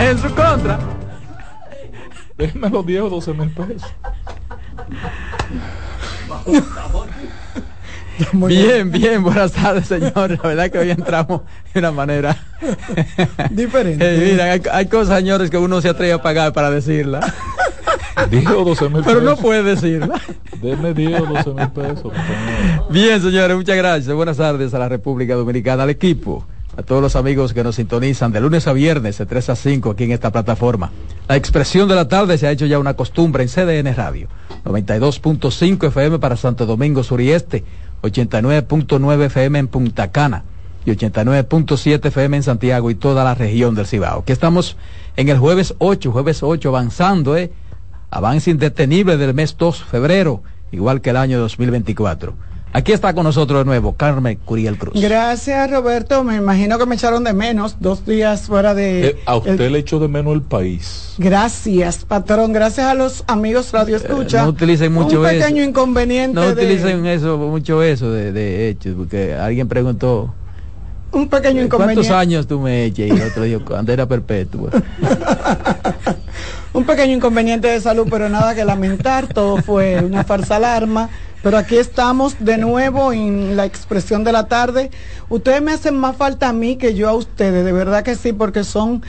en su contra. Déjeme los 10 o 12 mil pesos. bien, bien, buenas tardes, señor. La verdad que hoy entramos de una manera diferente. Eh, mira, hay, cosas, señores, que uno se atreve a pagar para decirla. 10 o 12 mil Pero no puede decirla. Denme 10 o 12 mil pesos. Bien, señores, muchas gracias. Buenas tardes a la República Dominicana, al equipo, a todos los amigos que nos sintonizan de lunes a viernes, de 3 a 5 aquí en esta plataforma. La expresión de la tarde se ha hecho ya una costumbre en CDN Radio. 92.5 FM para Santo Domingo Sur y Este, 89.9 FM en Punta Cana y 89.7 FM en Santiago y toda la región del Cibao. Que estamos en el jueves 8, jueves 8 avanzando, ¿eh? Avance indetenible del mes 2, febrero, igual que el año 2024. Aquí está con nosotros de nuevo Carmen Curiel Cruz. Gracias, Roberto. Me imagino que me echaron de menos dos días fuera de. Eh, a usted le echó de menos el país. Gracias, patrón. Gracias a los amigos Radio eh, Escucha. no utilicen mucho Un pequeño inconveniente. No utilicen eso, mucho eso de, de hechos, porque alguien preguntó. Un pequeño inconveniente. ¿Cuántos años tú me eches? Y el otro dijo, cuando era perpetuo. Un pequeño inconveniente de salud, pero nada que lamentar. Todo fue una falsa alarma. Pero aquí estamos de nuevo en la expresión de la tarde. Ustedes me hacen más falta a mí que yo a ustedes, de verdad que sí, porque son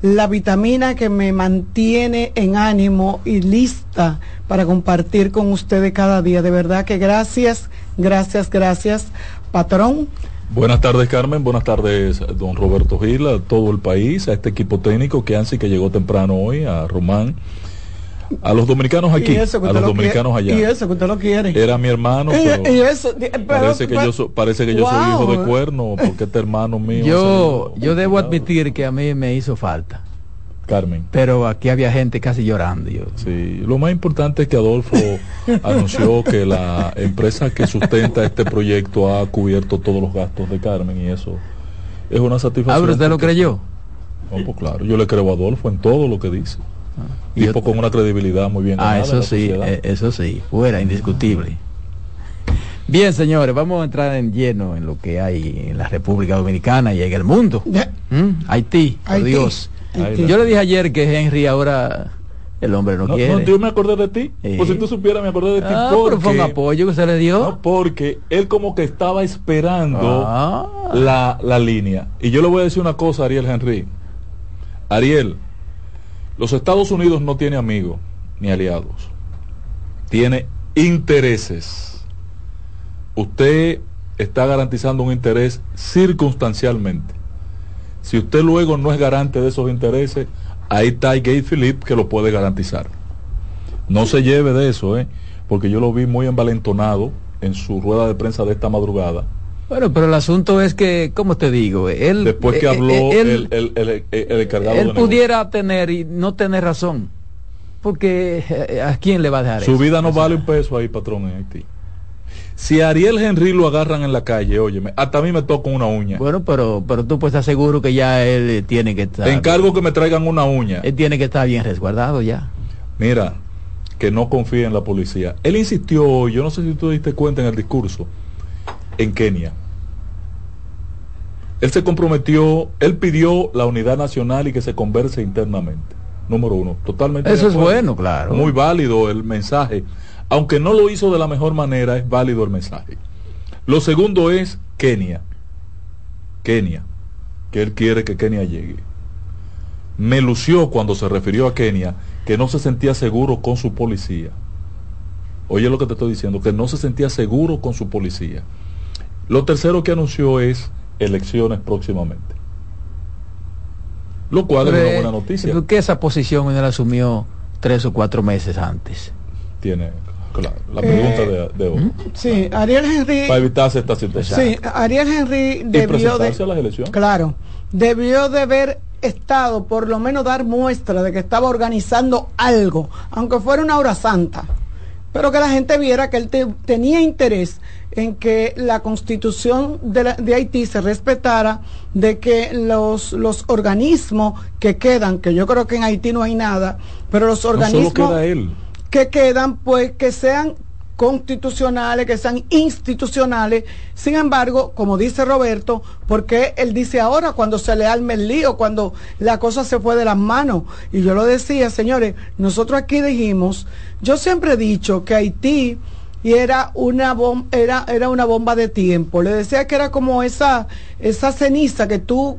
la vitamina que me mantiene en ánimo y lista para compartir con ustedes cada día. De verdad que gracias, gracias, gracias, patrón. Buenas tardes Carmen, buenas tardes don Roberto Gil, a todo el país, a este equipo técnico que Ansi que llegó temprano hoy, a Román a los dominicanos aquí, a los dominicanos allá. Y eso que usted lo quiere. Era mi hermano, parece, que yo parece que yo soy hijo de cuerno, porque este hermano mío. Yo, yo debo admitir que a mí me hizo falta. Carmen. Pero aquí había gente casi llorando. Yo. Sí, lo más importante es que Adolfo anunció que la empresa que sustenta este proyecto ha cubierto todos los gastos de Carmen y eso es una satisfacción. Ah, usted lo creyó. No, pues claro, yo le creo a Adolfo en todo lo que dice. Y tipo con una credibilidad muy bien. Ah, eso sí, eh, eso sí, fuera, indiscutible. Bien, señores, vamos a entrar en lleno en lo que hay en la República Dominicana y en el mundo. ¿Mm? Haití, Dios. Yo le dije ayer que Henry ahora el hombre no, quiere. No, yo me acordé de ti. Pues si tú supieras, me acordé de ti. Ah, porque, fue un apoyo que se le dio. porque él como que estaba esperando ah. la, la línea. Y yo le voy a decir una cosa Ariel Henry. Ariel, los Estados Unidos no tiene amigos ni aliados. Tiene intereses. Usted está garantizando un interés circunstancialmente. Si usted luego no es garante de esos intereses, ahí está Gay Philip que lo puede garantizar. No se lleve de eso, ¿eh? porque yo lo vi muy envalentonado en su rueda de prensa de esta madrugada bueno, pero el asunto es que, ¿cómo te digo? Él, Después que eh, habló eh, el, el, el, el, encargado Él pudiera tener y no tener razón. Porque eh, ¿a quién le va a dejar Su vida no vale un peso ahí, patrón, en Haití. Si a Ariel Henry lo agarran en la calle, óyeme, hasta a mí me toca una uña. Bueno, pero, pero tú pues estás seguro que ya él tiene que estar... Te encargo que me traigan una uña. Él tiene que estar bien resguardado ya. Mira, que no confíe en la policía. Él insistió, yo no sé si tú diste cuenta en el discurso, en Kenia. Él se comprometió, él pidió la unidad nacional y que se converse internamente. Número uno, totalmente. Eso es bueno, claro. Muy válido el mensaje. Aunque no lo hizo de la mejor manera, es válido el mensaje. Lo segundo es Kenia. Kenia. Que él quiere que Kenia llegue. Me lució cuando se refirió a Kenia que no se sentía seguro con su policía. Oye lo que te estoy diciendo, que no se sentía seguro con su policía. Lo tercero que anunció es elecciones próximamente. Lo cual es una buena noticia. ¿Por qué esa posición él asumió tres o cuatro meses antes? Tiene, claro, la pregunta de, de, hoy. ¿Mm? Sí, Ariel Henry. Para evitarse esta situación. Sí, Ariel Henry debió de. A las elecciones? Claro, debió de haber estado, por lo menos dar muestra de que estaba organizando algo, aunque fuera una hora santa pero que la gente viera que él tenía interés en que la constitución de, Haití se respetara, de que los, los organismos que quedan, que yo creo que en Haití no hay nada, pero los organismos queda él. Que quedan, pues que sean constitucionales, que sean institucionales. Sin embargo, como dice Roberto, porque él dice ahora cuando se le alme el lío, cuando la cosa se fue de las manos? Y yo lo decía, señores, nosotros aquí dijimos, yo siempre he dicho que Haití y era una bomba, era, era una bomba de tiempo. Le decía que era como esa, esa ceniza que tú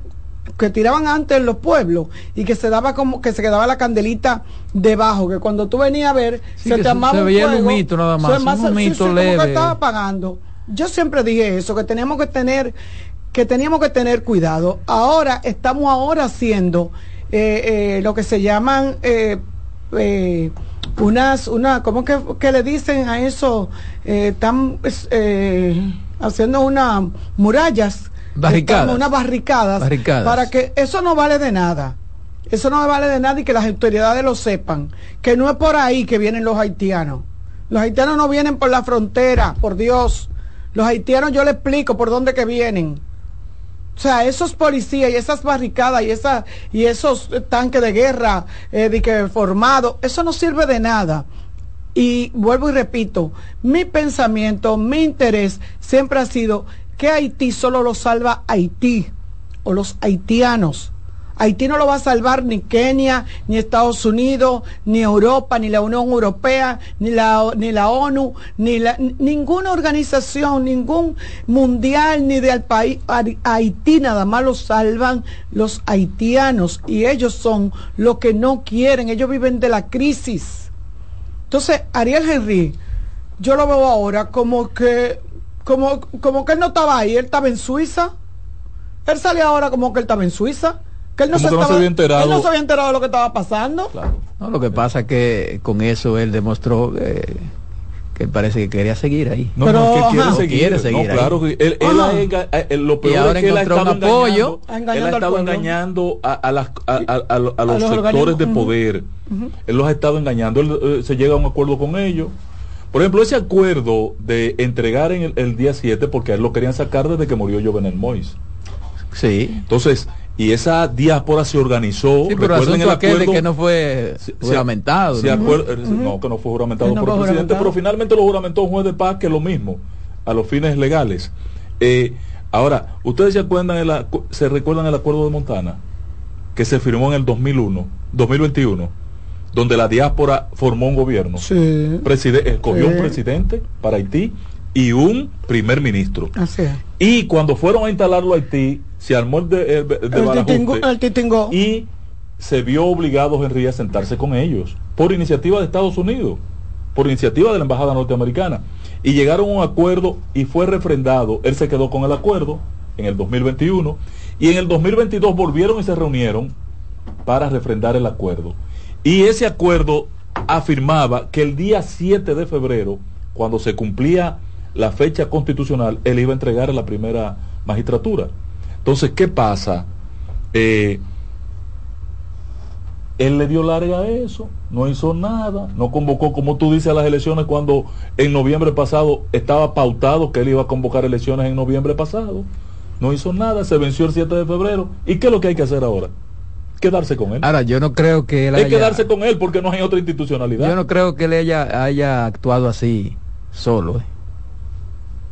que tiraban antes en los pueblos y que se daba como que se quedaba la candelita debajo, que cuando tú venías a ver se te amaba un fuego, un mito nada más, un mito leve. que estaba apagando. Yo siempre dije eso, que teníamos que tener que teníamos que tener cuidado. Ahora estamos ahora haciendo eh, eh, lo que se llaman eh, unas una ¿cómo que, que, le dicen a eso? están haciendo unas murallas barricadas. unas barricadas, para que eso no vale de nada. Eso no vale de nada y que las autoridades lo sepan. Que no es por ahí que vienen los haitianos. Los haitianos no vienen por la frontera, por Dios. Los haitianos yo le explico por dónde que vienen. O sea, esos policías y esas barricadas y, esa, y esos tanques de guerra eh, de que formados, eso no sirve de nada. Y vuelvo y repito, mi pensamiento, mi interés siempre ha sido que Haití solo lo salva Haití o los haitianos. Haití no lo va a salvar ni Kenia, ni Estados Unidos, ni Europa, ni la Unión Europea, ni la, ni la ONU, ni ninguna organización, ningún mundial, ni del país. Haití nada más lo salvan los haitianos y ellos son los que no quieren, ellos viven de la crisis. Entonces, Ariel Henry, yo lo veo ahora como que como, como que él no estaba ahí, él estaba en Suiza. Él salió ahora como que él estaba en Suiza. Que él no, se, había enterado. Él no se había enterado de lo que estaba pasando. No, lo que pasa es que con eso él demostró eh, que parece que quería seguir ahí. No, Pero, que quiere seguir. Quiere seguir claro, él, él, él, lo peor es que él ha estado apoyo. Engañando, él ha estado engañando a, a, las, a, a los, los sectores de poder. Él los ha estado engañando. Él eh, se llega a un acuerdo con ellos por ejemplo, ese acuerdo de entregar en el, día 7, porque a él lo querían sacar desde que murió Jovenel Mois. Sí. Entonces, y esa diáspora se organizó. Sí, pero recuerden el acuerdo, de que no fue juramentado. ¿no? que no fue juramentado por el presidente, pero finalmente lo juramentó un juez de paz, que es lo mismo, a los fines legales. Eh, ahora, ¿ustedes se acuerdan, la, se recuerdan el acuerdo de Montana? Que se firmó en el 2001, 2021 donde la diáspora formó un gobierno. Sí. escogió un presidente para Haití y un primer ministro. Y cuando fueron a instalarlo a Haití, se armó el de, el, y se vio obligado Henry a sentarse con ellos por iniciativa de Estados Unidos, por iniciativa de la embajada norteamericana y llegaron a un acuerdo y fue refrendado. Él se quedó con el acuerdo en el 2021 y en el 2022 volvieron y se reunieron para refrendar el acuerdo. Y ese acuerdo afirmaba que el día 7 de febrero, cuando se cumplía la fecha constitucional, él iba a entregar a la primera magistratura. Entonces, ¿qué pasa? Eh, él le dio larga a eso, no hizo nada, no convocó, como tú dices, a las elecciones cuando en noviembre pasado estaba pautado que él iba a convocar elecciones en noviembre pasado. No hizo nada, se venció el 7 de febrero. ¿Y qué es lo que hay que hacer ahora? Quedarse con él. Ahora, yo no creo que él haya... quedarse con él porque no hay otra institucionalidad. Yo no creo que él haya, haya actuado así solo. Eh.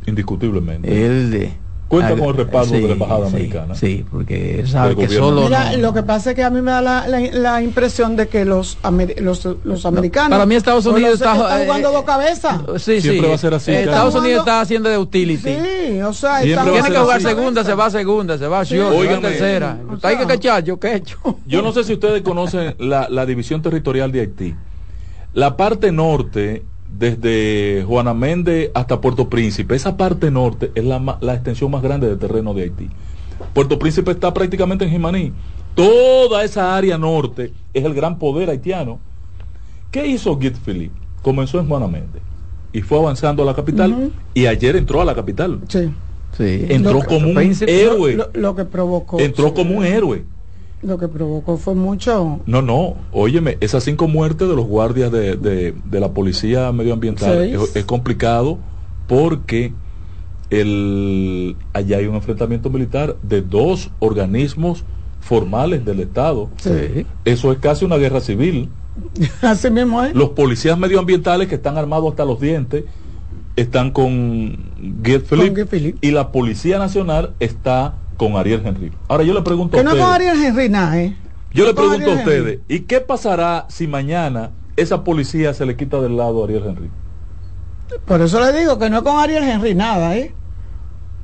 Indiscutiblemente. Él... Cuenta con el respaldo de la embajada americana. Sí, porque sabe que solo. Mira, Lo que pasa es que a mí me da la, la, impresión de que los, los, los, americanos. para mí, Estados Unidos está, jugando dos cabezas. Sí, Siempre va a ser así. Estados Unidos está haciendo de utility. Sí, o sea, tiene que jugar segunda, se va a segunda, se va a sí. tercera. hay que cachar, yo que hecho. Yo no sé si ustedes conocen la, la división territorial de Haití. La parte norte desde Juana Méndez hasta Puerto Príncipe. Esa parte norte es la, la, extensión más grande de terreno de Haití. Puerto Príncipe está prácticamente en Jimaní. Toda esa área norte es el gran poder haitiano. ¿Qué hizo Git Philippe? Comenzó en Juana Méndez y fue avanzando a la capital y ayer entró a la capital. Sí. Sí. Entró como un héroe. Lo, que provocó. Entró como un héroe lo que provocó fue mucho. No, no, óyeme, esas cinco muertes de los guardias de, de, la policía medioambiental es, complicado porque el, allá hay un enfrentamiento militar de dos organismos formales del Estado. Eso es casi una guerra civil. Así mismo es. Los policías medioambientales que están armados hasta los dientes están con Guy Philippe y la Policía Nacional está con Ariel Henry. Ahora yo le pregunto que no con Ariel Henry nada, ¿eh? Yo le pregunto a ustedes, ¿y qué pasará si mañana esa policía se le quita del lado a Ariel Henry? Por eso le digo que no con Ariel Henry nada, ¿eh?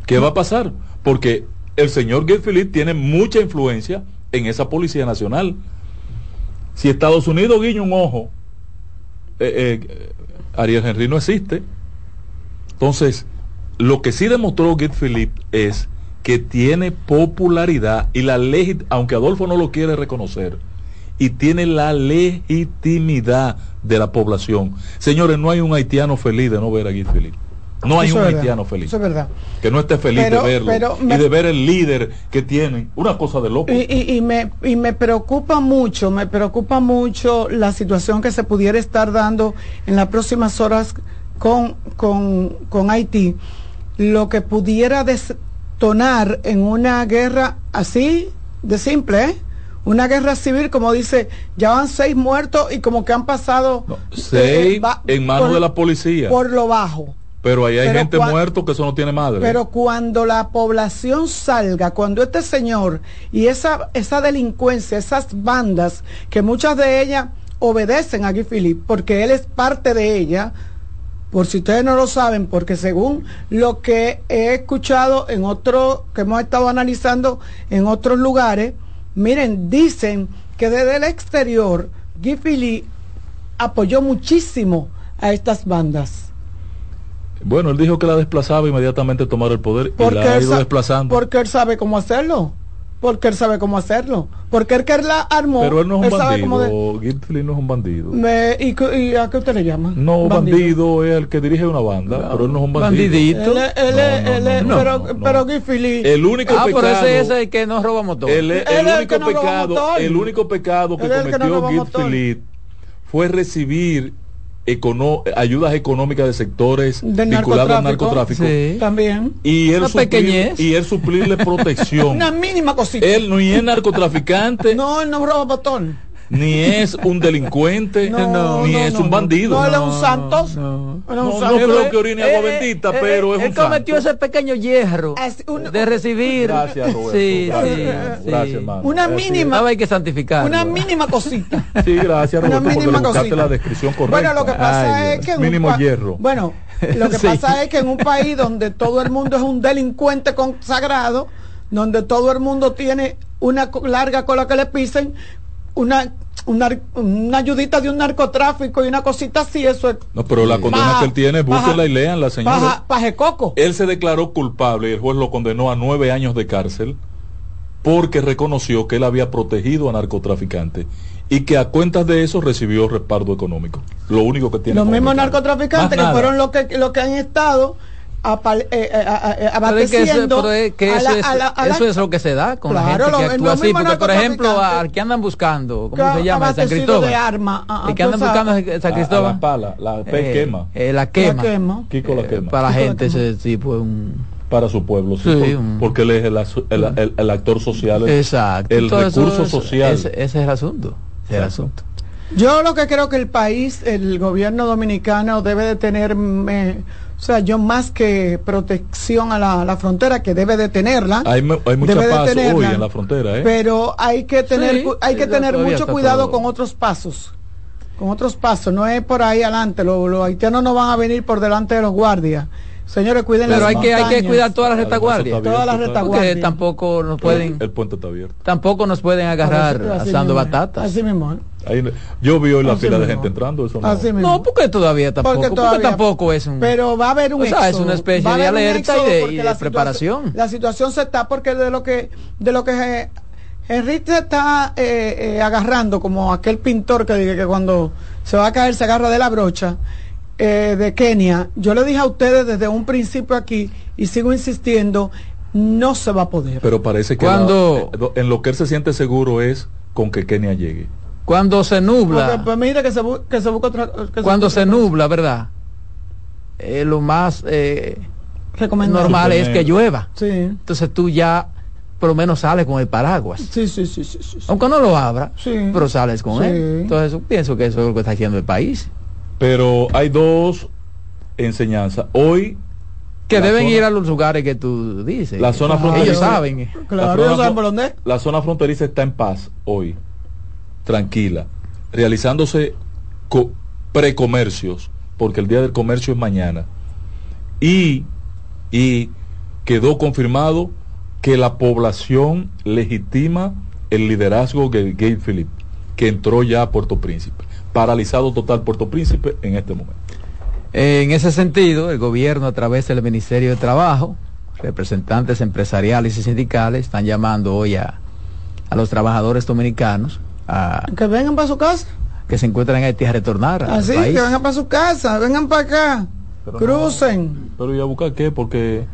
¿Qué va a pasar? Porque el señor Guy Philippe tiene mucha influencia en esa Policía Nacional. Si Estados Unidos guiña un ojo, eh, eh, Ariel Henry no existe. Entonces, lo que sí demostró Guy Philippe es que tiene popularidad y la legit aunque Adolfo no lo quiere reconocer, y tiene la legitimidad de la población. Señores, no hay un haitiano feliz de no ver a Guy Philippe. No hay un haitiano feliz. Eso es verdad. Que no esté feliz de verlo y de ver el líder que tienen. Una cosa de loco. Y, me, y me preocupa mucho, me preocupa mucho la situación que se pudiera estar dando en las próximas horas con, con, con Haití. Lo que pudiera en una guerra así de simple, ¿eh? una guerra civil, como dice, ya van seis muertos y como que han pasado seis eh, en manos de la policía. Por lo bajo. Pero ahí hay gente muerto que eso no tiene madre. Pero cuando la población salga, cuando este señor y esa, esa delincuencia, esas bandas, que muchas de ellas obedecen a Guy Philippe, porque él es parte de ella, por si ustedes no lo saben, porque según lo que he escuchado en otro, que hemos estado analizando en otros lugares, miren, dicen que desde el exterior Guy Philippe apoyó muchísimo a estas bandas. Bueno, él dijo que la desplazaba inmediatamente tomar el poder y la ha ido desplazando. Porque él sabe cómo hacerlo. Porque él sabe cómo hacerlo. Porque él que él la armó. Pero él no es un bandido. De... no es un bandido. ¿y, a qué usted le llama? No, bandido, es el que dirige una banda. Pero él no es un bandido. Bandidito. Él, pero, pero El único ah, pecado. ese es el que no roba motor. El, único pecado, el único pecado que cometió Guy fue recibir ayudas económicas de sectores vinculados al narcotráfico. También. Y él, suplir, y él suplirle protección. Una mínima cosita. Él no es narcotraficante. no, él no roba botón ni es un delincuente, ni es un bandido. No, él es un Santos. No, creo que orine agua eh, bendita, eh, pero es un Él cometió ese pequeño hierro de recibir. Gracias, Roberto. Sí, gracias, sí, gracias, hermano. Una mínima. hay que santificar. Una mínima cosita. Sí, gracias, Roberto, una mínima cosita. la descripción correcta. Bueno, lo que pasa es que. Mínimo hierro. Bueno, lo que pasa es que en un país donde todo el mundo es un delincuente consagrado, donde todo el mundo tiene una larga cola que le pisen, una una, una, ayudita de un narcotráfico y una cosita así, eso es. No, pero la condena que él tiene, búsquela y lean la señora. Paje coco. Él se declaró culpable y el juez lo condenó a nueve años de cárcel porque reconoció que él había protegido a narcotraficantes y que a cuentas de eso recibió respaldo económico. Lo único que tiene. Los mismos narcotraficantes que fueron los que, los que han estado abasteciendo eso, es, lo que se da con la gente que actúa así porque por ejemplo al que andan buscando ¿cómo se llama? San Cristóbal. de arma, el que andan buscando San Cristóbal la pala la eh, quema. eh, la quema, Kiko la quema. para la gente ese tipo un para su pueblo sí, porque él es el, el, actor social exacto. el recurso social. ese, es el asunto ese es el asunto. Yo lo que creo que el país, el gobierno dominicano debe de tener o sea, yo más que protección a la, frontera, que debe de tenerla. Hay, hay mucha paz hoy en la frontera, ¿eh? Pero hay que tener, hay que tener mucho cuidado con otros pasos. Con otros pasos. No es por ahí adelante. Los, haitianos no van a venir por delante de los guardias. Señores, cuiden Pero hay que, hay que cuidar todas las retaguardias. Todas las retaguardias. tampoco nos pueden. El, puente está abierto. Tampoco nos pueden agarrar asando batatas. Así mismo. ¿eh? Yo vi hoy la fila de gente entrando. Eso no. no, porque todavía tampoco. Porque, tampoco es un. Pero va a haber un. O sea, es una especie de alerta y de, preparación. La situación se está porque de lo que de lo que Enrique se está eh, eh, agarrando como aquel pintor que dice que cuando se va a caer se agarra de la brocha eh, de Kenia. Yo le dije a ustedes desde un principio aquí y sigo insistiendo, no se va a poder. Pero parece que cuando en lo que él se siente seguro es con que Kenia llegue. Cuando se nubla. pues mira que se, que se busca otra. cuando se, nubla, ¿verdad? Eh, lo más eh, normal es que llueva. Sí. Entonces tú ya por lo menos sales con el paraguas. Sí, sí, sí, sí, Aunque no lo abra, pero sales con él. Entonces pienso que eso es lo que está haciendo el país. Pero hay dos enseñanza. Hoy que deben ir a los lugares que tú dices. La zona fronteriza. Ellos saben. Claro, ellos saben por dónde. La zona fronteriza está en paz hoy, tranquila, realizándose precomercios, porque el día del comercio es mañana. Y, y quedó confirmado que la población legitima el liderazgo de Gabe Philip, que entró ya a Puerto Príncipe. Paralizado total Puerto Príncipe en este momento. En ese sentido, el gobierno a través del Ministerio de Trabajo, representantes empresariales y sindicales están llamando hoy a, los trabajadores dominicanos a que vengan para su casa, que se encuentran en Haití a retornar. Así, que vengan para su casa, vengan para acá, crucen. pero ¿y a buscar qué? Porque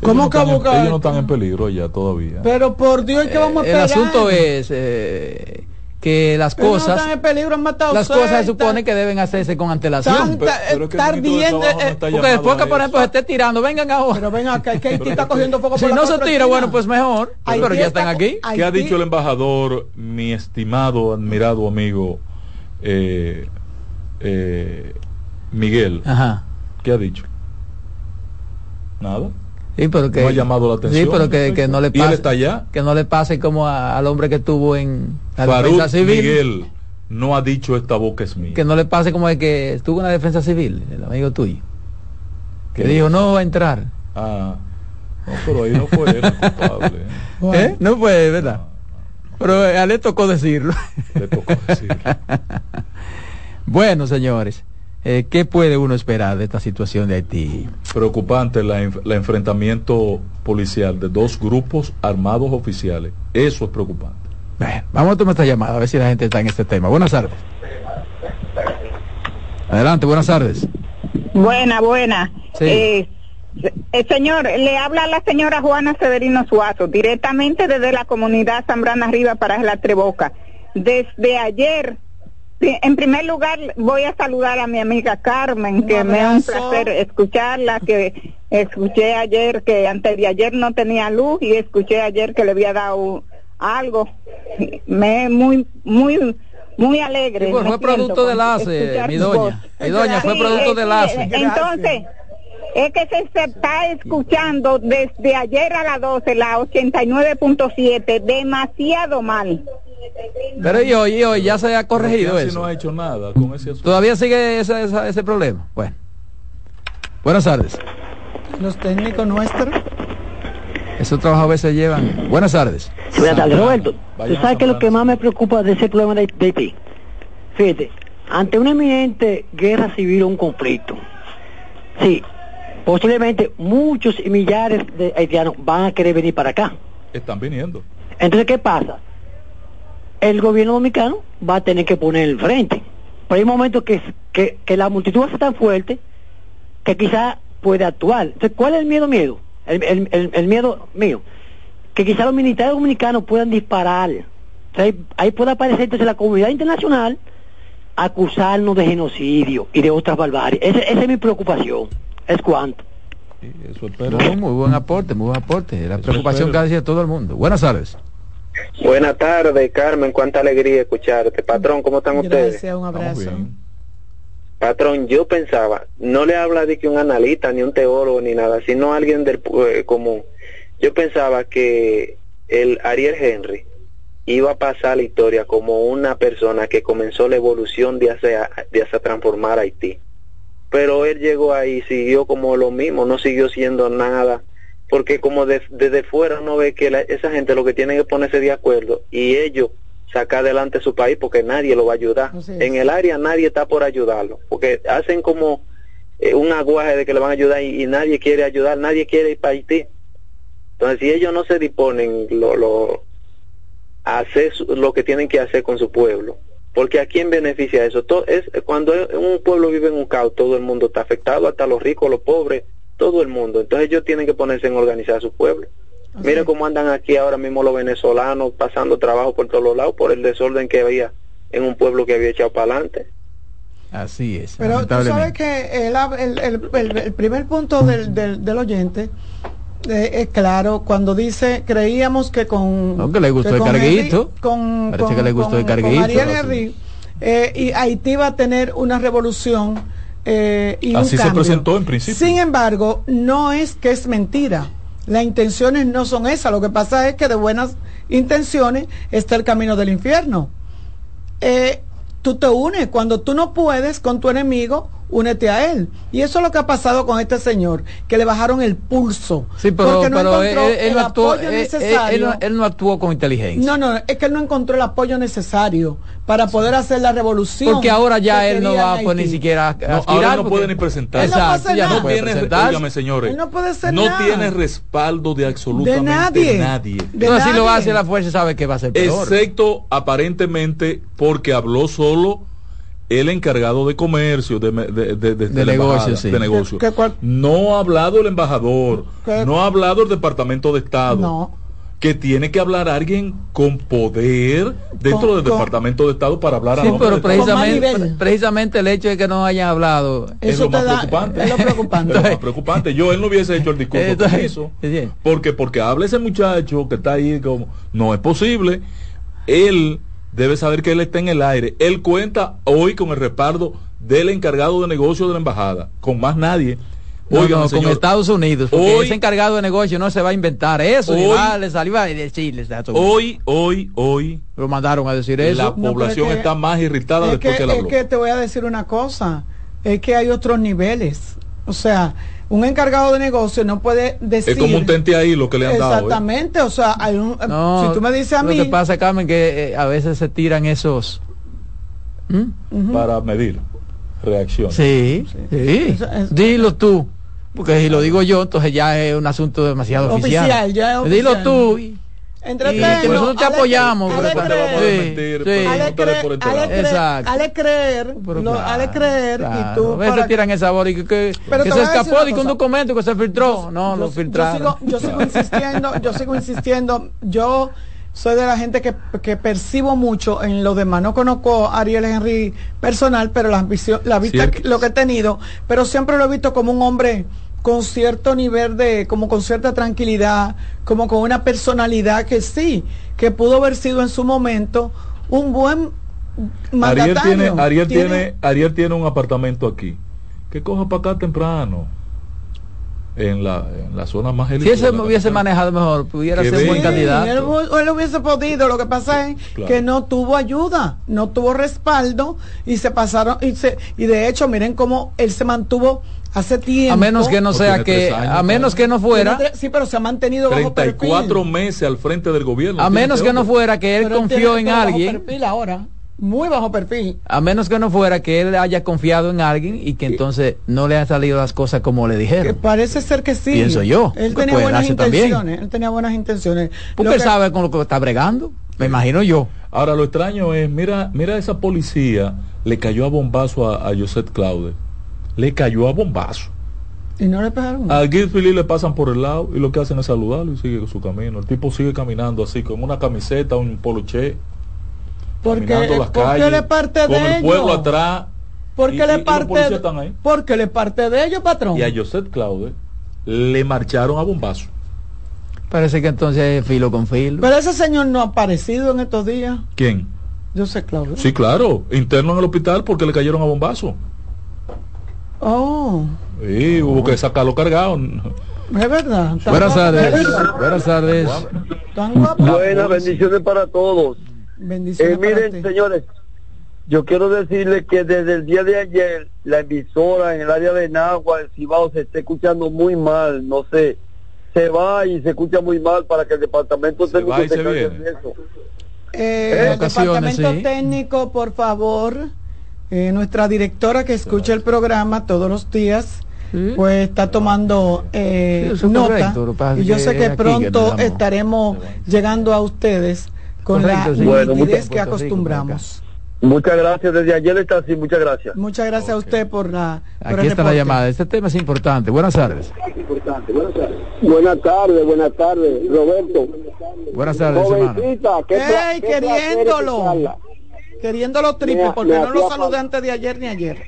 ¿Cómo que buscar? Ellos no están en peligro ya todavía. Pero por Dios, ¿qué vamos a esperar? El asunto es eh, que las cosas las cosas se supone que deben hacerse con antelación. estar bien eh, porque después que por ejemplo se esté tirando vengan ahora. Pero venga acá que Haití está cogiendo poco si no se tira bueno pues mejor. Pero ya están aquí. ¿qué ha dicho el embajador mi estimado admirado amigo eh, eh, Miguel Ajá. ¿qué ha dicho? nada Sí, pero que, no ha llamado la atención. Sí, pero que, que no le pase. está allá? Que no le pase como al hombre que estuvo en la defensa civil. Miguel no ha dicho esta boca es mía. Que no le pase como el que estuvo en la defensa civil, el amigo tuyo. Que dijo, no va a entrar. Ah, no, pero ahí no fue él culpable. ¿Eh? No fue, ¿verdad? Pero a él le tocó decirlo. Le tocó decirlo. bueno, señores. Eh, ¿Qué puede uno esperar de esta situación de Haití? Preocupante el enfrentamiento policial de dos grupos armados oficiales. Eso es preocupante. vamos a tomar esta llamada a ver si la gente está en este tema. Buenas tardes. Adelante, buenas tardes. Buena, buena. Eh, eh, señor, le habla la señora Juana Severino Suazo, directamente desde la comunidad Zambrana Arriba para la Treboca. Desde ayer en primer lugar voy a saludar a mi amiga Carmen, que me es un placer escucharla, que escuché ayer que antes de ayer no tenía luz y escuché ayer que le había dado algo. Me muy muy muy alegre. Pues, fue producto de ACE, mi doña. Mi doña fue producto de ACE. Entonces, es que se, se, está escuchando desde ayer a las 12, la 89.7, demasiado mal. Pero y hoy, hoy ya se ha corregido eso. no ha hecho nada con ese Todavía sigue ese, ese, problema. Bueno. Buenas tardes. Los técnicos nuestros. Esos trabajos a veces llevan. Buenas tardes. Buenas tardes, Roberto. ¿Tú sabes que lo que más me preocupa de ese problema de, de Haití? Fíjate, ante una eminente guerra civil o un conflicto, sí, posiblemente muchos y millares de haitianos van a querer venir para acá. Están viniendo. Entonces, ¿qué pasa? El gobierno dominicano va a tener que poner el frente. Pero hay momentos que, que, que la multitud va a ser tan fuerte que quizá puede actuar. Entonces, ¿cuál es el miedo miedo? El, el, el, miedo mío. Que quizá los militares dominicanos puedan disparar. ahí, puede aparecer entonces la comunidad internacional acusarnos de genocidio y de otras barbaries. esa es mi preocupación. Es cuanto. muy buen aporte, muy buen aporte. La preocupación que hace todo el mundo. Buenas tardes. Buenas tardes, Carmen. Cuánta alegría escucharte. Patrón, ¿cómo están ustedes? un abrazo. Patrón, yo pensaba, no le habla de que un analista, ni un teólogo, ni nada, sino alguien del eh, común. Yo pensaba que el Ariel Henry iba a pasar la historia como una persona que comenzó la evolución de hacer, de hacer transformar a Haití. Pero él llegó ahí y siguió como lo mismo, no siguió siendo nada porque como desde fuera uno ve que esa gente lo que tiene que ponerse de acuerdo y ellos sacar adelante su país porque nadie lo va a ayudar. En el área nadie está por ayudarlo, porque hacen como eh, un aguaje de que le van a ayudar y, nadie quiere ayudar, nadie quiere ir para Haití. Entonces, si ellos no se disponen lo, lo, a hacer lo que tienen que hacer con su pueblo, porque a quién beneficia eso? Todo, es Cuando un pueblo vive en un caos, todo el mundo está afectado, hasta los ricos, los pobres, todo el mundo. Entonces ellos tienen que ponerse en organizar a su pueblo. Mire cómo andan aquí ahora mismo los venezolanos pasando trabajo por todos los lados por el desorden que había en un pueblo que había echado para adelante. Así es. Pero tú sabes que el, primer punto del, del, oyente eh, es claro cuando dice creíamos que con aunque le gustó el carguito con, parece que le gustó el carguito eh, y Haití va a tener una revolución eh, y Así un se presentó en principio. Sin embargo, no es que es mentira. Las intenciones no son esas. Lo que pasa es que de buenas intenciones está el camino del infierno. Eh, tú te unes. Cuando tú no puedes con tu enemigo, únete a él. Y eso es lo que ha pasado con este señor, que le bajaron el pulso. Sí, pero, porque no encontró él, él, el no actuó, apoyo necesario. Él, no, actuó con inteligencia. No, no, es que él no encontró el apoyo necesario para poder hacer la revolución. Porque ahora ya él no va pues, ni siquiera a no, ahora no puede ni presentar. Exacto, no, ya no tiene, señores. no puede ser No tiene respaldo de absolutamente de nadie. nadie. De no, nadie. si lo hace la fuerza sabe que va a ser peor. Excepto aparentemente porque habló solo el encargado de comercio, de, de, de, de, de negocio, sí. de negocio. ¿Qué, qué, no ha hablado el embajador, no ha hablado el Departamento de Estado. No. Que tiene que hablar alguien con poder dentro Con- del con- Departamento de Estado para hablar a Sí, nombre pero precisamente, precisamente el hecho de que no hayan hablado es lo más da- preocupante. es lo preocupante. Es lo más preocupante. Yo, él no hubiese hecho el discurso que Entonces, hizo. sí. Porque, porque habla ese muchacho que está ahí como, no es posible. Él debe saber que él está en el aire. Él cuenta hoy con el respaldo del encargado de negocio de la embajada, con más nadie. No, Oigan, no, señor, con Estados Unidos, porque hoy- ese encargado de negocio no se va a inventar eso, y Hoy- va, le salió a decirles hoy, hoy, hoy, lo mandaron a decir eso. la No, población es que- está más irritada es después que, que él es que te voy a decir una cosa, es que hay otros niveles. O sea, un encargado de negocio no puede decir... es como un tente ahí lo que le han dado. ¿eh? Exactamente, o sea, hay un, No, si tú me dices a lo mí... que pasa, Carmen, que eh, a veces se tiran esos. ¿Mm? Para medir reacciones. Sí, sí. Dilo tú. Porque si lo digo yo, entonces ya es un asunto demasiado oficial. Oficial, ya es Dilo oficial. tú. y- Y nosotros te Ale- apoyamos, Ale Después te vamos a cree- Sí, desmentir, sí. pero no Ale te des cree- por Exacto. Ale creer, Pero lo- claro, Ale creer y tú... A veces para- tiran esa bola y que, que, Pero que se escapó que un documento que se filtró. No, yo- lo yo filtraron. sigo, yo sigo insistiendo, yo sigo insistiendo. Yo soy de la gente que, que percibo mucho en lo demás. No conozco a Ariel Henry personal, pero la, ambición, la vista, Cierto. lo que he tenido, pero siempre lo he visto como un hombre con cierto nivel de, como con cierta tranquilidad, como con una personalidad que sí, que pudo haber sido en su momento un buen Ariel mandatario. tiene, Ariel tiene, Ariel tiene un apartamento aquí. Que coja para acá temprano. En la, en la zona más Si la hubiese manejado mejor, pudiera ser un buen candidato. Él, él hubiese podido, lo que pasa es Claro. que no tuvo ayuda, no tuvo respaldo y se pasaron y se y de hecho miren cómo él se mantuvo hace tiempo. A menos que no sea que, años, a menos que no fuera, Tiene Sí, pero se ha mantenido bajo 34 perfil. meses al frente del gobierno. a menos que no fuera que él Pero él confió tiene- en pero bajo alguien, perfil ahora, muy bajo perfil. a menos que no fuera que él haya confiado en alguien y que entonces no le han salido las cosas como le Que dijeron. parece ser que sí. Pienso yo, Él que tenía buenas darse también. intenciones. Él tenía buenas intenciones. Porque él que- sabe con lo que está bregando, me imagino yo. Ahora lo extraño es, mira, mira esa policía le cayó a bombazo a, a Joseph Claude. Le cayó a bombazo. Y no le pegaron. A Philly le pasan por el lado y lo que hacen es saludarlo y sigue su camino. El tipo sigue caminando así, con una camiseta, un poloché, porque caminando las porque calles, es parte con de el ellos. pueblo atrás. Porque y- le y- parte policías están ahí. porque le parte de ellos, patrón. Y a Joseph Claude le marcharon a bombazo. Parece que entonces es filo con filo. Pero ese señor no ha aparecido en estos días. ¿Quién? Yo sé, Claudio. Sí, claro, interno en el hospital porque le cayeron a bombazo. Oh, Y hubo que sacarlo cargado. es verdad. Buenas tardes. Buenas tardes. Buenas bendiciones para todos. Bendiciones Eh, para miren, ti. señores, yo quiero decirles que desde el día de ayer la emisora en el área de Nagua, el Cibao, se está escuchando muy mal. No sé, se va y se escucha muy mal para que el departamento Se va y se eso. Eh, el departamento sí. técnico, por favor, eh, nuestra directora que escucha el programa todos los días, Sí. pues está tomando eh, Sí, eso es nota. correcto, y yo sé que pronto estaremos llegando a ustedes con Correcto, la sí. Bueno, nitidez muchas- que acostumbramos. Muchas gracias, desde ayer está así, muchas gracias. Muchas gracias a usted por la por Aquí el está la llamada. Este tema es importante. Buenas tardes. Buenas tardes, buenas tardes, Roberto. Buenas tardes, hermano. qué ¡Ey, queriéndolo! Queriéndolo triple, Me- porque me no lo hacía saludé antes de ayer ni ayer.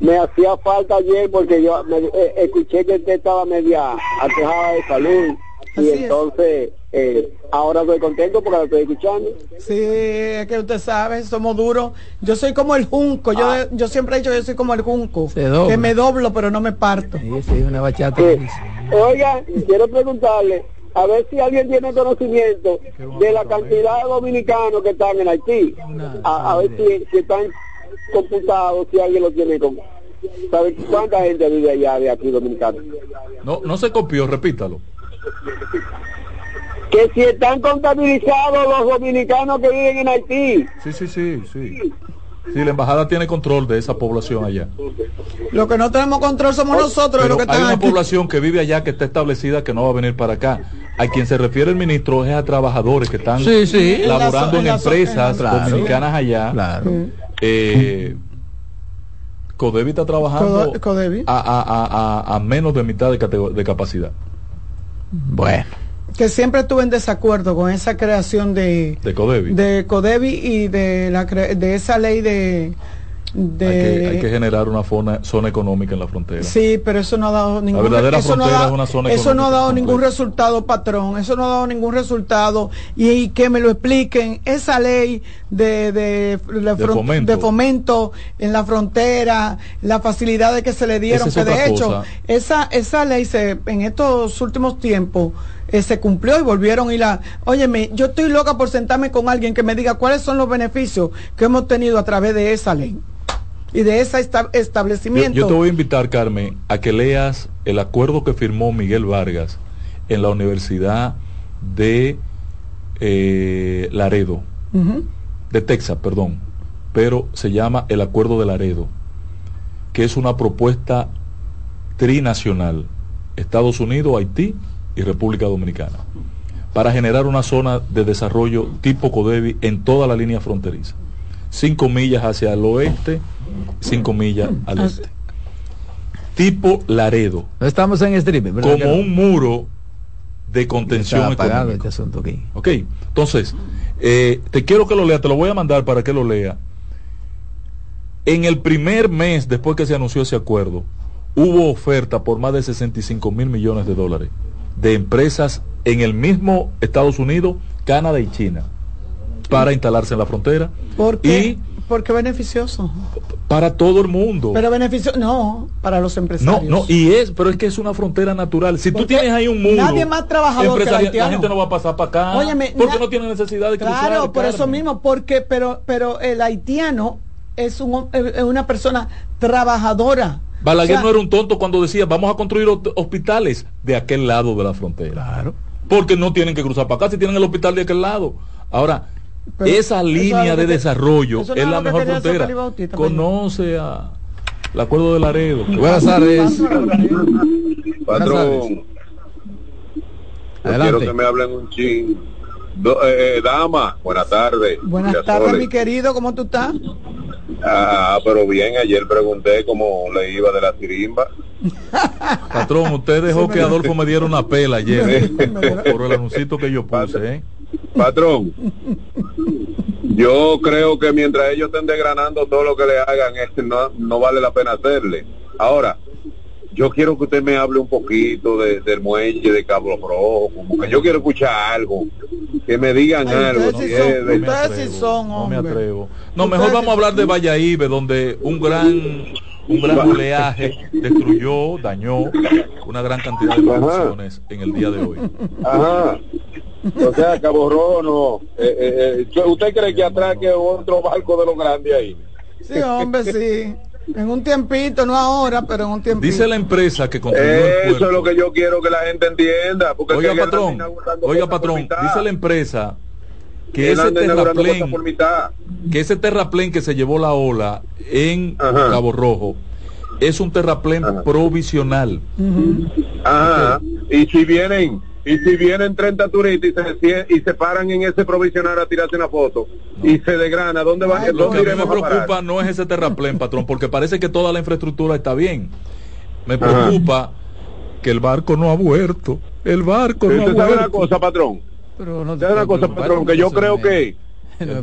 Me hacía falta ayer porque yo me- eh, escuché que usted estaba media aquejada de salud Así y es. entonces eh, ahora estoy contento porque la estoy escuchando. Sí, es que usted sabe, somos duros. Yo soy como el junco, yo, ah. yo siempre he dicho yo soy como el junco, que me doblo pero no me parto. Sí, sí, una bachata. Oiga, quiero preguntarle, a ver si alguien tiene conocimiento de la cantidad de dominicanos que están en Haití. A, ver si, están computados, si alguien lo tiene con... ¿Sabe cuánta gente vive allá de aquí dominicano? No, no se copió, repítalo que si están contabilizados los dominicanos que viven en Haití. Sí, sí, sí, sí. Sí, la embajada tiene control de esa población allá. Lo que no tenemos control somos nosotros. Lo que hay una población que vive allá que está establecida que no va a venir para acá. A quien se refiere el ministro es a trabajadores que están laborando en, empresas dominicanas allá. Claro. Eh, Codevi está trabajando A, menos de mitad de, de capacidad. Bueno que siempre estuve en desacuerdo con esa creación de de Codevi, de Codevi y de la de esa ley de de... Hay, que, generar una zona, económica en la frontera. Sí, pero eso no ha dado ningún eso no ha una zona Eso no ha dado ningún resultado, patrón. Eso no ha dado ningún resultado. Y, que me lo expliquen. Esa ley de, de, de, fomento. en la frontera, las facilidades que se le dieron, que de hecho, esa, esa ley se, en estos últimos tiempos eh, se cumplió y volvieron y la, óyeme, yo estoy loca por sentarme con alguien que me diga cuáles son los beneficios que hemos tenido a través de esa ley y de ese establecimiento. Yo, te voy a invitar, Carmen, a que leas el acuerdo que firmó Miguel Vargas en la Universidad de eh, Laredo, de Texas, perdón, pero se llama el Acuerdo de Laredo, que es una propuesta trinacional, Estados Unidos, Haití y República Dominicana, para generar una zona de desarrollo tipo CODEVI en toda la línea fronteriza. Cinco millas hacia el oeste, cinco millas al ah, este. Tipo Laredo. estamos en streaming, Como un muro de contención este asunto aquí. Ok, entonces, eh, te quiero que lo lea, te lo voy a mandar para que lo lea. En el primer mes después que se anunció ese acuerdo, hubo oferta por más de 65 mil millones de dólares de empresas en el mismo Estados Unidos, Canadá y China para instalarse en la frontera. ¿Por qué? ¿Por qué beneficioso? Para todo el mundo. Pero beneficio, no, para los empresarios. No, no, y es, pero es que es una frontera natural. Si tú tienes ahí un muro, nadie más trabajador que la gente no va a pasar para acá. Óyeme, porque no tiene necesidad de cruzar. Claro, por eso mismo, porque, pero, pero el haitiano es, un, es una persona trabajadora Balaguer no era un tonto cuando decía, vamos a construir hospitales de aquel lado de la frontera. Claro. Porque no tienen que cruzar para acá si tienen el hospital de aquel lado. Ahora, esa línea de desarrollo es la mejor frontera. Conoce a el acuerdo de Laredo. Buenas tardes. Patrón. Quiero que me hablen un ching. Eh, eh, dama, buenas tardes. Buenas tardes, mi querido, ¿cómo tú estás? Ah, pero bien, ayer pregunté cómo le iba de la sirimba. Patrón, usted dejó que Adolfo me diera una pela ayer por, el anuncito que yo puse. ¿eh? Patrón, yo creo que mientras ellos estén desgranando todo lo que le hagan, este no, no vale la pena hacerle. Ahora, yo quiero que usted me hable un poquito del muelle de Cabo Rojo, como que yo quiero escuchar algo, que me digan algo. no, me atrevo. No, mejor vamos a hablar de Valladolid, donde un gran un gran oleaje destruyó, dañó una gran cantidad de producciones en el día de hoy. Ajá. O sea, Cabo Rojo no. Eh, eh, eh, ¿Usted cree que atraque otro barco de los grandes ahí? Sí, hombre, sí. En un tiempito, no ahora, pero en un tiempito. Dice la empresa que Eso es lo que yo quiero que la gente entienda. Porque oiga, patrón, oiga, patrón, dice la empresa que ese terraplén, que ese terraplén que se llevó la ola en Cabo Rojo es un terraplén provisional. Ajá. Y si vienen y si vienen 30 turistas y se, y se paran en ese provisional a tirarse una foto y se degrana, ¿dónde va? Lo que a mí me preocupa no es ese terraplén, patrón, porque parece que toda la infraestructura está bien. Me preocupa que el barco no ha vuelto. El barco no ha vuelto. una cosa, patrón? Pero no una cosa, patrón, que yo creo que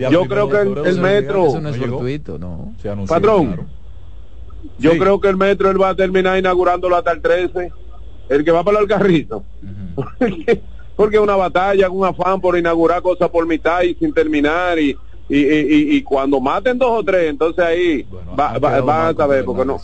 yo creo que el, metro eso no es gratuito, no. Patrón. Yo creo que el metro él va a terminar inaugurándolo hasta el 13 el que va para el carrito. porque es una batalla, un afán por inaugurar cosas por mitad y sin terminar y, y, y, y cuando maten dos o tres, entonces ahí van va, a saber, porque no.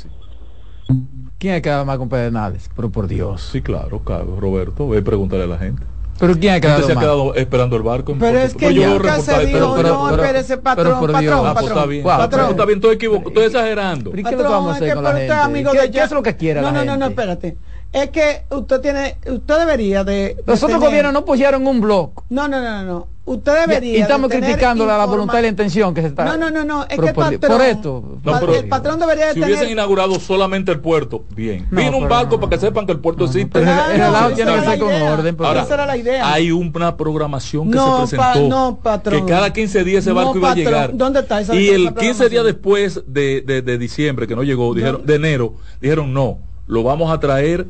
¿Quién ha quedado más con Pedernales? Pero por Dios. Sí, claro, claro, Roberto, ve a preguntarle a la gente. ¿Pero quién ha quedado se ha quedado esperando el barco? Pero es que yo nunca se dijo, no, espérese, patrón, patrón, patrón. Ah, pues está bien, patrón. Está bien, estoy equivocado, estoy exagerando. ¿Qué es lo que vamos a hacer con la gente? Amigo ¿Qué, ¿Qué es lo que quiere no, la no, No, no, espérate es que usted tiene, usted debería de... Los otros gobiernos no pusieron un blog. No, no, no, no. Usted debería. Y, estamos criticando la, voluntad y la intención que se está. No, no, no, no. Es que el patrón, por esto. el patrón debería de si tener... hubiesen inaugurado solamente el puerto, bien. No, Vino un barco para que sepan que el puerto existe. Pero el relajo tiene que ser con orden. Ahora, esa era la idea. Hay una programación que se presentó. no, patrón. Que cada 15 días ese barco iba a llegar. ¿Dónde está esa Y el 15 días después de, de, de diciembre, que no llegó, dijeron, de enero, dijeron no, lo vamos a traer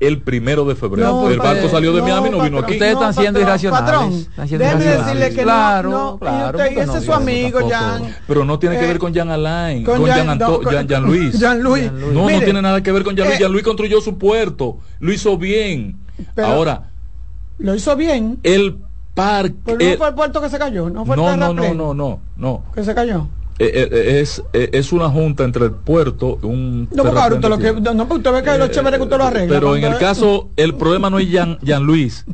el primero de febrero. el barco salió de Miami y no vino aquí. Ustedes están siendo irracionales. Patrón, déjeme decirle que claro, no, claro. Y, usted, ese es su amigo, Jan. Pero no tiene que ver con Jan Alain, con, Jan, Jan, Luis. Jan Luis. No, no tiene nada que ver con Jan Luis. Jan Luis construyó su puerto, lo hizo bien. Ahora. Lo hizo bien. El parque. Pero no fue el puerto que se cayó, no fue el no, no, no, no, no, no. Que se cayó. Eh, eh, es, eh, es una junta entre el puerto un no porque usted lo que no usted ve que lo chévere que usted lo arregla pero en el caso el problema no es Jan, Jan Luis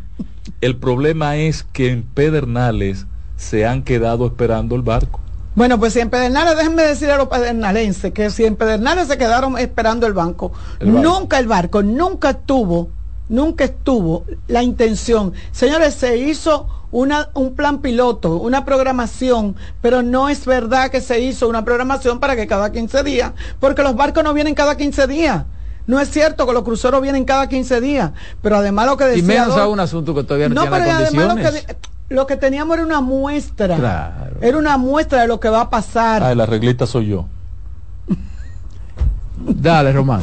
el problema es que en Pedernales se han quedado esperando el barco bueno, pues si en Pedernales, déjenme decir a los pedernalenses que si en Pedernales se quedaron esperando el banco, el barco. nunca el barco, nunca estuvo, nunca estuvo la intención. Señores, se hizo una, un plan piloto, una programación, pero no es verdad que se hizo una programación para que cada 15 días, porque los barcos no vienen cada 15 días. No es cierto que los cruceros vienen cada 15 días, pero además lo que decía... Y menos a un asunto que todavía no, no tiene pero además lo que, lo que teníamos era una muestra. Claro. Era una muestra de lo que va a pasar. Ah, la reglita soy yo. Dale, Román.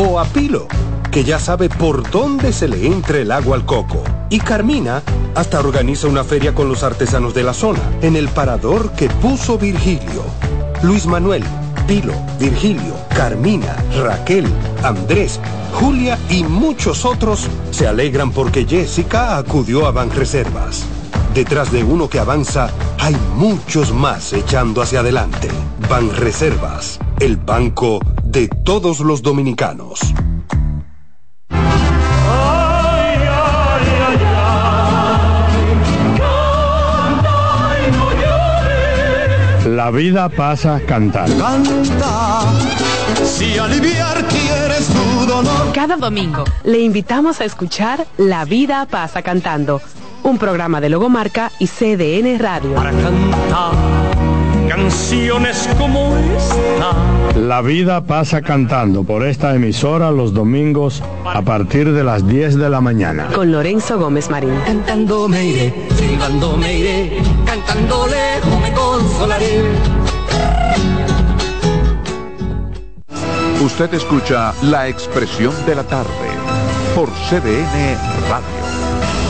o a Pilo, que ya sabe por dónde se le entra el agua al coco. Y Carmina hasta organiza una feria con los artesanos de la zona, en el parador que puso Virgilio. Luis Manuel, Pilo, Virgilio, Carmina, Raquel, Andrés, Julia y muchos otros se alegran porque Jessica acudió a Banreservas. Detrás de uno que avanza, hay muchos más echando hacia adelante. Banreservas, el banco de todos los dominicanos. La vida pasa cantando. Canta, si aliviar quieres tu dolor. Cada domingo le invitamos a escuchar La vida pasa cantando, un programa de Logomarca y CDN Radio. Para cantar canciones como esta. La vida pasa cantando por esta emisora los domingos a partir de las 10 de la mañana. Con Lorenzo Gómez Marín. Cantando me iré, silbando me iré, cantando lejos me consolaré. Usted escucha la expresión de la tarde por CDN Radio.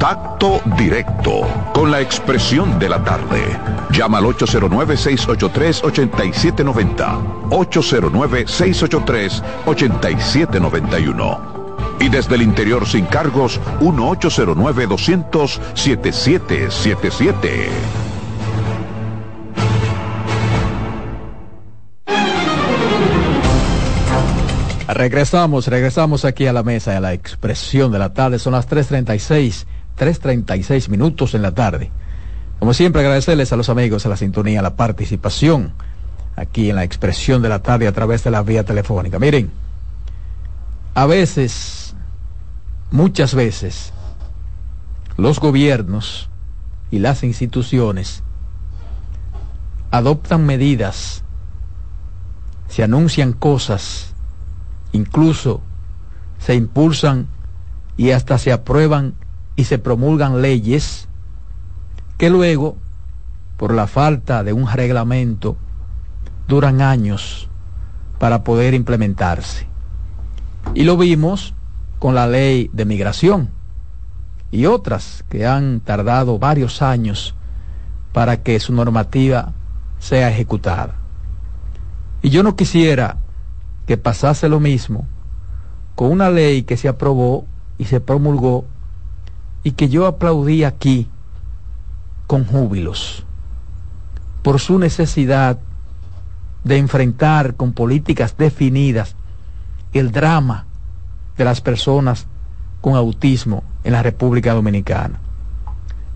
Contacto directo con la expresión de la tarde. Llama al 809-683-8790. 809-683-8791. Y desde el interior sin cargos, 1809-200-7777. Regresamos, regresamos aquí a la mesa, a la expresión de la tarde. Son las 3.36, 3.36 minutos en la tarde. Como siempre, agradecerles a los amigos a la sintonía, la participación aquí en la expresión de la tarde a través de la vía telefónica. Miren, a veces, muchas veces, los gobiernos y las instituciones adoptan medidas, se anuncian cosas, incluso se impulsan y hasta se aprueban y se promulgan leyes que luego, por la falta de un reglamento, duran años para poder implementarse. Y lo vimos con la ley de migración y otras que han tardado varios años para que su normativa sea ejecutada. Y yo no quisiera que pasase lo mismo con una ley que se aprobó y se promulgó y que yo aplaudí aquí con júbilos por su necesidad de enfrentar con políticas definidas el drama de las personas con autismo en la República Dominicana.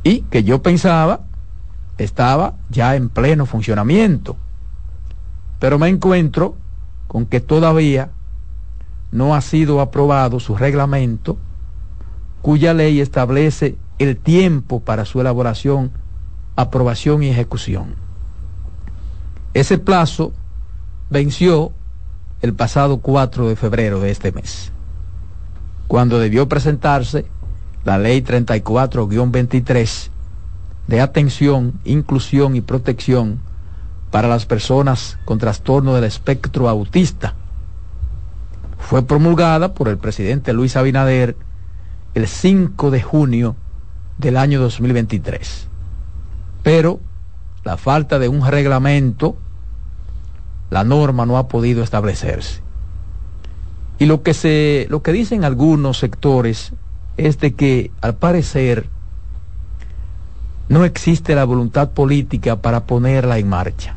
Y que yo pensaba estaba ya en pleno funcionamiento. Pero me encuentro con que todavía no ha sido aprobado su reglamento, cuya ley establece el tiempo para su elaboración, aprobación y ejecución. Ese plazo venció el pasado 4 de febrero de este mes, cuando debió presentarse la ley 34-23 de atención, inclusión y protección para las personas con trastorno del espectro autista. Fue promulgada por el presidente Luis Abinader el 5 de junio del año 2023. Pero la falta de un reglamento, la norma no ha podido establecerse. Y lo que se lo que dicen algunos sectores es de que al parecer no existe la voluntad política para ponerla en marcha.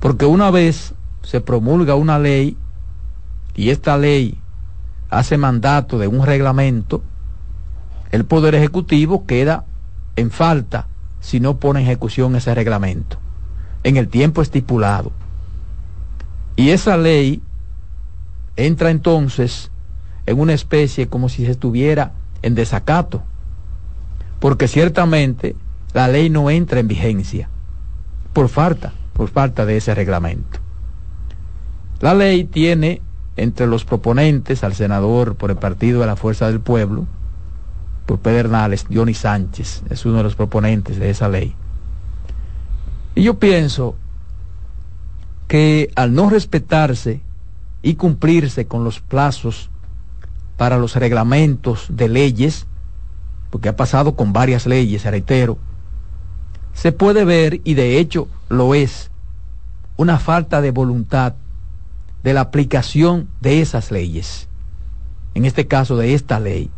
Porque una vez se promulga una ley y esta ley hace mandato de un reglamento, el Poder Ejecutivo queda en falta si no pone en ejecución ese reglamento en el tiempo estipulado. Y esa ley entra entonces en una especie como si se estuviera en desacato, porque ciertamente la ley no entra en vigencia por falta por falta de ese reglamento. La ley tiene entre los proponentes al senador por el Partido de la Fuerza del Pueblo, por Pedernales, Johnny Sánchez, es uno de los proponentes de esa ley. Y yo pienso que al no respetarse y cumplirse con los plazos para los reglamentos de leyes, porque ha pasado con varias leyes, reitero, se puede ver, y de hecho lo es, una falta de voluntad de la aplicación de esas leyes, en este caso de esta ley,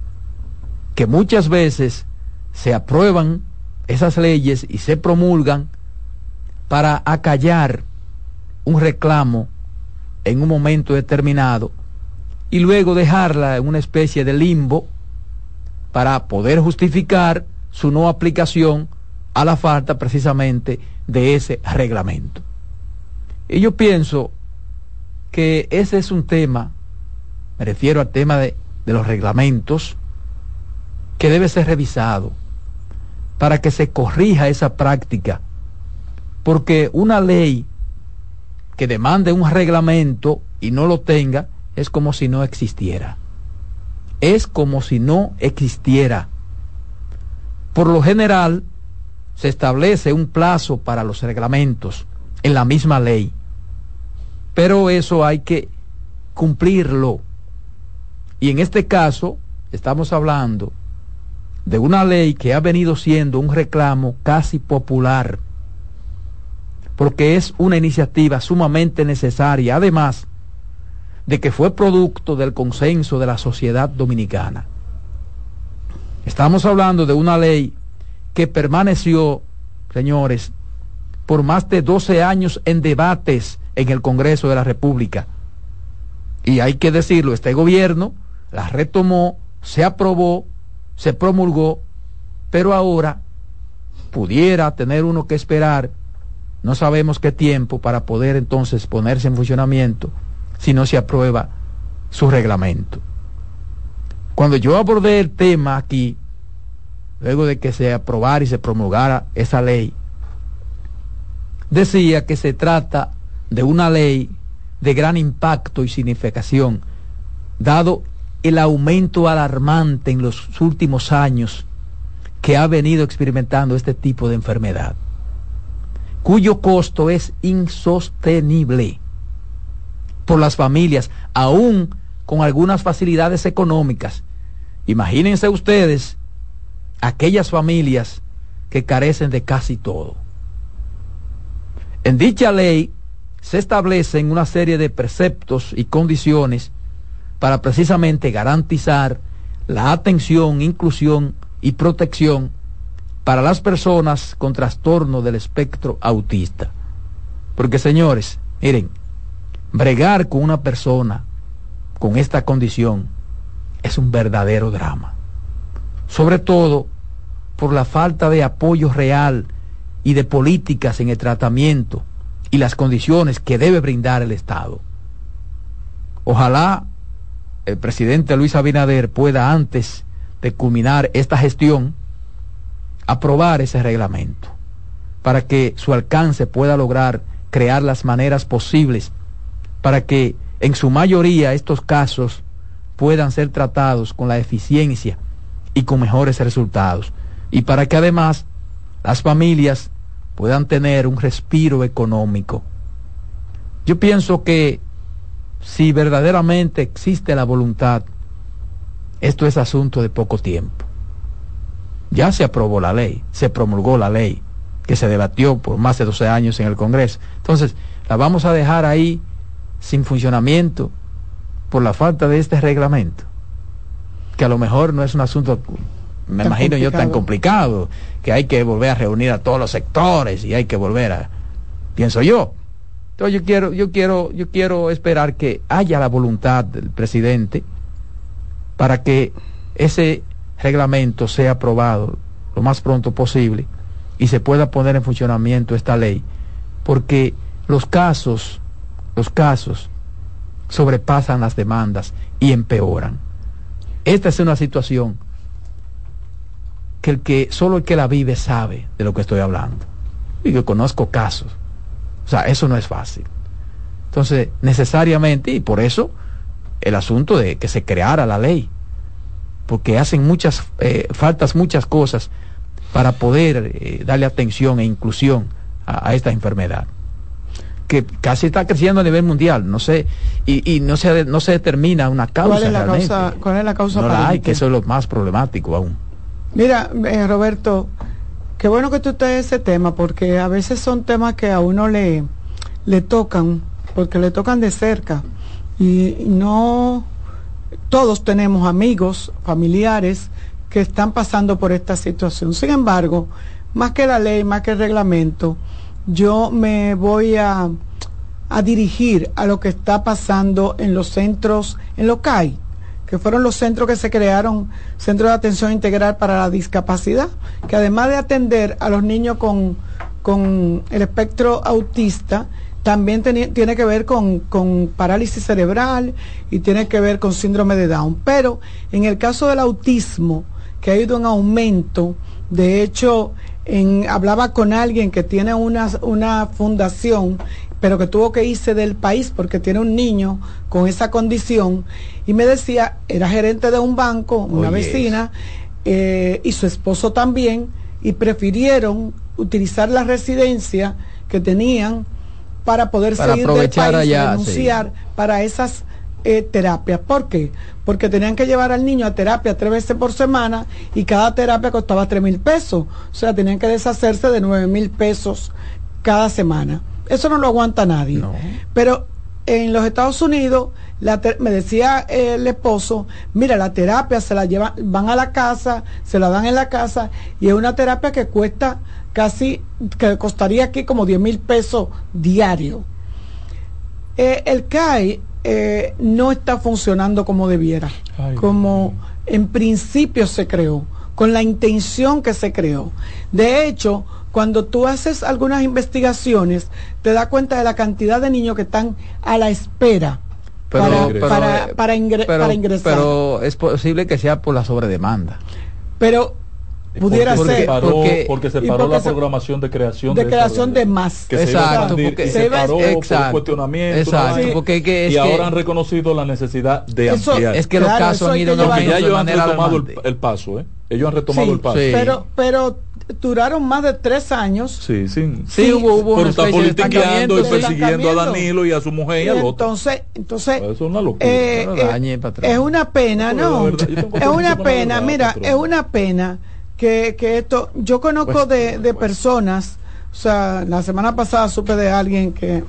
que muchas veces se aprueban esas leyes y se promulgan para acallar un reclamo en un momento determinado y luego dejarla en una especie de limbo para poder justificar su no aplicación a la falta precisamente de ese reglamento. Y yo pienso que ese es un tema, me refiero al tema de, de los reglamentos, que debe ser revisado para que se corrija esa práctica. Porque una ley que demande un reglamento y no lo tenga es como si no existiera. Es como si no existiera. Por lo general, se establece un plazo para los reglamentos en la misma ley. Pero eso hay que cumplirlo. Y en este caso estamos hablando de una ley que ha venido siendo un reclamo casi popular, porque es una iniciativa sumamente necesaria, además de que fue producto del consenso de la sociedad dominicana. Estamos hablando de una ley que permaneció, señores, por más de 12 años en debates en el Congreso de la República. Y hay que decirlo, este gobierno la retomó, se aprobó, se promulgó, pero ahora pudiera tener uno que esperar, no sabemos qué tiempo para poder entonces ponerse en funcionamiento si no se aprueba su reglamento. Cuando yo abordé el tema aquí, luego de que se aprobara y se promulgara esa ley, decía que se trata de una ley de gran impacto y significación, dado el aumento alarmante en los últimos años que ha venido experimentando este tipo de enfermedad, cuyo costo es insostenible por las familias, aún con algunas facilidades económicas. Imagínense ustedes aquellas familias que carecen de casi todo. En dicha ley se establecen una serie de preceptos y condiciones para precisamente garantizar la atención, inclusión y protección para las personas con trastorno del espectro autista. Porque señores, miren, bregar con una persona con esta condición es un verdadero drama. Sobre todo por la falta de apoyo real y de políticas en el tratamiento y las condiciones que debe brindar el Estado. Ojalá el presidente Luis Abinader pueda antes de culminar esta gestión aprobar ese reglamento para que su alcance pueda lograr crear las maneras posibles para que en su mayoría estos casos puedan ser tratados con la eficiencia y con mejores resultados. Y para que además las familias puedan tener un respiro económico. Yo pienso que si verdaderamente existe la voluntad, esto es asunto de poco tiempo. Ya se aprobó la ley, se promulgó la ley, que se debatió por más de 12 años en el Congreso. Entonces, la vamos a dejar ahí sin funcionamiento por la falta de este reglamento, que a lo mejor no es un asunto, me imagino yo, tan complicado, que hay que volver a reunir a todos los sectores y hay que volver a, pienso yo. Entonces yo quiero, yo quiero, yo quiero esperar que haya la voluntad del presidente para que ese reglamento sea aprobado lo más pronto posible y se pueda poner en funcionamiento esta ley, porque los casos los casos sobrepasan las demandas y empeoran. Esta es una situación que el que solo el que la vive sabe de lo que estoy hablando. Y yo conozco casos. O sea, eso no es fácil. Entonces, necesariamente, y por eso el asunto de que se creara la ley, porque hacen muchas, eh, faltas muchas cosas para poder eh, darle atención e inclusión a esta enfermedad que casi está creciendo a nivel mundial, no sé, y, y no se no se determina una causa. ¿Cuál es la causa? ¿Cuál es la causa? No la hay, que eso es lo más problemático aún. Mira, eh, Roberto, qué bueno que tú estés ese tema, porque a veces son temas que a uno le, le tocan, porque le tocan de cerca, y no todos tenemos amigos, familiares que están pasando por esta situación. Sin embargo, más que la ley, más que el reglamento, yo me voy a, dirigir a lo que está pasando en los centros, en los CAI, que fueron los centros que se crearon, Centros de Atención Integral para la Discapacidad, que además de atender a los niños con, el espectro autista, también tiene que ver con, con, parálisis cerebral y tiene que ver con síndrome de Down. Pero en el caso del autismo, que ha ido en aumento, de hecho, hablaba con alguien que tiene una, una fundación, pero que tuvo que irse del país porque tiene un niño con esa condición, y me decía, era gerente de un banco, una vecina, eh, y su esposo también, y prefirieron utilizar la residencia que tenían para poder seguir del país y renunciar para esas eh, terapia. ¿Por qué? Porque tenían que llevar al niño a terapia tres veces por semana y cada terapia costaba tres mil pesos. O sea, tenían que deshacerse de nueve mil pesos cada semana. Eso no lo aguanta nadie. Pero en los Estados Unidos, me decía el esposo, mira, la terapia se la llevan, van a la casa, se la dan en la casa y es una terapia que cuesta casi, que costaría aquí como 10 mil pesos diario. Eh, el CAI eh, no está funcionando como debiera, como en principio se creó, con la intención que se creó. De hecho, cuando tú haces algunas investigaciones, te das cuenta de la cantidad de niños que están a la espera. para, para, ingresar. Pero es posible que sea por la sobredemanda. Pero pudiera ser porque, porque se paró la programación de creación de, creación de, más. Exacto porque se, paró por cuestionamiento exacto porque y ahora han reconocido la necesidad de ampliar. es que los casos han ido ya ellos han retomado el, paso ¿eh? ellos han retomado el paso. pero pero duraron más de tres años. Sí, sí. Sí, hubo, hubo Por estar politiqueando y persiguiendo a Danilo y a su mujer y, al otro. Entonces, entonces es una locura. Eh, eh, es una pena, ¿no? Es una pena, mira, es una pena que, que esto, yo conozco pues, de, de pues. personas, o sea, la semana pasada supe de alguien que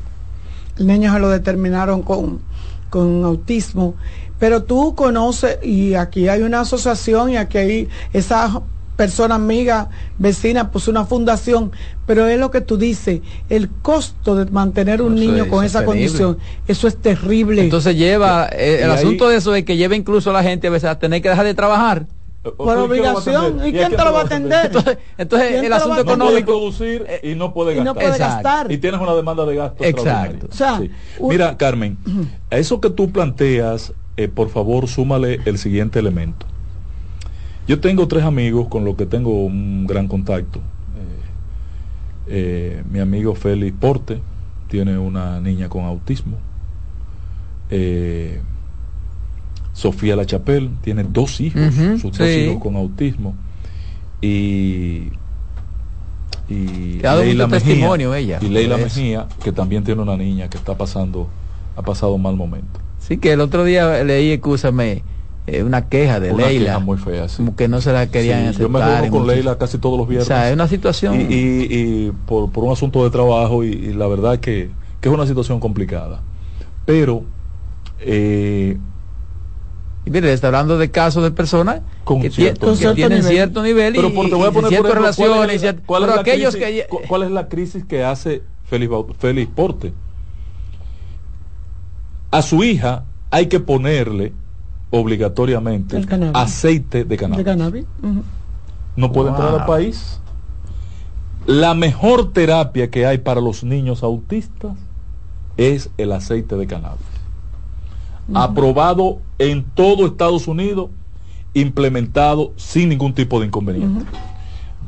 el niño se lo determinaron con, con autismo, pero tú conoces, y aquí hay una asociación y aquí hay esa persona amiga, vecina, pues una fundación, pero es lo que tú dices, el costo de mantener un niño con esa condición, eso es terrible. Entonces lleva, eh, el asunto de eso es que lleva incluso a la gente a veces a tener que dejar de trabajar. Por obligación, ¿y quién te lo va a atender? Entonces, el asunto económico. No producir y no puede gastar. Y, no puede gastar. y tienes una demanda de gasto. Exacto. Mira, Carmen, a eso que tú planteas, eh, por favor, súmale el siguiente elemento yo tengo tres amigos con los que tengo un gran contacto. Eh, eh, mi amigo Félix Porte tiene una niña con autismo. Eh, Sofía La Chapelle tiene dos hijos, sus dos hijos con autismo. Y, y Leila Mejía, ella, y Leila Mejía, que también tiene una niña que está pasando, ha pasado un mal momento. Sí, que el otro día leí, escúchame, eh, una queja de una Leila. Queja muy fea, Como que no se la querían Yo me reúno con Leila casi todos los viernes. O sea, es una situación. Y, y, por, por, un asunto de trabajo, y, la verdad que, que, es una situación complicada. Pero. Eh, y mire, está hablando de casos de personas que, cierto, tienen cierto nivel pero por, te voy a poner ciertas relaciones. ¿cuál es, la, aquellos crisis, que... ¿Cuál es la crisis que hace Félix, Félix Porte? A su hija hay que ponerle obligatoriamente aceite de cannabis. No puede entrar al país. La mejor terapia que hay para los niños autistas es el aceite de cannabis. Aprobado en todo Estados Unidos, implementado sin ningún tipo de inconveniente.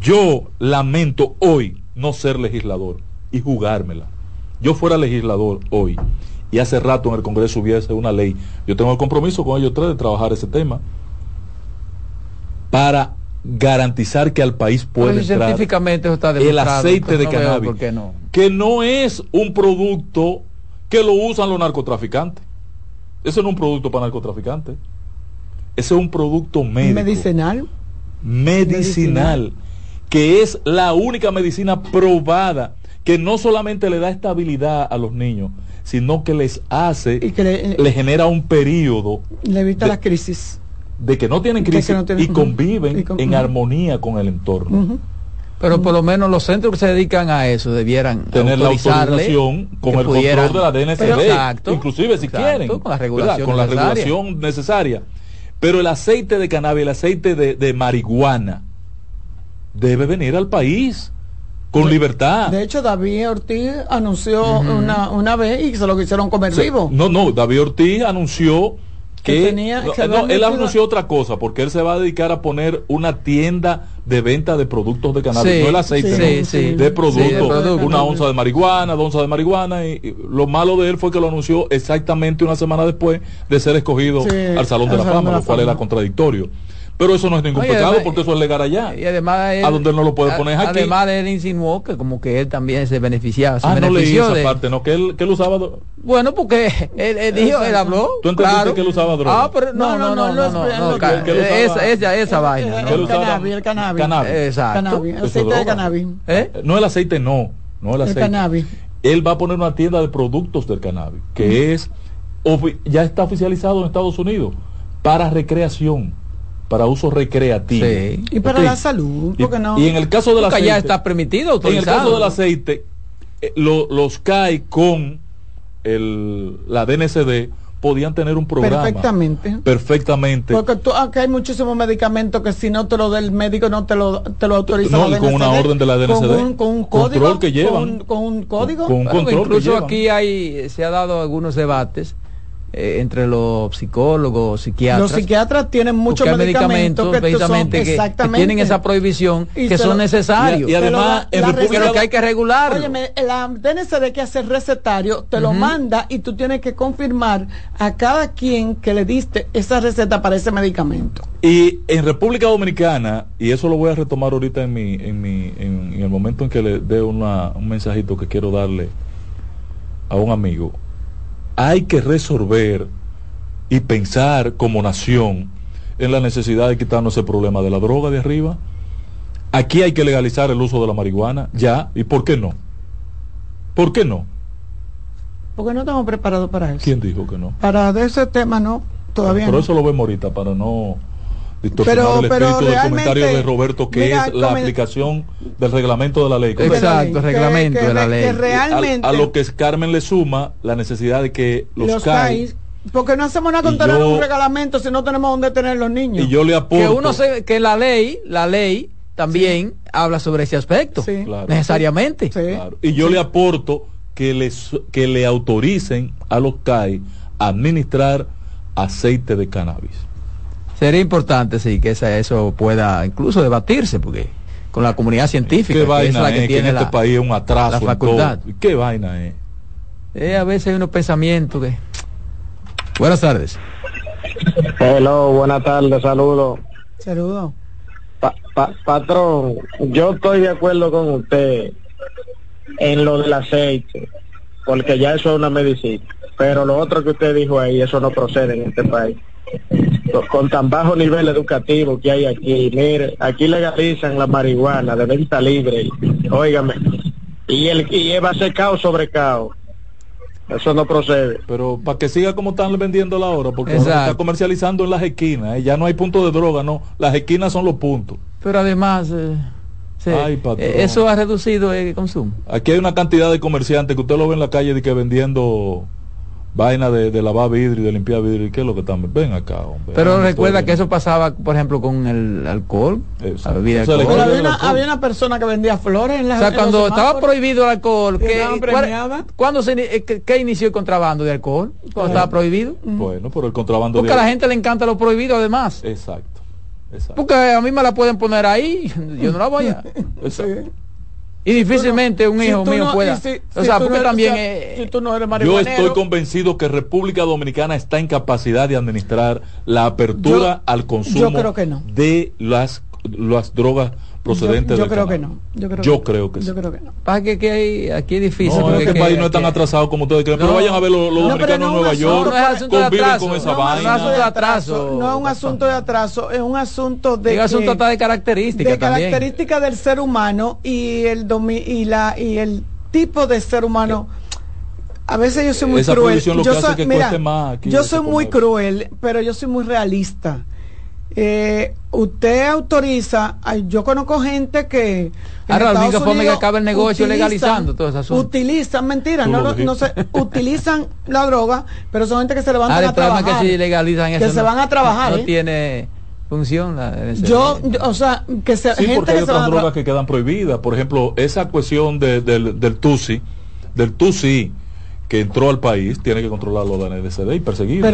Yo lamento hoy no ser legislador y jugármela. Yo fuera legislador hoy y hace rato en el Congreso hubiese una ley. Yo tengo el compromiso con ellos tres de trabajar ese tema para garantizar que al país puede entrar científicamente está el aceite de cannabis, que no es un producto que lo usan los narcotraficantes. Ese no es un producto para narcotraficantes. Ese es un producto médico. Medicinal. Medicinal. Que es la única medicina probada que no solamente le da estabilidad a los niños, sino que les hace, y que le, genera un periodo. Le evita la crisis. De que no tienen crisis y conviven en armonía con el entorno. Pero por lo menos los centros que se dedican a eso debieran tener la autorización con el control de la DNCD, inclusive si quieren, con la regulación, con la regulación necesaria. Pero el aceite de cannabis, el aceite de, de marihuana, debe venir al país con libertad. De hecho, David Ortiz anunció una, una vez y se lo quisieron comer vivo. No, no, David Ortiz anunció que, tenía, no, él anunció otra cosa porque él se va a dedicar a poner una tienda de venta de productos de cannabis, no el aceite, de productos, una onza de marihuana, dos onzas de marihuana y, lo malo de él fue que lo anunció exactamente una semana después de ser escogido al Salón de la Fama, lo cual era contradictorio. Pero eso no es ningún pecado porque eso es legal allá. Y además a donde no lo puede poner aquí. Además él insinuó que como que él también se beneficiaba. Se ah, no leí esa de... parte, ¿no? Que él, que él usaba... Bueno, porque él, él dijo, él habló. ¿Tú entendiste claro. que él usaba droga? Ah, pero no, no, no, no, no, no, esa, esa, esa vaina. El cannabis, el cannabis. Cannabis. Exacto. El aceite de cannabis. ¿Eh? No el aceite, no. No el aceite. El cannabis. Él va a poner una tienda de productos del cannabis, que es ya está oficializado en Estados Unidos para recreación para uso recreativo. Sí. Y para la salud, porque no. Y en el caso del aceite. ya está permitido, autorizado. En el caso del aceite, eh, lo, los CAI con el, la DNCD podían tener un programa. Perfectamente. Perfectamente. Porque tú, acá hay muchísimos medicamentos que si no te lo da el médico no te lo, te lo autoriza. No, con una orden de la DNCD. Con un, con un código. que llevan. Con, un código. Con, un control incluso aquí hay, se ha dado algunos debates eh, entre los psicólogos, psiquiatras. Los psiquiatras tienen muchos medicamentos, que, precisamente que, tienen esa prohibición, que son necesarios. Y, además, en República que hay que regular. Oye, la DNCD que hace recetario, te lo manda y tú tienes que confirmar a cada quien que le diste esa receta para ese medicamento. Y en República Dominicana, y eso lo voy a retomar ahorita en mi, en mi, en, el momento en que le dé una, un mensajito que quiero darle a un amigo hay que resolver y pensar como nación en la necesidad de quitarnos el problema de la droga de arriba. Aquí hay que legalizar el uso de la marihuana, ya, ¿y por qué no? ¿Por qué no? Porque no estamos preparados para eso. ¿Quién dijo que no? Para de ese tema no, todavía Pero no. eso lo vemos ahorita, para no distorsionar el espíritu del comentario de Roberto, que es la aplicación del reglamento de la ley. Exacto, el reglamento de la ley. realmente, a, lo que Carmen le suma la necesidad de que los, los CAI, porque no hacemos nada con tener un reglamento si no tenemos dónde tener los niños. Y yo le aporto. Que uno se, que la ley, la ley también habla sobre ese aspecto. Sí. necesariamente. Claro. Y yo le aporto que, les, que le autoricen a los CAI a administrar aceite de cannabis. Sería importante, sí, que eso pueda incluso debatirse, porque con la comunidad científica, ¿Qué vaina es la que tiene en este país un atraso la facultad. ¿Qué vaina es? Eh, a veces hay unos pensamientos que... Buenas tardes. Hello, buenas tardes, saludos. Saludos. patrón, yo estoy de acuerdo con usted en lo del aceite, porque ya eso es una medicina. Pero lo otro que usted dijo ahí, eso no procede en este país con tan bajo nivel educativo que hay aquí. Mire, aquí legalizan la marihuana de venta libre, óigame, y el y va a ser caos sobre caos. Eso no procede. Pero para que siga como están vendiendo la hora, porque está comercializando en las esquinas, ¿eh? ya no hay punto de droga, no, las esquinas son los puntos. Pero además, eh, eh, eso ha reducido el consumo. Aquí hay una cantidad de comerciantes que usted lo ve en la calle de que vendiendo vaina de, de, lavar vidrio y de limpiar vidrio, ¿qué es lo que están? Ven acá, hombre. Pero recuerda que eso pasaba, por ejemplo, con el alcohol. Había, había, una, persona que vendía flores en la O sea, cuando estaba prohibido el alcohol, ¿qué, ¿cuándo se, eh, qué, inició el contrabando de alcohol? Cuando estaba prohibido. Bueno, pero el contrabando Porque a la gente le encanta lo prohibido además. Exacto. Exacto. Porque a mí me la pueden poner ahí, yo no la voy a... Exacto. Y difícilmente un hijo mío pueda. o sea, porque también. yo estoy convencido que República Dominicana está en capacidad de administrar la apertura al consumo de las, las drogas procedentes yo, creo que no yo creo, yo creo que yo creo que no. Para que, que aquí es difícil no, este país no es tan atrasado como ustedes creen pero vayan a ver los, los dominicanos en Nueva York conviven con esa vaina. no, de atraso. No es un asunto. de atraso es un asunto de un asunto de características de características del ser humano y el y la y el tipo de ser humano. A veces yo soy muy cruel. yo soy, mira, yo soy muy cruel pero yo soy muy realista eh, usted autoriza, yo conozco gente que ahora la única forma que acaba el negocio legalizando todo eso utilizan mentiras no, no se utilizan la droga pero son gente que se levantan ah, a trabajar que, si legalizan eso, que se van a trabajar no ¿eh? tiene función la, yo, o sea que se, sí, porque hay otras drogas que quedan prohibidas. Por ejemplo esa cuestión de, del, del TUSI del TUSI que entró al país tiene que controlarlo de NDCD y perseguir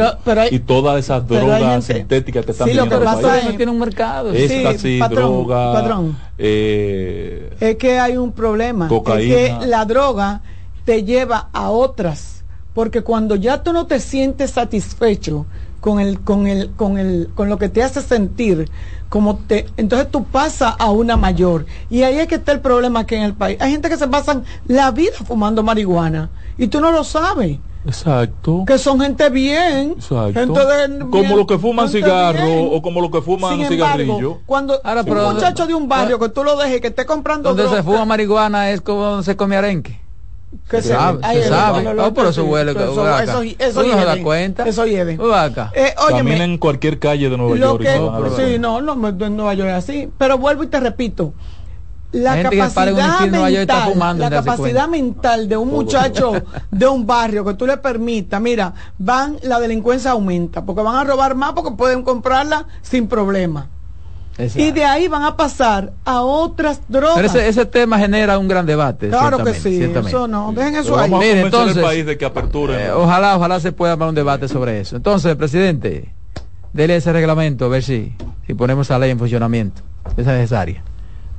y todas esas drogas sintéticas que están sí, lo que pasa es, no tiene un mercado esta sí, droga patrón, eh, es que hay un problema cocaína. es que la droga te lleva a otras porque cuando ya tú no te sientes satisfecho con el, con el, con el, con lo que te hace sentir, como te, entonces tú pasas a una mayor. Y ahí es que está el problema aquí en el país. Hay gente que se pasan la vida fumando marihuana y tú no lo sabes. Exacto. Que son gente bien. Exacto. como los que fuman cigarro o como los que fuman cigarrillo. Cuando un muchacho de un barrio que tú lo dejes que esté comprando Donde se fuma marihuana es como se come arenque. Que se sabe, se sabe. Oh, por eso huele. Eso, eso, eso, no se da cuenta. Eso lleve. Eh, También en cualquier calle de Nueva York. Que, sí, no, no, en Nueva York es así. Pero vuelvo y te repito la capacidad mental, la capacidad mental de un muchacho de un barrio que tú le permitas, mira, van la delincuencia aumenta, porque van a robar más porque pueden comprarla sin problema. Y de ahí van a pasar a otras drogas. Pero ese, tema genera un gran debate. Claro que sí, eso no, dejen eso ahí. Mire, entonces, el país de que aperture, eh, ojalá, ojalá se pueda dar un debate sobre eso. Entonces, presidente, dele ese reglamento, a ver si, si ponemos esa ley en funcionamiento. Es necesaria.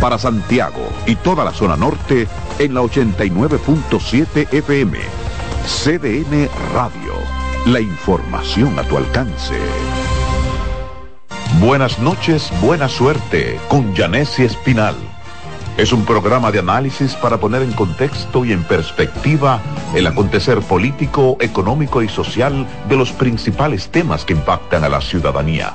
Para Santiago y toda la zona norte en la 89.7 FM. CDN Radio. La información a tu alcance. Buenas noches, buena suerte con Janessi Espinal. Es un programa de análisis para poner en contexto y en perspectiva el acontecer político, económico y social de los principales temas que impactan a la ciudadanía.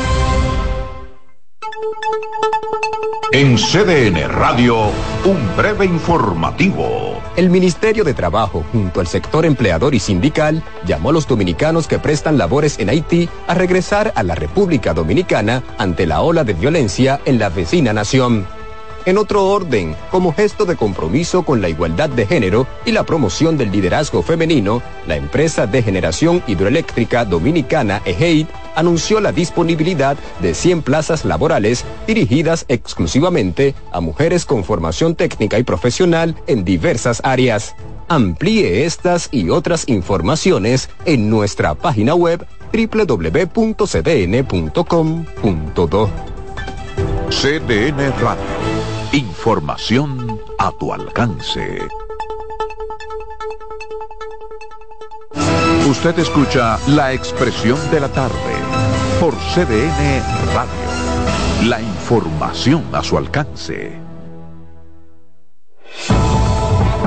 En CDN Radio, un breve informativo. El Ministerio de Trabajo, junto al sector empleador y sindical, llamó a los dominicanos que prestan labores en Haití a regresar a la República Dominicana ante la ola de violencia en la vecina nación. En otro orden, como gesto de compromiso con la igualdad de género y la promoción del liderazgo femenino, la empresa de generación hidroeléctrica dominicana EGEID anunció la disponibilidad de 100 plazas laborales dirigidas exclusivamente a mujeres con formación técnica y profesional en diversas áreas. Amplíe estas y otras informaciones en nuestra página web www.cdn.com.do. CDN Radio Información a tu alcance. Usted escucha la expresión de la tarde por CDN Radio. La información a su alcance.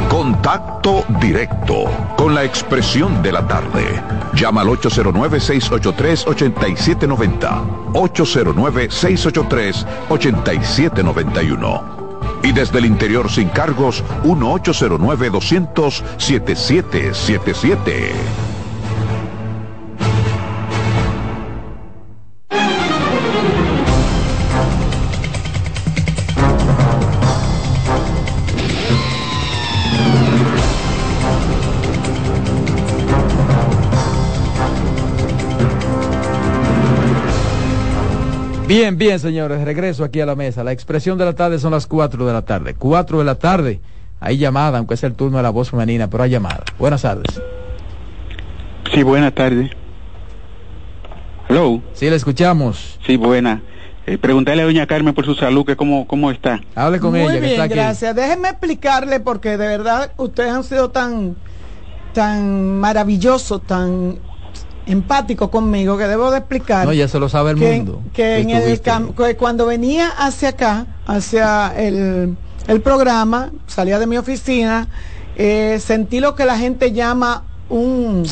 Contacto directo con la expresión de la tarde. Llama al 809-683-8790. 809-683-8791 y desde el interior sin cargos 1-809-200-7777. Bien, bien, señores, regreso aquí a la mesa. La expresión de la tarde son las 4 de la tarde. 4 de la tarde. Hay llamada, aunque es el turno de la voz femenina, pero hay llamada. Buenas tardes. Sí, buenas tardes. Hello. Sí, le escuchamos. Sí, buena. Eh, preguntarle a doña Carmen por su salud, que cómo, cómo está. Hable con Muy ella, que bien, está aquí. gracias. Déjenme explicarle porque de verdad ustedes han sido tan tan maravillosos, tan empáticos conmigo que debo de explicar No, ya se lo sabe el que, mundo. que en el que cuando venía hacia acá, hacia el, el programa, salía de mi oficina, eh, sentí lo que la gente llama un,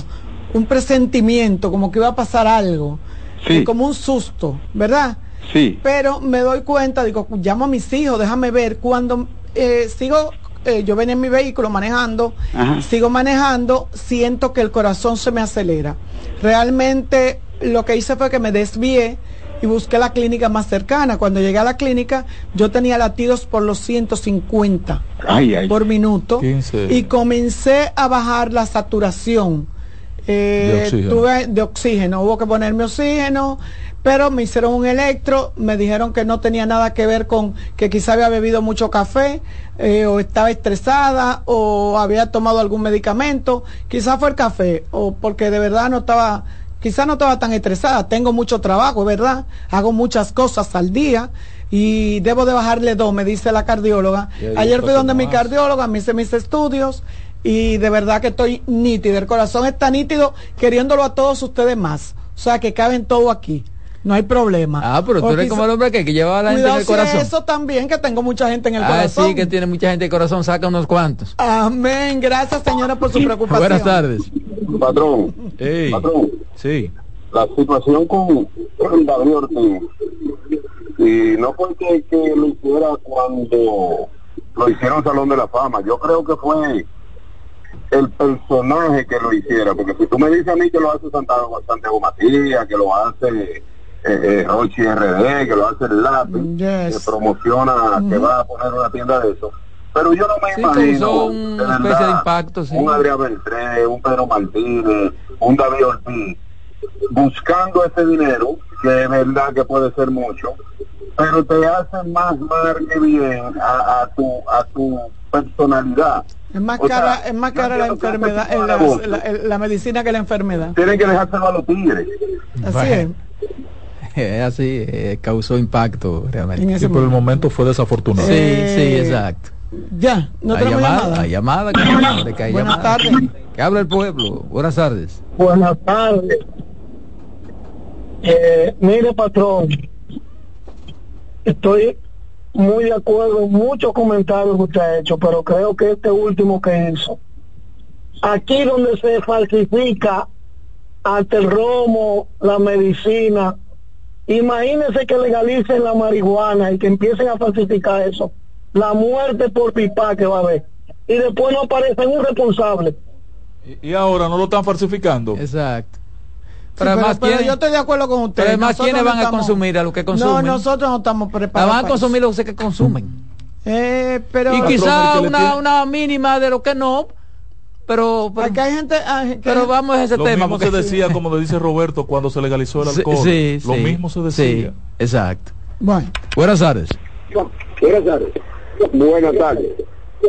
un presentimiento, como que iba a pasar algo, Sí. eh, como un susto, ¿verdad? Sí. Pero me doy cuenta, digo, llamo a mis hijos, déjame ver, cuando eh, sigo, eh, yo venía en mi vehículo manejando, Ajá. sigo manejando, siento que el corazón se me acelera. Realmente lo que hice fue que me desvié y busqué la clínica más cercana. Cuando llegué a la clínica, yo tenía latidos por los 150 Ay, ay. por minuto 15. y comencé a bajar la saturación eh, De oxígeno. tuve de oxígeno. Hubo que ponerme oxígeno, pero me hicieron un electro, me dijeron que no tenía nada que ver con que quizá había bebido mucho café eh, o estaba estresada o había tomado algún medicamento. Quizá fue el café o porque de verdad no estaba quizá no estaba tan estresada, tengo mucho trabajo, ¿verdad? Hago muchas cosas al día y debo de bajarle dos, me dice la cardióloga. Ayer fui donde mi cardióloga, me hice mis estudios y de verdad que estoy nítido, el corazón está nítido, queriéndolo a todos ustedes más. O sea, que caben todo aquí. No hay problema. Ah, pero tú O eres quizá- como el hombre que, que lleva a la gente en Cuidado el si corazón. eso también, que tengo mucha gente en el ah, corazón. sí, que tiene mucha gente en el corazón, saca unos cuantos. Amén. Gracias, señora, por su preocupación. Buenas tardes. Patrón, Ey, patrón, sí. la situación con con David Ortiz, y no fue que, que lo hiciera cuando lo hicieron Salón de la Fama, yo creo que fue el personaje que lo hiciera, porque si tú me dices a mí que lo hace Santiago, Santiago Matías, que lo hace eh, eh, Rochi RD, que lo hace el lápiz, que promociona, que va a poner una tienda de eso, pero yo no me Sí, imagino una de especie verdad, de impacto, sí. un Adrián Beltré, un Pedro Martínez, un David Ortiz, buscando ese dinero, que es verdad que puede ser mucho, pero te hace más mal que bien a, a tu a tu personalidad. Es más O sea, cara, es más cara la enfermedad, eh, la, la- la medicina que la enfermedad. Tienen que dejárselo a los tigres. Así Bueno. es. Es así, eh, causó impacto realmente. Sí, por el momento fue desafortunado. Sí, Eh, sí, exacto. Ya, no hay tenemos llamada, llamada. hay llamada, que hay Buenas llamada. tardes. Que habla el pueblo. Buenas tardes. Buenas tardes. Eh, mire, patrón, estoy muy de acuerdo en muchos comentarios que usted ha hecho, pero creo que este último que hizo, aquí donde se falsifica hasta el romo, la medicina, imagínense que legalicen la marihuana y que empiecen a falsificar eso, la muerte por pipa que va a haber, y después no aparecen un responsable. Y, y ahora no lo están falsificando. Exacto. Sí, Pero además, pero ¿quiénes- yo estoy de acuerdo con usted. Pero además, ¿quiénes no van a consumir a lo que consumen? No, nosotros no estamos La preparados. van a consumir los que consumen. Eh, pero y quizá una, una mínima de lo que no, pero, pero, Aquí hay gente. ah, pero vamos a ese Lo tema. mismo porque- se decía, como le dice Roberto, cuando se legalizó el alcohol. sí, lo sí, mismo se sí, decía. exacto. Bueno, Buenas tardes. Buenas tardes. Buenas tardes.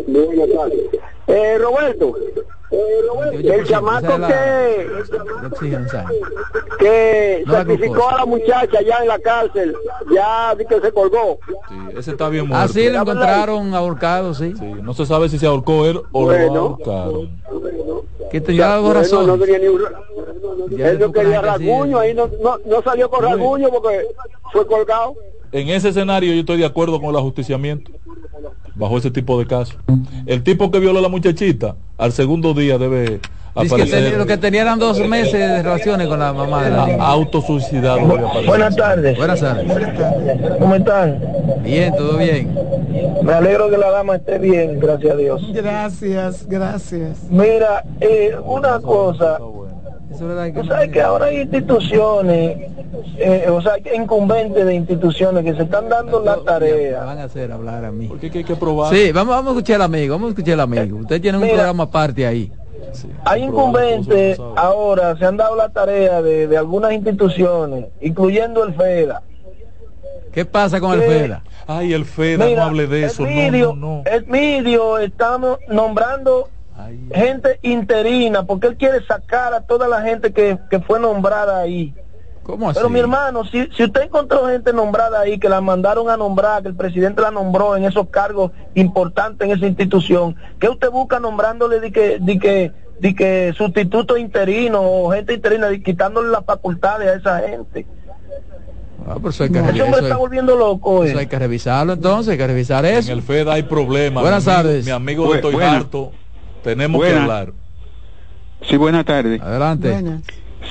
Buenas tardes. Eh, Roberto, el chamaco que, que No sacrificó a la muchacha ya en la cárcel, ya vi que se colgó. Sí, ese está bien muerto. Así lo encontraron ahorcado, sí. Sí, no se sabe si se ahorcó él o lo Bueno. ahorcaron. Que tenía algo razón. no tenía ni un- Ya él no quería rasguño, ahí no, no, no salió con rasguño porque fue colgado. En ese escenario yo estoy de acuerdo con el ajusticiamiento. Bajo ese tipo de casos. El tipo que violó a la muchachita, al segundo día debe Dice que aparecer tenía- lo que tenía eran dos meses de relaciones con la mamá de la niña. autosuicidado. debe aparecer. Buenas tardes. Buenas tardes. ¿Cómo están? Bien, todo bien. Me alegro que la dama esté bien, gracias a Dios. gracias, gracias. Mira, eh, una cosa, Eso es verdad que tú sabes que ahora hay instituciones, eh, o sea, incumbentes de instituciones que se están dando la Me tarea. van a hacer hablar a mí. Porque hay que probar. Sí, vamos, vamos a escuchar al amigo, vamos a escuchar al amigo. Usted tiene un Mira. programa aparte ahí. Hay incumbentes ahora, se han dado la tarea de, de algunas instituciones, incluyendo el FEDA, ¿Qué pasa con el FEDA? Ay, el FEDA, no hable de eso. Medio, no, no, El medio estamos nombrando gente interina porque él quiere sacar a toda la gente que, que fue nombrada ahí. ¿Cómo así? Pero mi hermano, si, si usted encontró gente nombrada ahí, que la mandaron a nombrar, que el presidente la nombró en esos cargos importantes en esa institución, ¿qué usted busca nombrándole de que, de que, de que sustituto interino o gente interina, de, quitándole las facultades a esa gente? Ah, pues hay que Ese hombre está volviendo loco. Eso eh. hay que revisarlo entonces, hay que revisar eso. En el FEDA hay problemas. Buenas mi amigo- tardes. Mi amigo buena. harto. Tenemos que Buena. hablar. Sí, buenas tardes. Adelante.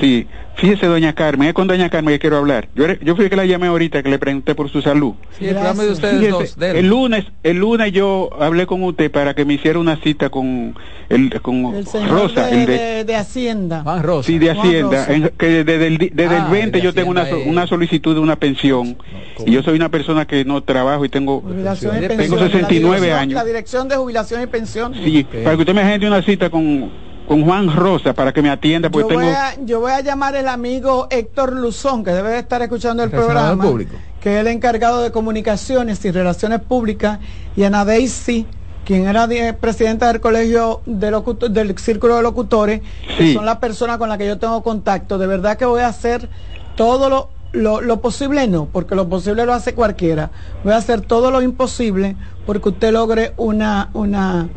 Sí, fíjese, doña Carmen, es con doña Carmen que quiero hablar. Yo, era- yo fui que la llamé ahorita, que le pregunté por su salud. Sí, el programa de ustedes Fíjese, dos. dele. el lunes, el lunes yo hablé con usted para que me hiciera una cita con el con El señor Rosa, de, el de, de- de Hacienda. Juan Rosa. sí, de Hacienda, en- que desde el, di- desde Ah, el 20 de yo tengo una, es- una solicitud de una pensión y yo soy una persona que no trabajo y tengo Jubilación Tengo pensión. 69 la años. La dirección de jubilación y pensión. Sí, para que usted me agende una cita con, con Juan Rosa para que me atienda Yo porque voy, tengo a, yo voy a llamar el amigo Héctor Luzón, que debe de estar escuchando el Relacionado programa, público. que es el encargado de comunicaciones y relaciones públicas, y Ana Daisy, quien era presidenta del colegio de locuto- del círculo de locutores, que son las personas con las que yo tengo contacto. De verdad que voy a hacer todo lo, lo, lo posible, no, porque lo posible lo hace cualquiera. Voy a hacer todo lo imposible porque usted logre una, una,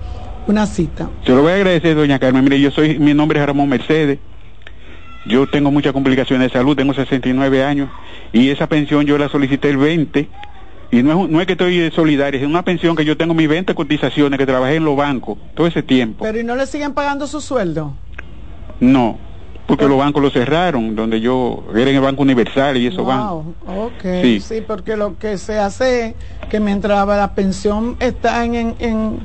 una cita. Se lo voy a agradecer, doña Carmen. Mire, yo soy, mi nombre es Ramón Mercedes. Yo tengo muchas complicaciones de salud, tengo 69 años y esa pensión yo la solicité el 20 y no es, no es que estoy eh, solidario, es una pensión que yo tengo mis 20 cotizaciones que trabajé en los bancos todo ese tiempo. Pero ¿y no le siguen pagando su sueldo? No, porque los bancos los cerraron, donde yo era en el Banco Universal y bancos. Wow, ok. Sí. Sí. porque lo que se hace es que mientras la pensión está en, en, en,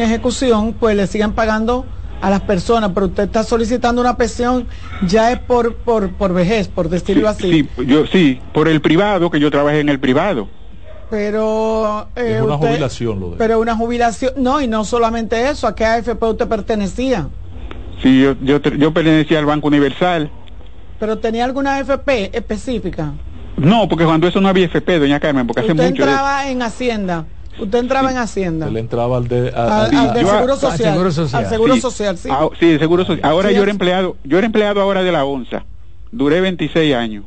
ejecución, pues le siguen pagando a las personas, pero usted está solicitando una pensión ya es por, por, por vejez, por decirlo así. Sí, yo sí, por el privado, que yo trabajé en el privado. Pero eh, Es una usted- jubilación lo de Pero una jubilación, no, y no solamente eso, ¿a qué AFP usted pertenecía? Sí, yo, yo, yo pertenecía al Banco Universal. Pero tenía alguna AFP específica. No, porque cuando eso no había FP, doña Carmen, porque hace Usted mucho de eso. entraba en Hacienda. Usted entraba en Hacienda. Se le entraba al de. a- Al, seguro al social. Seguro Social. Al seguro Sí. social, sí. Ah, sí, seguro social. Ahora Sí, yo era empleado, yo era empleado ahora de la ONSA. Duré 26 años.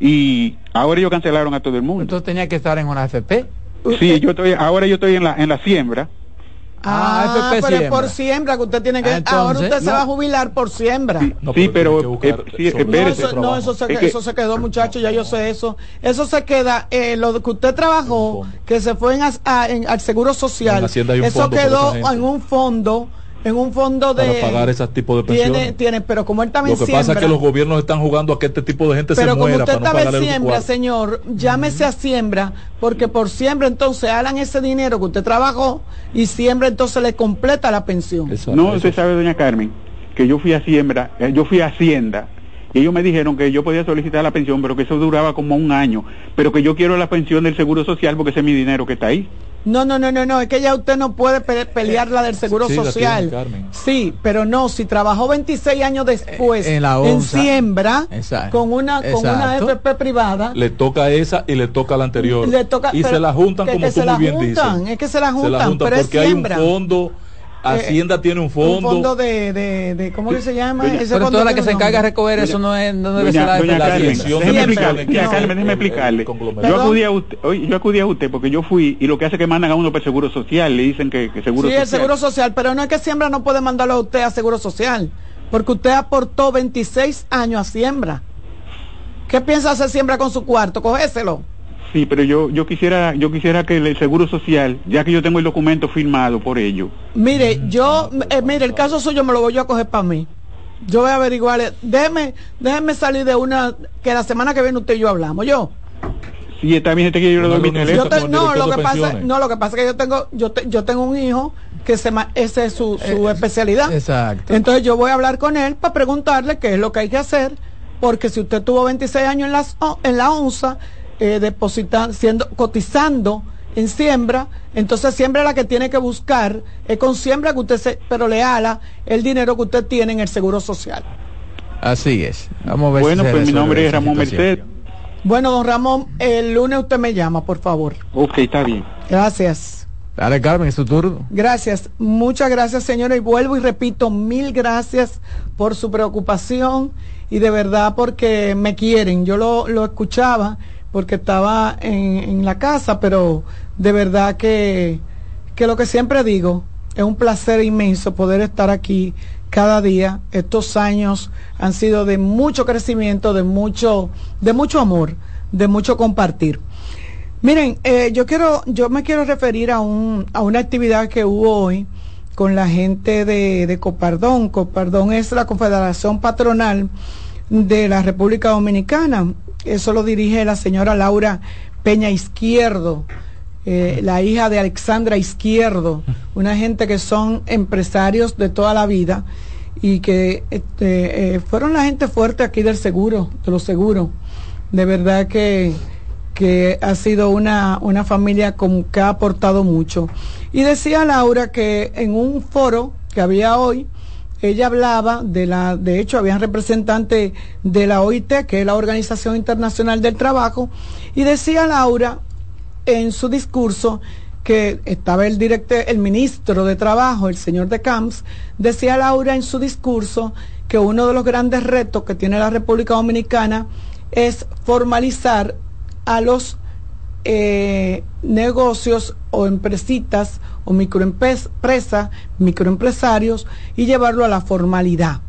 Y ahora ellos cancelaron a todo el mundo. Entonces tenía que estar en una FP. Sí, yo estoy, ahora yo estoy en la, en la siembra. Ah, Ah, FP pero es siembra. por siembra que usted tiene que. Ah, entonces, ahora usted se no. va a jubilar por siembra. No, sí, pero eh, sí, No, eso, no, eso se, Es que- eso se quedó, muchacho, ya yo sé eso. Eso se queda, eh, lo que usted trabajó, que se fue en, as- a- en- al Seguro Social, En eso quedó en un fondo, en un fondo de... para pagar ese tipo de tiene, pensiones. tiene, pero como él Lo también que siembra, pasa es que los gobiernos están jugando a que este tipo de gente pero se como muera usted para no siembra, señor, llámese a siembra, porque por siembra entonces hagan ese dinero que usted trabajó y siembra entonces le completa la pensión. No, usted sabe, doña Carmen, que yo fui a siembra, eh, yo fui a Hacienda. Y ellos me dijeron que yo podía solicitar la pensión, pero que eso duraba como un año. Pero que yo quiero la pensión del Seguro Social porque ese es mi dinero que está ahí. No, no, no, no, no, es que ya usted no puede pe- pelear la del Seguro sí, Social. tiene. Sí, pero no, si trabajó 26 años después en en, la onza. siembra Exacto. con una con una. FP privada, Le toca esa y le toca la anterior. le toca y pero se la juntan que- como que tú se la muy bien juntan, dices. es que se la Se juntan, la juntan pero es porque hay un fondo, Hacienda tiene un un fondo. fondo de, de, de ¿cómo que se llama? Doña- Ese pero fondo toda la que se encarga de recoger eso no, es, no debe Doña, ser la doña la Carmen, déjeme explicarle, doña No. Carmen, déjeme explicarle. Yo acudí a usted, oye, yo acudí a usted porque yo fui y lo que hace es que mandan a uno por el seguro social, le dicen que, que seguro Sí, social. el Seguro Social, pero no es que siembra no puede mandarlo a usted a Seguro Social, porque usted aportó 26 años a siembra. ¿Qué piensa hacer siembra con su cuarto? Cogéselo. Sí, pero yo yo quisiera yo quisiera que el seguro social, ya que yo tengo el documento firmado por ello. Mire, yo, eh, mire, el caso suyo me lo voy a coger para mí. Yo voy a averiguar. eh, Déjeme, déjeme salir de una que la semana que viene usted y yo hablamos. Yo. Sí, está bien, este que yo le doy mi Yo teléfono. te- no, lo que pasa, no, lo que pasa es que yo tengo, yo, te- yo tengo un hijo que se ma- esa es su, su especialidad. Exacto. Entonces yo voy a hablar con él para preguntarle qué es lo que hay que hacer, porque si usted tuvo 26 años en, las, o- en la onza, eh, depositando, siendo, cotizando en siembra, entonces siembra la que tiene que buscar, es con siembra que usted se, pero le ala el dinero que usted tiene en el seguro social. Así es. Vamos a ver Bueno, si pues mi nombre es Ramón. Merced. Bueno, don Ramón, el lunes usted me llama, por favor. Ok, está bien. Gracias. Dale, Carmen, es tu turno. Gracias, muchas gracias, señora. Y vuelvo y repito, mil gracias por su preocupación y de verdad porque me quieren. Yo lo, lo escuchaba porque estaba en, la casa, pero de verdad que, que lo que siempre digo, es un placer inmenso poder estar aquí cada día. Estos años han sido de mucho crecimiento, de mucho, de mucho amor, de mucho compartir. Miren, eh, yo quiero, yo me quiero referir a un, a una actividad que hubo hoy con la gente de, de Copardón. Copardón es la Confederación Patronal de la República Dominicana. Eso lo dirige la señora Laura Peña Izquierdo, eh, la hija de Alexandra Izquierdo, una gente que son empresarios de toda la vida y que este, eh, fueron la gente fuerte aquí del seguro, de los seguros. De verdad que que ha sido una, una familia con, que ha aportado mucho. Y decía Laura que en un foro que había hoy, ella hablaba de la, de hecho, habían representantes de la OIT, que es la Organización Internacional del Trabajo, y decía Laura en su discurso que estaba el el ministro de Trabajo, el señor de Camps, decía Laura en su discurso que uno de los grandes retos que tiene la República Dominicana es formalizar a los eh, negocios o empresitas o microempresas, microempresarios y llevarlo a la formalidad.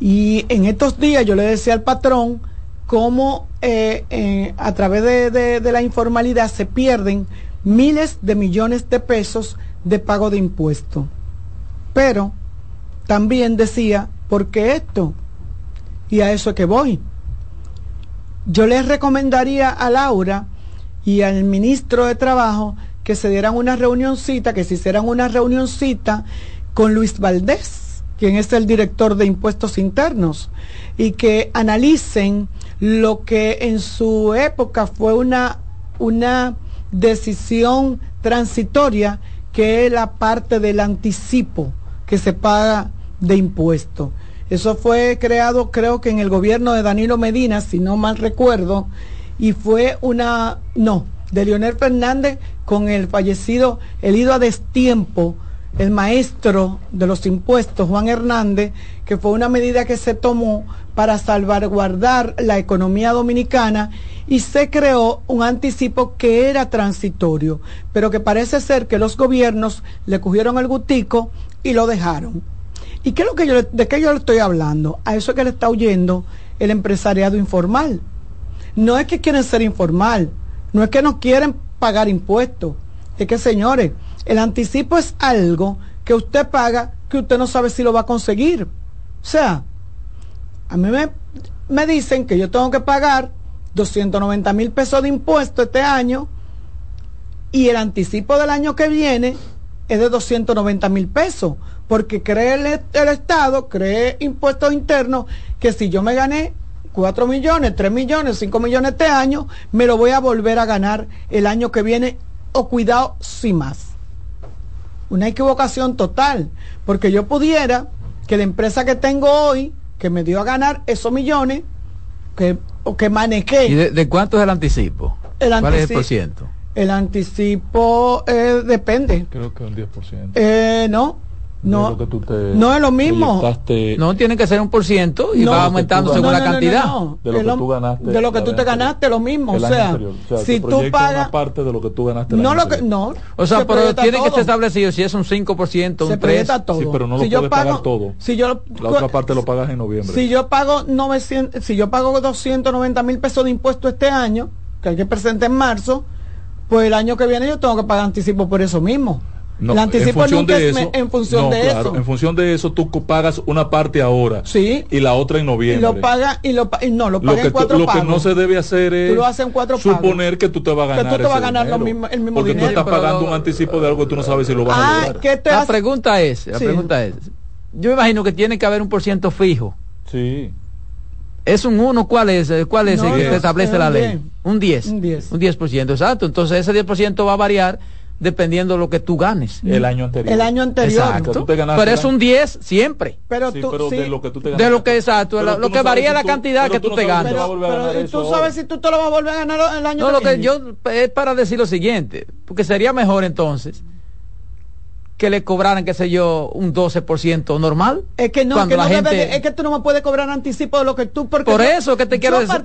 Y en estos días yo le decía al patrón cómo eh, eh, a través de, de la informalidad se pierden miles de millones de pesos de pago de impuestos. Pero también decía, ¿por qué esto? Y a eso es que voy yo les recomendaría a Laura y al ministro de Trabajo que se dieran una reunioncita, que se hicieran una reunioncita con Luis Valdés, quien es el director de impuestos internos, y que analicen lo que en su época fue una, una decisión transitoria, que es la parte del anticipo que se paga de impuestos. Eso fue creado creo que en el gobierno de Danilo Medina, si no mal recuerdo, y fue una, no, de Leonel Fernández con el fallecido, el ido a destiempo, el maestro de los impuestos, Juan Hernández, que fue una medida que se tomó para salvaguardar la economía dominicana y se creó un anticipo que era transitorio, pero que parece ser que los gobiernos le cogieron el gutico y lo dejaron. ¿Y qué es lo que yo, de qué yo le estoy hablando? A eso es que le está oyendo el empresariado informal. No es que quieren ser informal, no es que no quieren pagar impuestos. Es que, señores, el anticipo es algo que usted paga que usted no sabe si lo va a conseguir. O sea, a mí me, me dicen que yo tengo que pagar 290 mil pesos de impuestos este año y el anticipo del año que viene es de 290 mil pesos porque cree el, Estado, cree impuestos internos, que si yo me gané 4 millones, 3 millones, 5 millones este año, me lo voy a volver a ganar el año que viene, o cuidado, sin más. Una equivocación total, porque yo pudiera que la empresa que tengo hoy, que me dio a ganar esos millones, que, o que manejé. ¿Y de, cuánto es el anticipo? El ¿Cuál es el por ciento? El anticipo eh, depende. Creo que un 10%. Eh, no, no, no es lo mismo. No, tiene que ser un por ciento y va aumentando según la cantidad. de lo que tú ganaste. De lo que tú te ganaste, lo mismo. O sea, si tú pagas. parte de lo que tú ganaste. No, lo que, no. O sea, pero tiene que estar establecido si es un 5%, un 3%. Todo. Sí, pero no lo si puedes pagar todo. Si yo, la otra parte lo pagas en noviembre. Si yo pago 900, si yo pago 290 mil pesos de impuestos este año, que hay que presentar en marzo, pues el año que viene yo tengo que pagar anticipo por eso mismo. No, anticipo en función de eso, en función de eso. En función de eso tú pagas una parte ahora. Sí. Y la otra en noviembre. Y lo paga y lo no, lo paga en cuatro Lo que no se debe hacer es cuatro suponer que tú te vas a ganar. Que tú te vas a ganar lo mismo, el mismo Porque dinero. tú estás pagando un anticipo de algo que tú no sabes si lo vas a ah, lograr. la pregunta es, la pregunta es, yo me imagino que tiene que haber un por ciento fijo. Sí. ¿Es un 1? ¿Cuál es, cuál es el que establece la ley? Un 10. Un 10. Un 10%, exacto. Entonces ese 10% va a variar dependiendo de lo que tú ganes. El año anterior. El año anterior. Exacto. pero es un 10 siempre. Pero, tú, pero sí. de lo que tú te ganas. De lo que, exacto, lo, lo que varía la cantidad que tú, te ganas. Pero, pero tú sabes si tú te lo vas a volver a ganar el año No, lo que yo es para decir lo siguiente, porque sería mejor entonces que le cobraran, qué sé yo, un 12% normal. Es que no, cuando que la no gente... de- es que tú no me puedes cobrar anticipo de lo que tú porque Por eso que te quiero decir-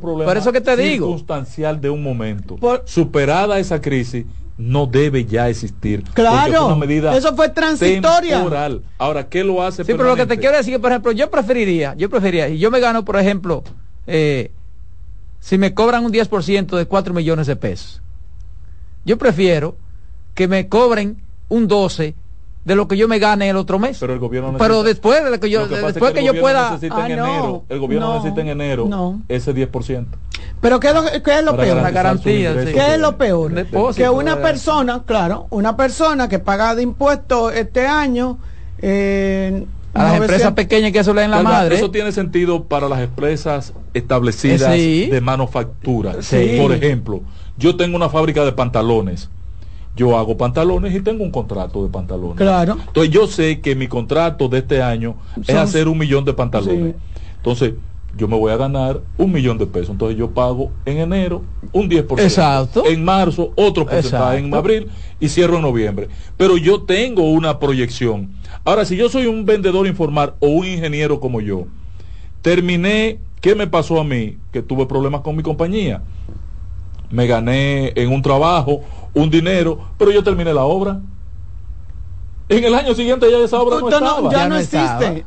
Por eso que te digo. circunstancial de un momento. Por- Superada esa crisis, no debe ya existir. Claro, una medida eso fue transitoria. temporal. Ahora, ¿qué lo hace Sí, pero lo que te quiero decir, por ejemplo, yo preferiría, yo preferiría, y yo me gano, por ejemplo, eh, si me cobran un 10% de 4 millones de pesos, yo prefiero que me cobren un 12 de lo que yo me gane el otro mes. Pero el gobierno Pero después de lo que yo, Lo que pasa es después que yo pueda... necesita Ah, en no, enero, el gobierno no, necesita en enero no. ese 10%. Pero ¿qué es lo, qué es lo Para peor? garantizar garantía, sí. ¿Qué es lo peor? Depósito, Que una de- persona, claro, una persona que paga de impuestos este año eh, A las 900 empresas pequeñas que eso le den la Calma, madre. Eso tiene sentido para las empresas establecidas Sí. de manufactura. Sí. Por ejemplo, yo tengo una fábrica de pantalones. Yo hago pantalones y tengo un contrato de pantalones. Claro. Entonces yo sé que mi contrato de este año es hacer un millón de pantalones. Sí. Entonces yo me voy a ganar un millón de pesos. Entonces yo pago en enero un 10%. Exacto. En marzo otro porcentaje. En Exacto. abril y cierro en noviembre. Pero yo tengo una proyección. Ahora, si yo soy un vendedor informal o un ingeniero como yo, terminé, ¿qué me pasó a mí? Que tuve problemas con mi compañía. Me gané en un trabajo un dinero, pero yo terminé la obra. En el año siguiente ya esa obra no no- estaba. ya, Ya no no existe.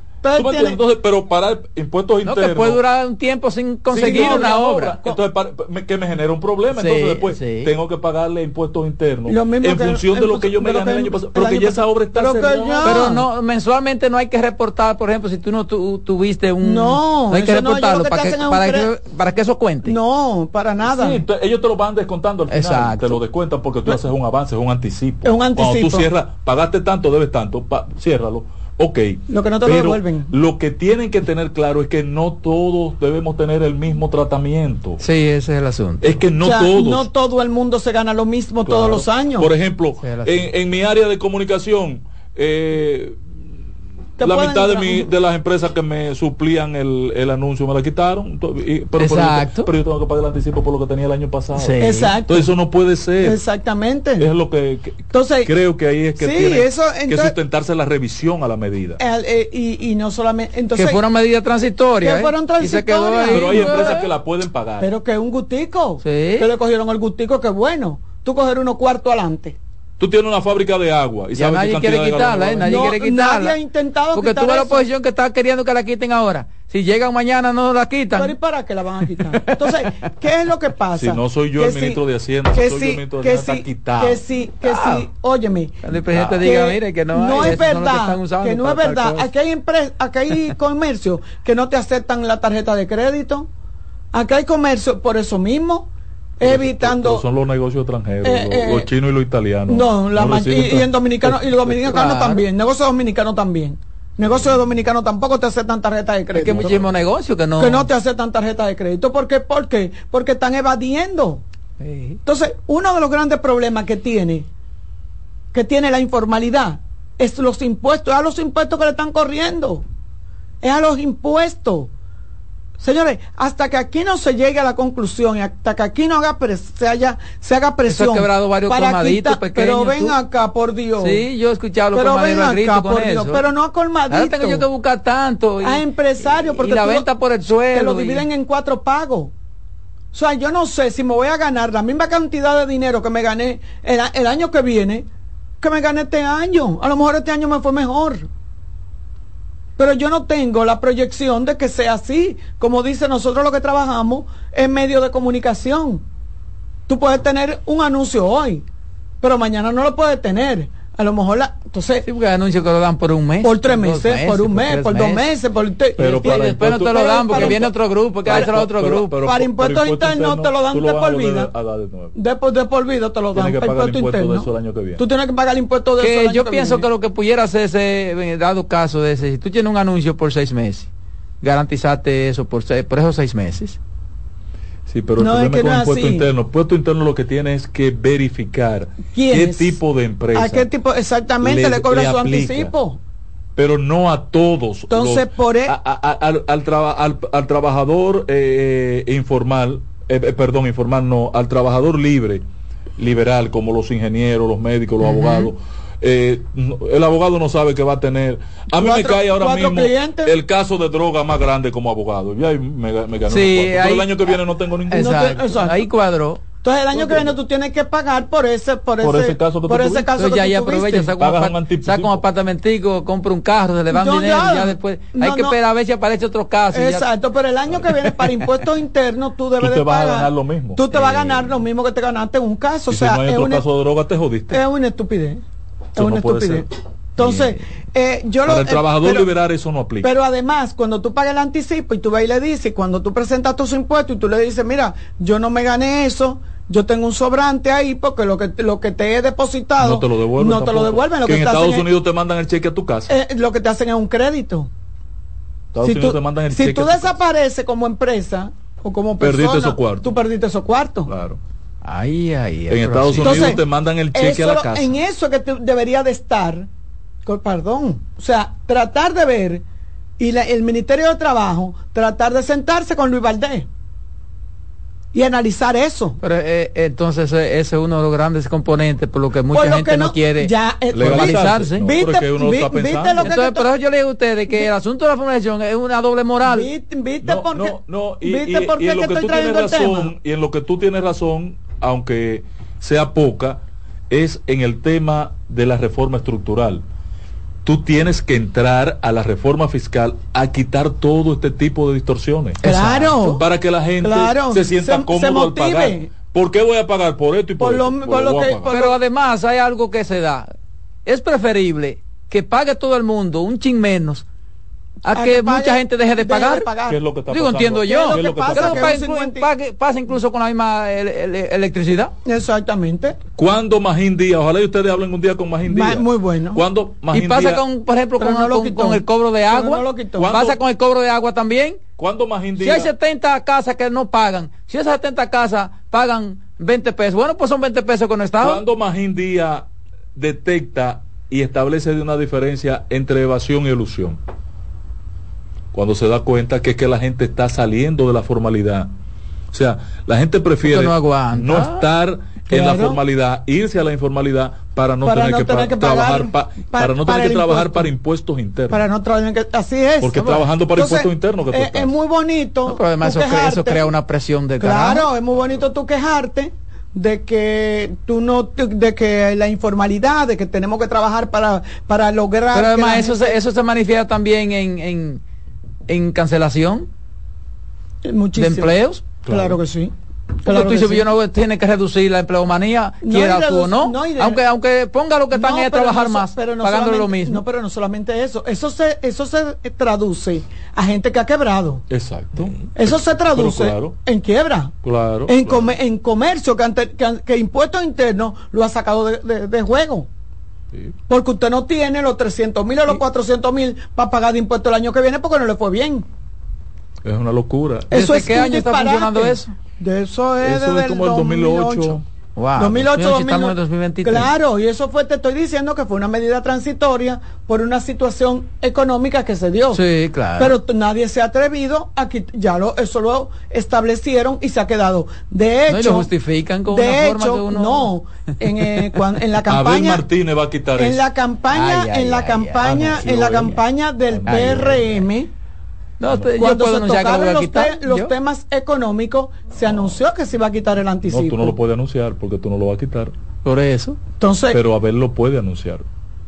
Pero para impuestos No, internos. que puede durar un tiempo sin conseguir no, una obra. Entonces, para- me- que me genera un problema. Sí, Entonces, después sí. tengo que pagarle impuestos internos Lo mismo en que- función de lo que yo me gané el año pasado. Pero que ya esa obra está Pero que cerrada. ya- Pero no, mensualmente no hay que reportar, por ejemplo, si tú no tu- tuviste un... No, hay que no, reportarlo lo que te para, que, para, para eso cuente. No, para nada. Sí, entonces, ellos te lo van descontando al final. Exacto. Te lo descuentan porque tú haces un avance, es un anticipo. Es un Cuando anticipo. tú cierras, pagaste tanto, debes tanto, pa- ciérralo. Ok. Lo que no te lo Pero devuelven. Lo que tienen que tener claro es que no todos debemos tener el mismo tratamiento. Sí, ese es el asunto. Es que no O sea, todos. no todo el mundo se gana lo mismo todos los años. Por ejemplo, en, en mi área de comunicación, eh, la mitad de, mi, de las empresas que me suplían el, el anuncio me la quitaron. y- pero, pero yo- Exacto. pero yo tengo que pagar el anticipo por lo que tenía el año pasado. Sí. Exacto. Entonces eso no puede ser. Exactamente. Es lo que, que- Entonces, creo que ahí es que sí, tiene eso, que sustentarse la revisión a la medida. el- eh, y, y no solamente. Entonces, que fue una medida transitoria. que ¿eh? fueron Y se quedó transitorias. ahí. Pero hay empresas que la pueden pagar. pero que un gustico. Sí. Que le cogieron el gustico, que bueno. Tú coger unos cuartos adelante. Tú tienes una fábrica de agua y Ya sabes nadie tu quiere quitarla, ¿eh? Nadie No, quiere quitarla. nadie ha intentado Porque quitar tú ves la oposición que está queriendo que la quiten ahora. Si llegan mañana no la quitan. Pero ¿y para qué la van a quitar? Entonces, ¿qué es lo que pasa? Si no soy yo Que el si- ministro de Hacienda, que si soy yo si- el ministro de que Hacienda, si- está quitado. Que sí, que sí, óyeme. Cuando el presidente que diga, mire, que no, hay, es que verdad, están usando que no es verdad. Aquí hay, empresas, aquí hay comercios que no te aceptan la tarjeta de crédito. Aquí hay comercios por eso mismo, evitando... Son los negocios extranjeros, Eh, los, eh, los chinos y los italianos. No, la y, y en dominicano y los dominicanos Claro. también, negocios dominicanos también. Negocios dominicanos tampoco te aceptan tarjeta de Es crédito. que hay muchísimos negocios que no. que no te aceptan tarjeta de crédito. ¿Por qué? ¿Por qué? Porque están evadiendo. Sí. Entonces, uno de los grandes problemas que tiene, que tiene la informalidad, es los impuestos, es a los impuestos que le están corriendo. Es a los impuestos. Señores, hasta que aquí no se llegue a la conclusión y hasta que aquí no haga se, haya, se haga presión. ha quebrado varios para colmaditos pequeños, Pero ven tú. acá, por Dios. Sí, yo he escuchado los Pero ven colmaderos a acá, con por Dios, eso. pero no a colmadito. Ahora tengo yo que buscar tanto. y- a empresarios porque y la venta por el suelo. te lo y- dividen en cuatro pagos. O sea, yo no sé si me voy a ganar la misma cantidad de dinero que me gané el, el año que viene, que me gané este año. A lo mejor este año me fue mejor. Pero yo no tengo la proyección de que sea así. Como dice, nosotros lo que trabajamos en medios de comunicación. Tú puedes tener un anuncio hoy, pero mañana no lo puedes tener. A lo mejor la, entonces Sí, porque anuncios que lo dan por un mes. por tres meses, por un mes, por dos meses, por te- Pero Y para después no te lo dan porque viene otro grupo, que hace otro Pero- grupo. pero- Para impuestos internos te lo dan tú de por vida. Después de por vida te lo dan para impuesto interno. Tú tienes que pagar el impuesto de eso. yo que pienso viene. que lo que pudiera hacerse, eh, dado caso de ese, si tú tienes un anuncio por seis meses, garantizarte eso por, seis- por esos seis meses. Sí, pero el No, es problema que con no el es puesto así. interno, el puesto interno lo que tiene es que verificar ¿Quién qué es? tipo de empresa. ¿A qué tipo? Exactamente, le, cobra su aplica. anticipo. Pero no a todos. Entonces, los- por e- a- a- a- al, al traba- al- al trabajador eh, informal, eh, eh, perdón, informal no, al trabajador libre, liberal, como los ingenieros, los médicos, los abogados. Eh, el abogado no sabe que va a tener. A mí me cae ahora mismo clientes. el caso de droga más grande como abogado. Ya ahí me, me ganó. Sí, ahí- el año que viene no tengo ningún. Exacto. exacto. Ahí cuadró. Entonces el año que viene tú tienes que pagar por ese por, Por ese, ese caso que por tú ese tuviste. caso que ya, tú ya aprovecha, saca un, un anticipo. saca un apartamentico, compra un carro, se le dan No, dinero ya, y ya después no, hay que no. esperar a ver si aparece otro caso. Exacto, pero el año que viene para impuestos internos tú debes Tú te de vas a pagar. ganar lo mismo. Tú te vas a Eh. ganar lo mismo que te ganaste en un caso. Y o sea, si no hay es otro una, caso de droga, te jodiste. es una estupidez. Es Eso una no puede estupidez. ser. Entonces, eh, yo Para lo el trabajador pero- liberal eso no aplica. Pero además, cuando tú pagas el anticipo y tú vas y le dices, cuando tú presentas tus impuestos y tú le dices, mira, yo no me gané eso, yo tengo un sobrante ahí porque lo que lo que te he depositado no te lo devuelven. no te lo devuelven. Lo que que, en te Estados hacen Unidos te mandan el cheque a tu casa. eh, lo que te hacen es un crédito. Estados Si Unidos tú, te mandan el si cheque tú a tu casa. desapareces como empresa o como persona, Perdiste esos cuartos. tú perdiste esos cuartos. Claro. Ahí, ahí. En Estados Unidos te mandan el cheque eso a la casa. En eso que tú debería de estar, con- perdón, o sea, tratar de ver y la- el Ministerio de Trabajo tratar de sentarse con Luis Valdés y analizar eso. Pero eh, entonces eh, ese es uno de los grandes componentes por lo que mucha lo gente que no, no- quiere ya, eh, formalizarse. No, ¿Viste- pero es que uno vi- está viste pensando. lo que Entonces, te- por eso yo le digo a ustedes que el asunto de la formalización es una doble moral. ¿Viste, viste No, por qué? no, no, y, ¿Viste y- por y qué en lo que tú tienes trayendo el tema? razón, y en lo que tú tienes razón, aunque sea poca, es en el tema de la reforma estructural. Tú tienes que entrar a la reforma fiscal a quitar todo este tipo de distorsiones. Claro. Para que la gente Claro. se sienta Se- se cómodo al pagar. ¿Por qué voy a pagar por esto y por, Por lo- esto? por lo que- Pero además hay algo que se da. Es preferible que pague todo el mundo un chin menos a, A que que pague- mucha gente deje de deje pagar. de pagar. ¿Qué es lo que está Digo, pasando? entiendo ¿Qué yo. es lo ¿Qué es que lo que pasa? está Creo Que que un pasa, inclu- 50 pague- pasa incluso con la misma ele- ele- electricidad. Exactamente. ¿Cuándo Magín Díaz? Ojalá y ustedes hablen un día con Magín Ma- Díaz. muy bueno. ¿Cuándo Magín Y pasa Díaz- con, por ejemplo, con, no lo con- quitó. con el cobro de agua. Pasa con el cobro de agua también. ¿Cuándo Magín Si hay Díaz? 70 casas que no pagan, si esas 70 casas pagan 20 pesos, bueno, pues son 20 pesos con el Estado. ¿Cuándo Magín Díaz detecta y establece de una diferencia entre evasión y ilusión? Cuando se da cuenta que es que la gente está saliendo de la formalidad. O sea, la gente prefiere no estar en la formalidad, irse a la informalidad para no Para tener no que, tener pa- que pagar trabajar pa- pa- para no para tener que trabajar impuesto. para impuestos internos. Para no que así es. Porque trabajando para entonces, impuestos internos que tú eh, estás. es muy bonito. No, pero además eso, crea, eso crea una presión del Claro, carajo. es muy bonito tú quejarte de que tú no de que la informalidad, de que tenemos que trabajar para para lograr Pero además eso gente- se, eso se manifiesta también en, en, en cancelación muchísimo. de empleos. Claro que sí. Porque Claro tú dices, sí. yo no tiene que reducir la empleomanía, No, quiera tú o no. no, aunque, aunque ponga lo que están No, es trabajar más, pero no pagando lo solamente- mismo. No, pero no solamente eso. Eso se, eso se traduce a gente que ha quebrado. Exacto. Eso se traduce claro. en quiebra. Claro. En, claro. come- en comercio que, ante- que, que impuestos internos lo ha sacado de, de- de juego. Sí. Porque usted no tiene los 300 mil o los 400 mil para pagar de impuestos el año que viene porque no le fue bien. Es una locura. Eso ¿Desde es qué año está funcionando eso? De eso es Eso desde es como el 2008. Wow, 2008, 2008, estamos en 2009. 2023. Claro, y eso fue, te estoy diciendo que fue una medida transitoria por una situación económica que se dio. Sí, claro. Pero nadie se ha atrevido a que ya lo, eso lo establecieron y se ha quedado. De No, y hecho, lo justifican con de una forma hecho, que uno- no, en, eh, en la Abel campaña, Martínez va a quitar en eso. la campaña, Ay, ay, en la ay, campaña, en la campaña del Ay, ay, PRM. No, te- yo Cuando puedo se tocaron a los, quitar. te- los temas económicos, se anunció que se iba a quitar el No, anticipo. tú no lo puedes anunciar porque tú no lo vas a quitar. Por eso. Entonces, Pero Abel lo puede anunciar.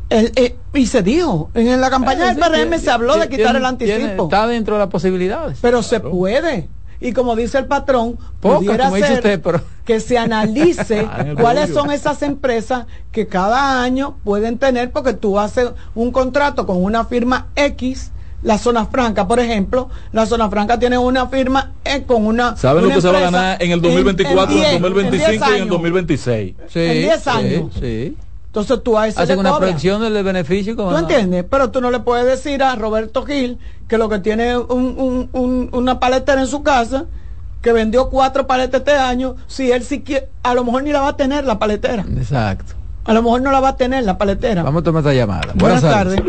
el- eh, y se dijo, en la campaña del Eh, PRM tiene- se habló de quitar tiene- el anticipo. tiene- Está dentro de las posibilidades. pero se puede. Y como dice el patrón, Pocas, pudiera ser usted, pero- que se analice Ah, cuáles son esas empresas que cada año pueden tener, porque tú haces un contrato con una firma X, la zona franca, por ejemplo, la zona franca tiene una firma eh, con una. ¿Saben lo que se va a ganar en el 2024, en, 10, el 2025 y en el años. 2026? Sí, En 10 sí, años. Sí. Entonces tú a ese Hacen le una proyección del beneficio. ¿Tú no- entiendes? Pero tú no le puedes decir a Roberto Gil que lo que tiene un, un- un- una paletera en su casa, que vendió cuatro paletas este año, si él sí quiere, a lo mejor ni la va a tener la paletera. Exacto. A lo mejor no la va a tener la paletera. Vamos a tomar esta llamada. Buenas, tardes.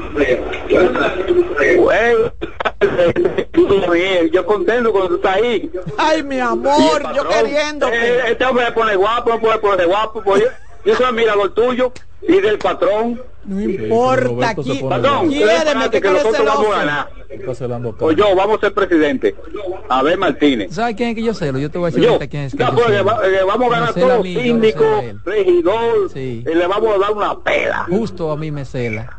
yo contento cuando tú estás ahí. Ay, mi amor, yo queriendo. Eh, este hombre le pone guapo, no puede poner guapo. Pues yo, soy admirador tuyo y del patrón. No importa, aquí. Patrón, quiéreme, que, que nosotros vamos a ganar. Pues yo, vamos a ser presidente. A ver, Martínez. ¿Sabes quién es que yo sé? Yo te voy a decir yo, quién es que ya, yo pues, sé. va- eh, vamos a ganar todos síndico, regidor, Sí. y le vamos a dar una pela. Justo a mí me cela.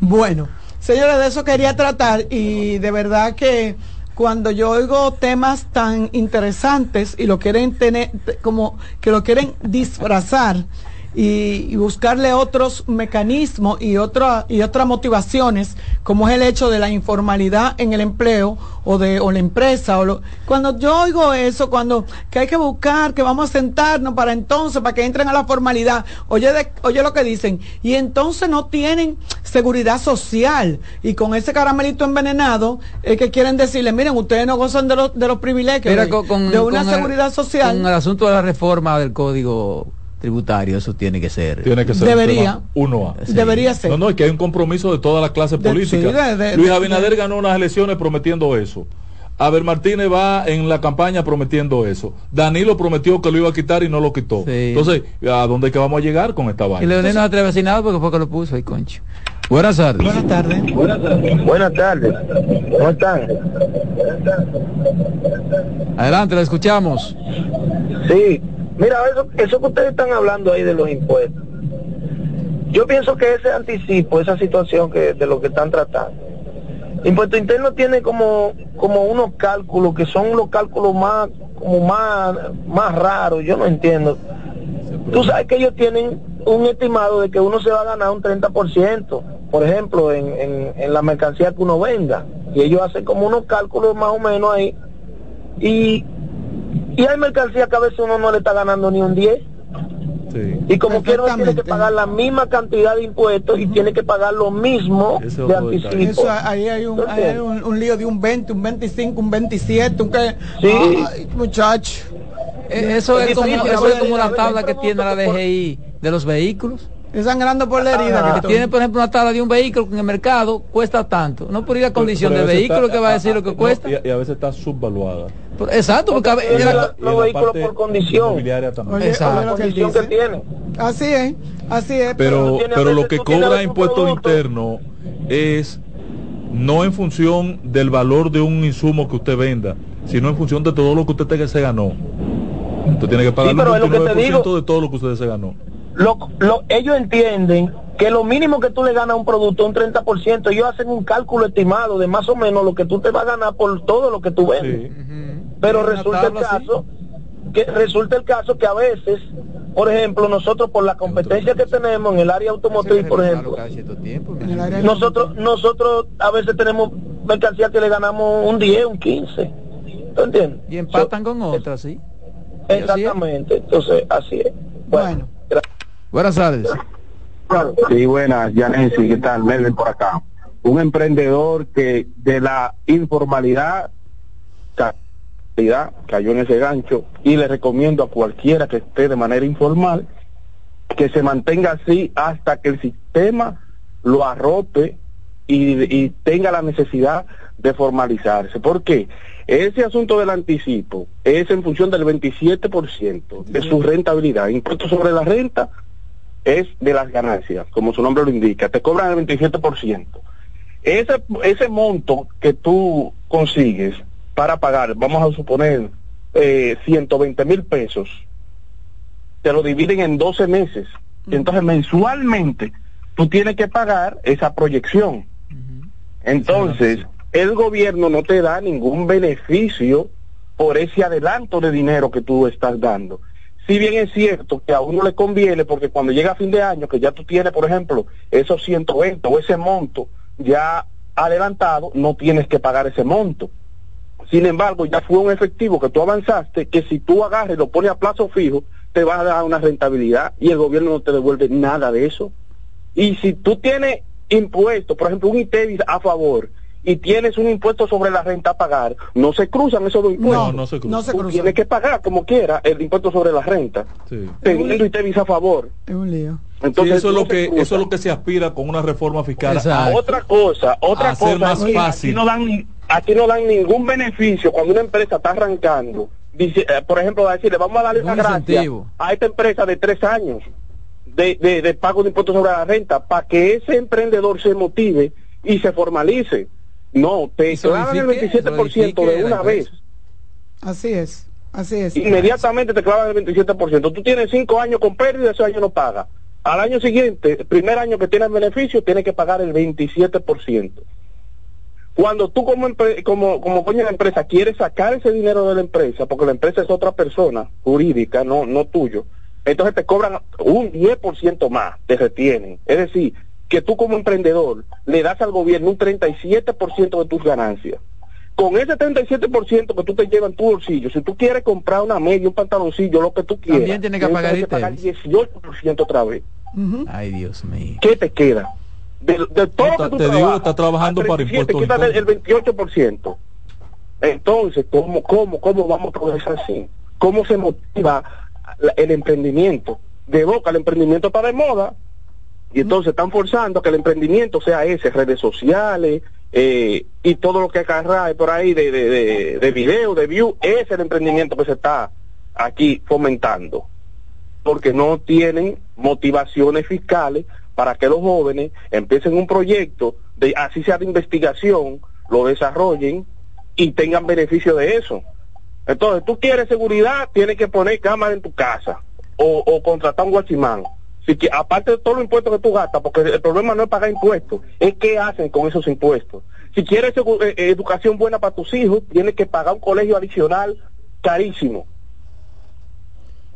Bueno, señores, de eso quería tratar y de verdad que cuando yo oigo temas tan interesantes y lo quieren tener, te- como que lo quieren disfrazar y, y buscarle otros mecanismos y, otra, y otras motivaciones, como es el hecho de la informalidad en el empleo o de o la empresa. O lo- cuando yo oigo eso, cuando que hay que buscar, que vamos a sentarnos para entonces, para que entren a la formalidad, oye, de- oye lo que dicen, y entonces no tienen seguridad social y con ese caramelito envenenado es que quieren decirle, miren, ustedes no gozan de los, de los privilegios, Mira, de, con, con- de una con el- seguridad social. Con el asunto de la reforma del código tributario, eso tiene que ser. Tiene que ser Debería. un tema 1A. Debería ser. No, no, es que hay un compromiso de toda la clase De- política. sí, de- de- Luis de- Abinader ganó unas elecciones prometiendo eso. Abel Martínez va en la campaña prometiendo eso. Danilo prometió que lo iba a quitar y no lo quitó. Entonces, ¿a dónde es que vamos a llegar con esta Y vaina? Leonel no se atreve a decir nada porque fue que lo puso ahí, concho. Buenas tardes. Buenas tardes. Buenas tardes. Buenas tardes. ¿Cómo están? Adelante, la escuchamos. Sí, mira, eso, eso que ustedes están hablando ahí de los impuestos. Yo pienso que ese anticipo, esa situación que de lo que están tratando. Impuesto Interno tiene como, como unos cálculos que son los cálculos más, como más, más raros, yo no entiendo. Tú sabes que ellos tienen un estimado de que uno se va a ganar un 30%, por ejemplo, en, en, en la mercancía que uno venda. Y ellos hacen como unos cálculos más o menos ahí. Y, y hay mercancía que a veces uno no le está ganando ni un 10. Y como quiera uno tiene que pagar la misma cantidad de impuestos y tiene que pagar lo mismo de anticipo. Eso, ahí hay un, ahí hay un, un lío de un 20, un 25, un 27, un que... Sí. Ay, muchacho. Eso es como, eso a es como la tabla que tiene la DGI de los vehículos. Sangrando por la herida. que Víctor. tiene, por ejemplo, una tabla de un vehículo que en el mercado cuesta tanto. No por ir a condición Pero veces vehículo está- que va a decir lo que no, cuesta. y, a- y a veces está subvaluada. Exacto, porque a ve- Y en la- los vehículos por condición. Oye, Exacto. oye lo que él condición que dice. tiene. Así es, así es. pero pero lo veces que cobra un impuesto producto- interno es no en función del valor de un insumo que usted venda, sino en función de todo lo que usted tenga se ganó. Usted tiene que pagar Sí, pero es el lo que te 29% digo. de todo lo que usted se ganó. Lo, lo- ellos entienden que lo mínimo que tú le ganas a un producto, un 30%, ellos hacen un cálculo estimado de más o menos lo que tú te vas a ganar por todo lo que tú vendes. Pero resulta el así. caso que resulta el caso que a veces, por ejemplo, nosotros por la competencia que tenemos en el área automotriz, por ejemplo, nosotros nosotros a veces tenemos mercancía que le ganamos un 10, un 15. ¿Tú entiendes? Y empatan con otras, sí. Exactamente. Entonces, así es. Bueno. Buenas tardes. Sí, buenas, ¿qué tal? Melvin por acá. Un emprendedor que de la informalidad ca- cayó en ese gancho y le recomiendo a cualquiera que esté de manera informal que se mantenga así hasta que el sistema lo arrope y, y tenga la necesidad de formalizarse. ¿Por qué? Ese asunto del anticipo es en función del 27% de su rentabilidad. Impuesto sobre la renta es de las ganancias, como su nombre lo indica. Te cobran el 27%. Ese, ese monto que tú consigues para pagar, vamos a suponer, eh, 120 mil pesos, te lo dividen en 12 meses. Y entonces mensualmente tú tienes que pagar esa proyección. Entonces, el gobierno no te da ningún beneficio por ese adelanto de dinero que tú estás dando. Si bien es cierto que a uno le conviene, porque cuando llega a fin de año, que ya tú tienes, por ejemplo, esos 120 o ese monto ya adelantado, no tienes que pagar ese monto. Sin embargo, ya fue un efectivo que tú avanzaste, que si tú agarras y lo pones a plazo fijo, te va a dar una rentabilidad y el gobierno no te devuelve nada de eso. Y si tú tienes impuestos, por ejemplo, un ITEVIS a favor, y tienes un impuesto sobre la renta a pagar, no se cruzan esos dos impuestos. No, no se cruzan. No se Tú cruzan. tienes que pagar como quiera el impuesto sobre la renta, Sí. teniendo usted visa a favor. Es un lío. Entonces, Sí, eso es lo que eso es lo que se aspira con una reforma fiscal. Exacto. Otra cosa, otra Hacer cosa, más fácil. Aquí no, dan, aquí no dan ningún beneficio cuando una empresa está arrancando. Dice, eh, por ejemplo, va a decirle, vamos a darle Un una gracia a esta empresa de tres años de, de, de pago de impuestos sobre la renta para que ese emprendedor se motive y se formalice. No, te clavan el solidifique- 27% de una vez. Así es. Así es. Inmediatamente te clavan el 27%. Tú tienes cinco años con pérdida, ese año no paga. Al año siguiente, el primer año que tienes beneficio, tienes que pagar el 27%. Cuando tú como, empre- como, como dueño de la empresa quieres sacar ese dinero de la empresa, porque la empresa es otra persona jurídica, no, no tuyo, entonces te cobran un 10% más, te retienen. Es decir, que tú como emprendedor le das al gobierno un 37% de tus ganancias. Con ese 37% que tú te llevas en tu bolsillo, si tú quieres comprar una media, un pantaloncillo, lo que tú quieras, También tiene que tienes pagar pagar ITEVIS. 18% otra vez. Ujú. Ay, Dios mío. ¿Qué te queda? De, de todo No, lo que tú te digo, trabajas, está trabajando al para 37, impuestos quítale el 28%. Entonces, ¿cómo, cómo, cómo vamos a progresar así? ¿Cómo se motiva la- el emprendimiento? De boca, el emprendimiento está de moda y entonces están forzando que el emprendimiento sea ese, redes sociales eh, y todo lo que acarrea por ahí de, de, de, de video, de view, es el emprendimiento que se está aquí fomentando porque no tienen motivaciones fiscales para que los jóvenes empiecen un proyecto, de así sea de investigación, lo desarrollen y tengan beneficio de eso. Entonces, tú quieres seguridad, tienes que poner cámara en tu casa o, o contratar un guachimán. Si que, aparte de todos los impuestos que tú gastas, porque el problema no es pagar impuestos, es qué hacen con esos impuestos. Si quieres eh, educación buena para tus hijos, tienes que pagar un colegio adicional carísimo.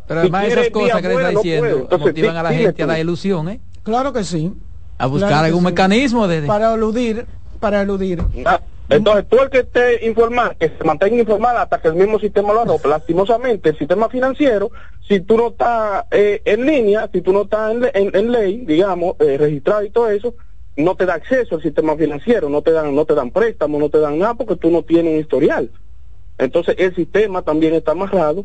Pero Si además quieres esas cosas que le está no diciendo puede. Entonces, motivan a la gente a la ilusión, ¿eh? Claro que sí. A buscar Claro algún sí. mecanismo de... de- Para eludir, para eludir. Ah, Entonces, tú el que esté informado, que se mantenga informado hasta que el mismo sistema lo arrope. Lastimosamente, el sistema financiero, si tú no estás eh, en línea, si tú no estás en, le- en- en ley, digamos, eh, registrado y todo eso, no te da acceso al sistema financiero, no te dan, no te dan préstamos, no te dan nada porque tú no tienes un historial. Entonces, el sistema también está amarrado,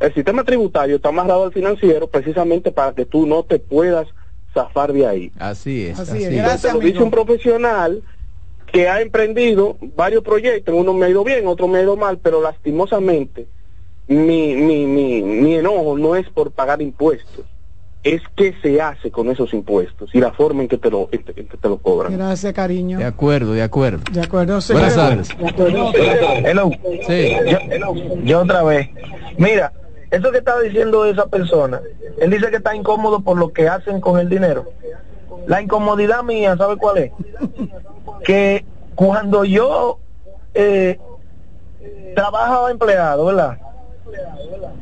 el sistema tributario está amarrado al financiero precisamente para que tú no te puedas zafar de ahí. Así es. Así es. es. Gracias, Entonces, lo dice amigo. un profesional que ha emprendido varios proyectos, uno me ha ido bien, otro me ha ido mal, pero lastimosamente mi, mi, mi, mi enojo no es por pagar impuestos, es qué se hace con esos impuestos y la forma en que te lo, en que te lo cobran. Gracias, cariño. De acuerdo, de acuerdo. De acuerdo. Buenas tardes. Hello. Sí. Yo, yo otra vez. Mira, eso que estaba diciendo esa persona, él dice que está incómodo por lo que hacen con el dinero. La incomodidad mía, ¿sabe cuál es? Que cuando yo eh, trabajaba empleado, ¿verdad?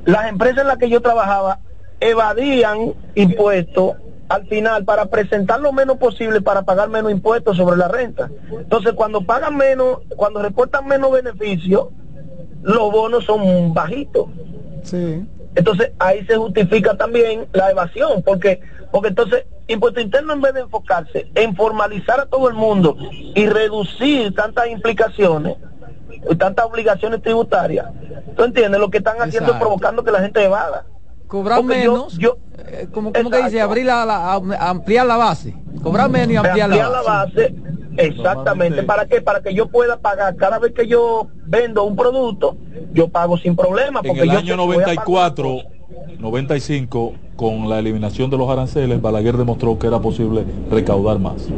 Las empresas en las que yo trabajaba evadían impuestos al final para presentar lo menos posible para pagar menos impuestos sobre la renta. Entonces, cuando pagan menos, cuando reportan menos beneficios, los bonos son bajitos. Sí. Entonces ahí se justifica también la evasión, porque porque entonces Impuesto Interno en vez de enfocarse en formalizar a todo el mundo y reducir tantas implicaciones y tantas obligaciones tributarias, ¿tú entiendes? Lo que están haciendo es provocando que la gente evada. Cobrar Porque menos, yo- eh, como, como que dice, abrir la, ampliar la base. Cobrar menos y ampliar, ampliar la base. base, exactamente. ¿Para qué? Para que yo pueda pagar cada vez que yo vendo un producto, yo pago sin problema. En Porque el yo año sé que voy a pagar 94, 95, con la eliminación de los aranceles, Balaguer demostró que era posible recaudar más.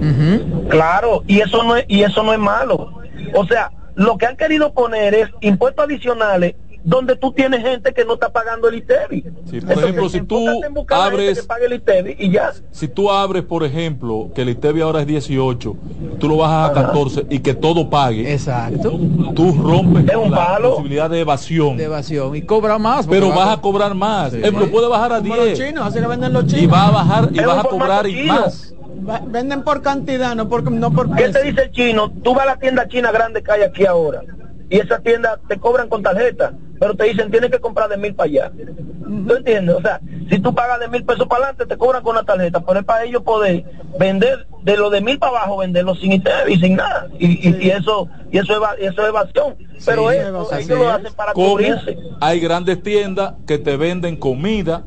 Claro, y eso no es, y eso no es malo. O sea, lo que han querido poner es impuestos adicionales donde tú tienes gente que no está pagando el ITEVI. Sí, por ejemplo, si tú abres- que pague el ITEVI y ya. Si tú abres, por ejemplo, que el ITEVI ahora es 18, tú lo bajas a 14 y que todo pague, Exacto. tú rompes Es un la palo. posibilidad de evasión, De evasión. Y cobra más. pero va vas a- cobrar más. Sí. Ejemplo, puede bajar a Como los 10 chinos, así venden los chinos. y va a bajar y Es vas a cobrar y más. Venden por cantidad, no por, no por ¿Qué te dice el chino? Tú vas a la tienda china grande que hay aquí ahora y esa tienda te cobran con tarjeta pero te dicen tienes que comprar de mil para allá. ¿Tú entiendes? O sea, si tú pagas de mil pesos para adelante, te cobran con la tarjeta, pero es para ellos poder vender de lo de mil para abajo, venderlo sin ITEVI y sin nada. Y, y, y eso y eso es, eso es evasión. Pero eso, ellos lo hacen para cubrirse. hay grandes tiendas que te venden comida,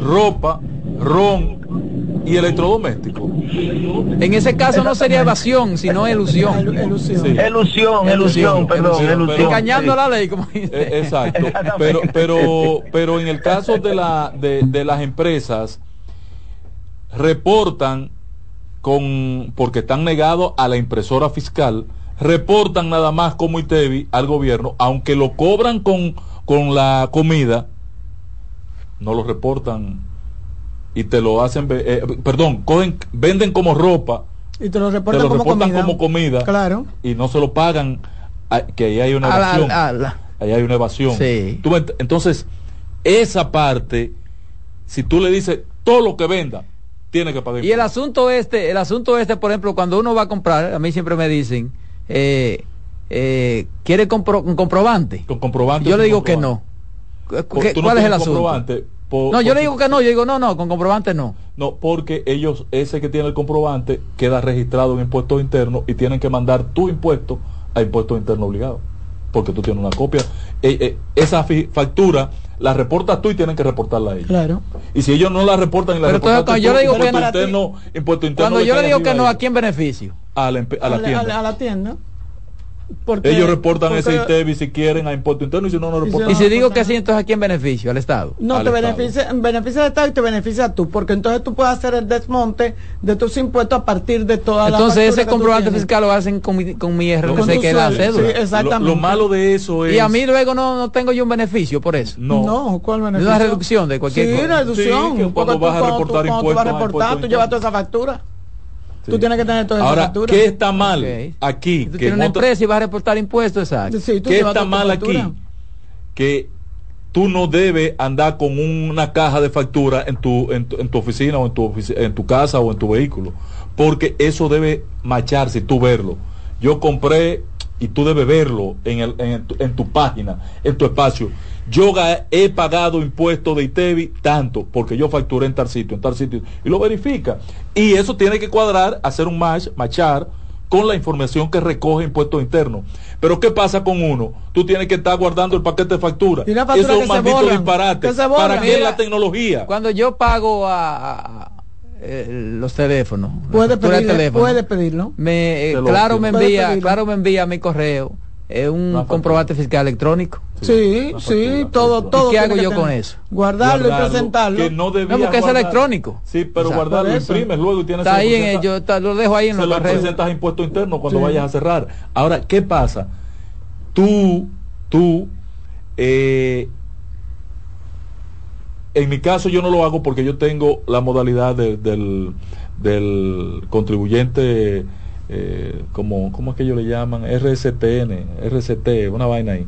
ropa, ron y electrodomésticos. En ese caso no sería evasión, sino ilusión. Ilusión, ilusión, perdón, ilusión. Engañando Sí. la ley, como dice. Eh, Exacto. Pero, pero, pero en el caso de, la, de, de las empresas, reportan con, porque están negados a la impresora fiscal, reportan nada más como ITEVI al gobierno, aunque lo cobran con, con la comida, no lo reportan y te lo hacen, eh, perdón, cogen, venden como ropa, Y te lo te reportan como comida. como comida Claro. y no se lo pagan, ah, que ahí hay una evasión. a la- Ahí hay una evasión. Sí. Tú entonces, esa parte, si tú le dices todo lo que venda, tiene que pagar. Y el asunto este, el asunto este, por ejemplo, cuando uno va a comprar, a mí siempre me dicen, eh, eh, ¿quiere compro- un comprobante? Con comprobante. Yo le digo que no. comprobante. ¿Qué- Por- tú no ¿Cuál es el asunto? comprobante por- No, yo le digo que no, yo digo no, no, con comprobante no. No, porque ellos, ese que tiene el comprobante, queda registrado en impuestos internos y tienen que mandar tu impuesto a impuestos internos obligados. Porque tú tienes una copia. Eh, eh, esa factura la reportas tú y tienen que reportarla a ellos. Claro. Y si ellos no la reportan y la Pero reportan cuando yo le digo que impuesto no- interno, impuesto interno Cuando le yo le digo que no, a ¿a quién beneficio? a la, empe- a la A la- tienda. a la- a la tienda. Porque- Ellos reportan ese ITEVI si quieren a impuesto interno y si no, no reportan. Y si digo que sí, entonces ¿a quién beneficio? Al Estado. No, al te Estado. beneficia, beneficia al Estado y te beneficia tú, porque entonces tú puedes hacer el desmonte de tus impuestos a partir de toda la Entonces ese comprobante fiscal lo hacen con mi, con mi RTC, que es la cédula. sí, exactamente. Lo, lo malo de eso es. Y a mí luego no, no tengo yo un beneficio por eso. No. No, ¿cuál De beneficio? una reducción de cualquier sí, cosa. una reducción. Sí, que cuando vas a tú- reportar cuando tú vas a impuestos, reportar, impuestos tú llevas toda esa factura. Tú tienes que tener toda esa Ahora, factura. ¿qué está mal aquí? Tú Que tienes en una empresa y vas a reportar impuestos, exacto. Sí, ¿Qué está mal factura. aquí? Que tú no debes andar con una caja de factura en tu, en tu, en tu oficina o en tu, ofici- en tu casa o en tu vehículo. Porque eso debe macharse y tú verlo. Yo compré y tú debes verlo en, el, en, tu, en tu página, en tu espacio. Yo he pagado impuestos de ITEVI tanto, porque yo facturé en tal sitio, en tal sitio, y lo verifica. Y eso tiene que cuadrar, hacer un match, machar con la información que recoge impuestos internos. Pero ¿qué pasa con uno? Tú tienes que estar guardando el paquete de factura. Y una factura Eso es un maldito borran, disparate. que. ¿Para qué la tecnología? Cuando yo pago a, eh, los teléfonos, Puede pedirlo, teléfono, puede pedirlo. me, eh, Te lo claro me envía, pedirlo. claro me envía mi correo eh, un factura. comprobante fiscal electrónico. Sí, sí, todo, todo. ¿Y qué hago yo tener. con eso? Guardarlo, y Guardarlo, presentarlo. Que no debía No, porque es electrónico. Sí, pero Exacto. guardarlo, Por eso. imprimes luego y tienes Está ahí en yo ta- lo dejo ahí en se lo presentas a impuesto interno cuando Sí. vayas a cerrar. Ahora, ¿qué pasa? Tú, tú, eh, en mi caso yo no lo hago porque yo tengo la modalidad de- del, del contribuyente, eh, como, ¿cómo es que ellos le llaman? RSTN, RCT, una vaina ahí.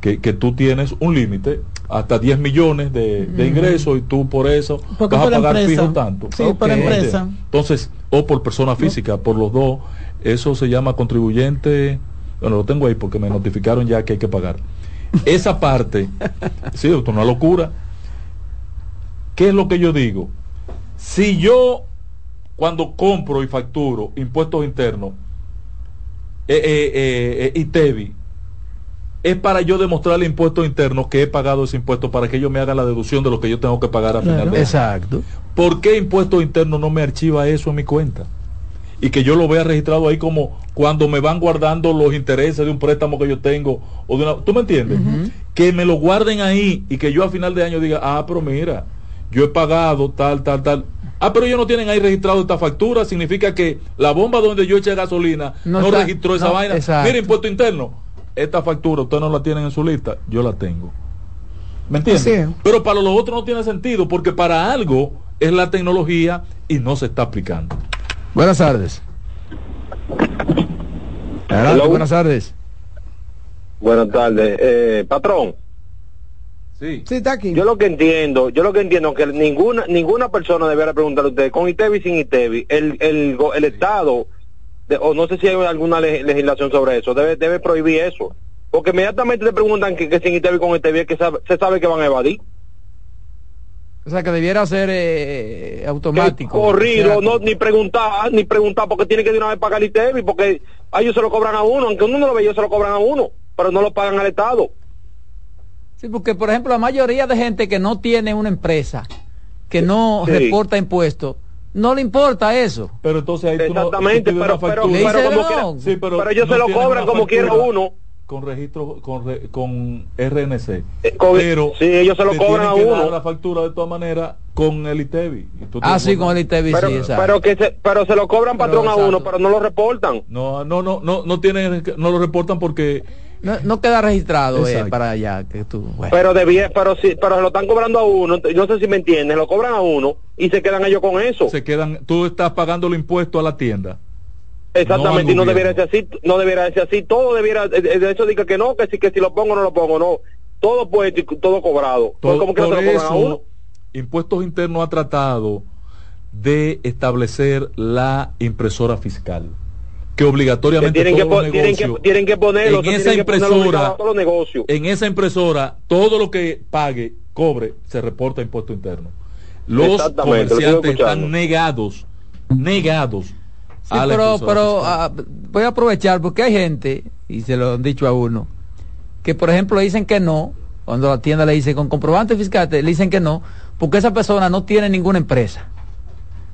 Que, que tú tienes un límite hasta 10 millones de, de ingresos y tú por eso Porque vas a pagar empresa. fijo tanto. Sí, por empresa. Entonces, o por persona física, por los dos, eso se llama contribuyente. Bueno, lo tengo ahí porque me notificaron ya que hay que pagar. Esa parte, sí, es una locura. ¿Qué es lo que yo digo? Si yo, cuando compro y facturo impuestos internos, eh, eh, eh, eh, ITEVI, es para yo demostrarle impuestos internos que he pagado ese impuesto para que ellos me hagan la deducción de lo que yo tengo que pagar a final de año. Exacto. ¿Por qué impuestos internos no me archiva eso en mi cuenta? Y que yo lo vea registrado ahí como cuando me van guardando los intereses de un préstamo que yo tengo o de una, ¿tú me entiendes? Que me lo guarden ahí y que yo a final de año diga, ah, pero mira, yo he pagado tal, tal, tal. Ah, pero ellos no tienen ahí registrado esta factura, significa que la bomba donde yo eché gasolina No no, está- registró esa no, vaina. exacto. Mira, impuesto interno, esta factura ustedes no la tienen en su lista, yo la tengo. ¿Me entiendes? Pero para los otros no tiene sentido, porque para algo es la tecnología y no se está aplicando. Buenas tardes. Adelante, buenas tardes. Buenas tardes. Eh, patrón, Sí. Sí, está aquí. yo lo que entiendo, yo lo que entiendo es que ninguna ninguna persona debiera preguntarle a usted, con ITEVI sin ITEVI, el, el, go- el Estado, de- o no sé si hay alguna le- legislación sobre eso, debe, debe prohibir eso. Porque inmediatamente te preguntan que, que sin ITV con ITV es que sabe- se sabe que van a evadir. O sea, que debiera ser eh, automático. Corrido, no ni preguntar, ni preguntar porque tiene que de una vez pagar el ITV, porque a ellos se lo cobran a uno, aunque uno no lo ve, ellos se lo cobran a uno, pero no lo pagan al Estado. Sí, porque por ejemplo la mayoría de gente que no tiene una empresa, que no Sí. reporta impuestos, no le importa eso. Pero entonces ahí tú no- Exactamente, tú pides pero, pero, pero dice como no. quiera, Sí, pero, pero ellos no se lo cobran como quiera uno. Con registro, con, re- con RNC. con- pero sí, ellos se lo cobran a uno. la factura de todas maneras con el te Ah, sí, con el ITV, Pero, sí, exacto. pero que se, pero se lo cobran Pero, patrón a uno, pero no lo reportan. No, no, no, no, no tienen, no lo reportan porque no, no queda registrado eh, para allá que tú. bueno. Pero debía, pero sí, pero se lo están cobrando a uno, no sé si me entiendes, lo cobran a uno y se quedan ellos con eso. se quedan, tú estás pagando el impuesto a la tienda. Exactamente, y no no al debiera ser así, no debiera ser así, todo debiera, de eso diga que no, que si, que si lo pongo no lo pongo, no, todo puesto y todo cobrado, Todo- como que no por se lo cobran a uno. eso, Impuestos Internos ha tratado de establecer la impresora fiscal, que obligatoriamente tienen, que, todos los tienen, que, negocios- tienen que ponerlo, en esa que impresora, a todos los negocios. en esa impresora, todo lo que pague, cobre, se reporta a impuesto interno. Los lo comerciantes están negados, negados. Sí, a la pero, pero ah, voy a aprovechar porque hay gente, y se lo han dicho a uno, que por ejemplo le dicen que no, cuando la tienda le dice con comprobante fiscal, te- le dicen que no, porque esa persona no tiene ninguna empresa.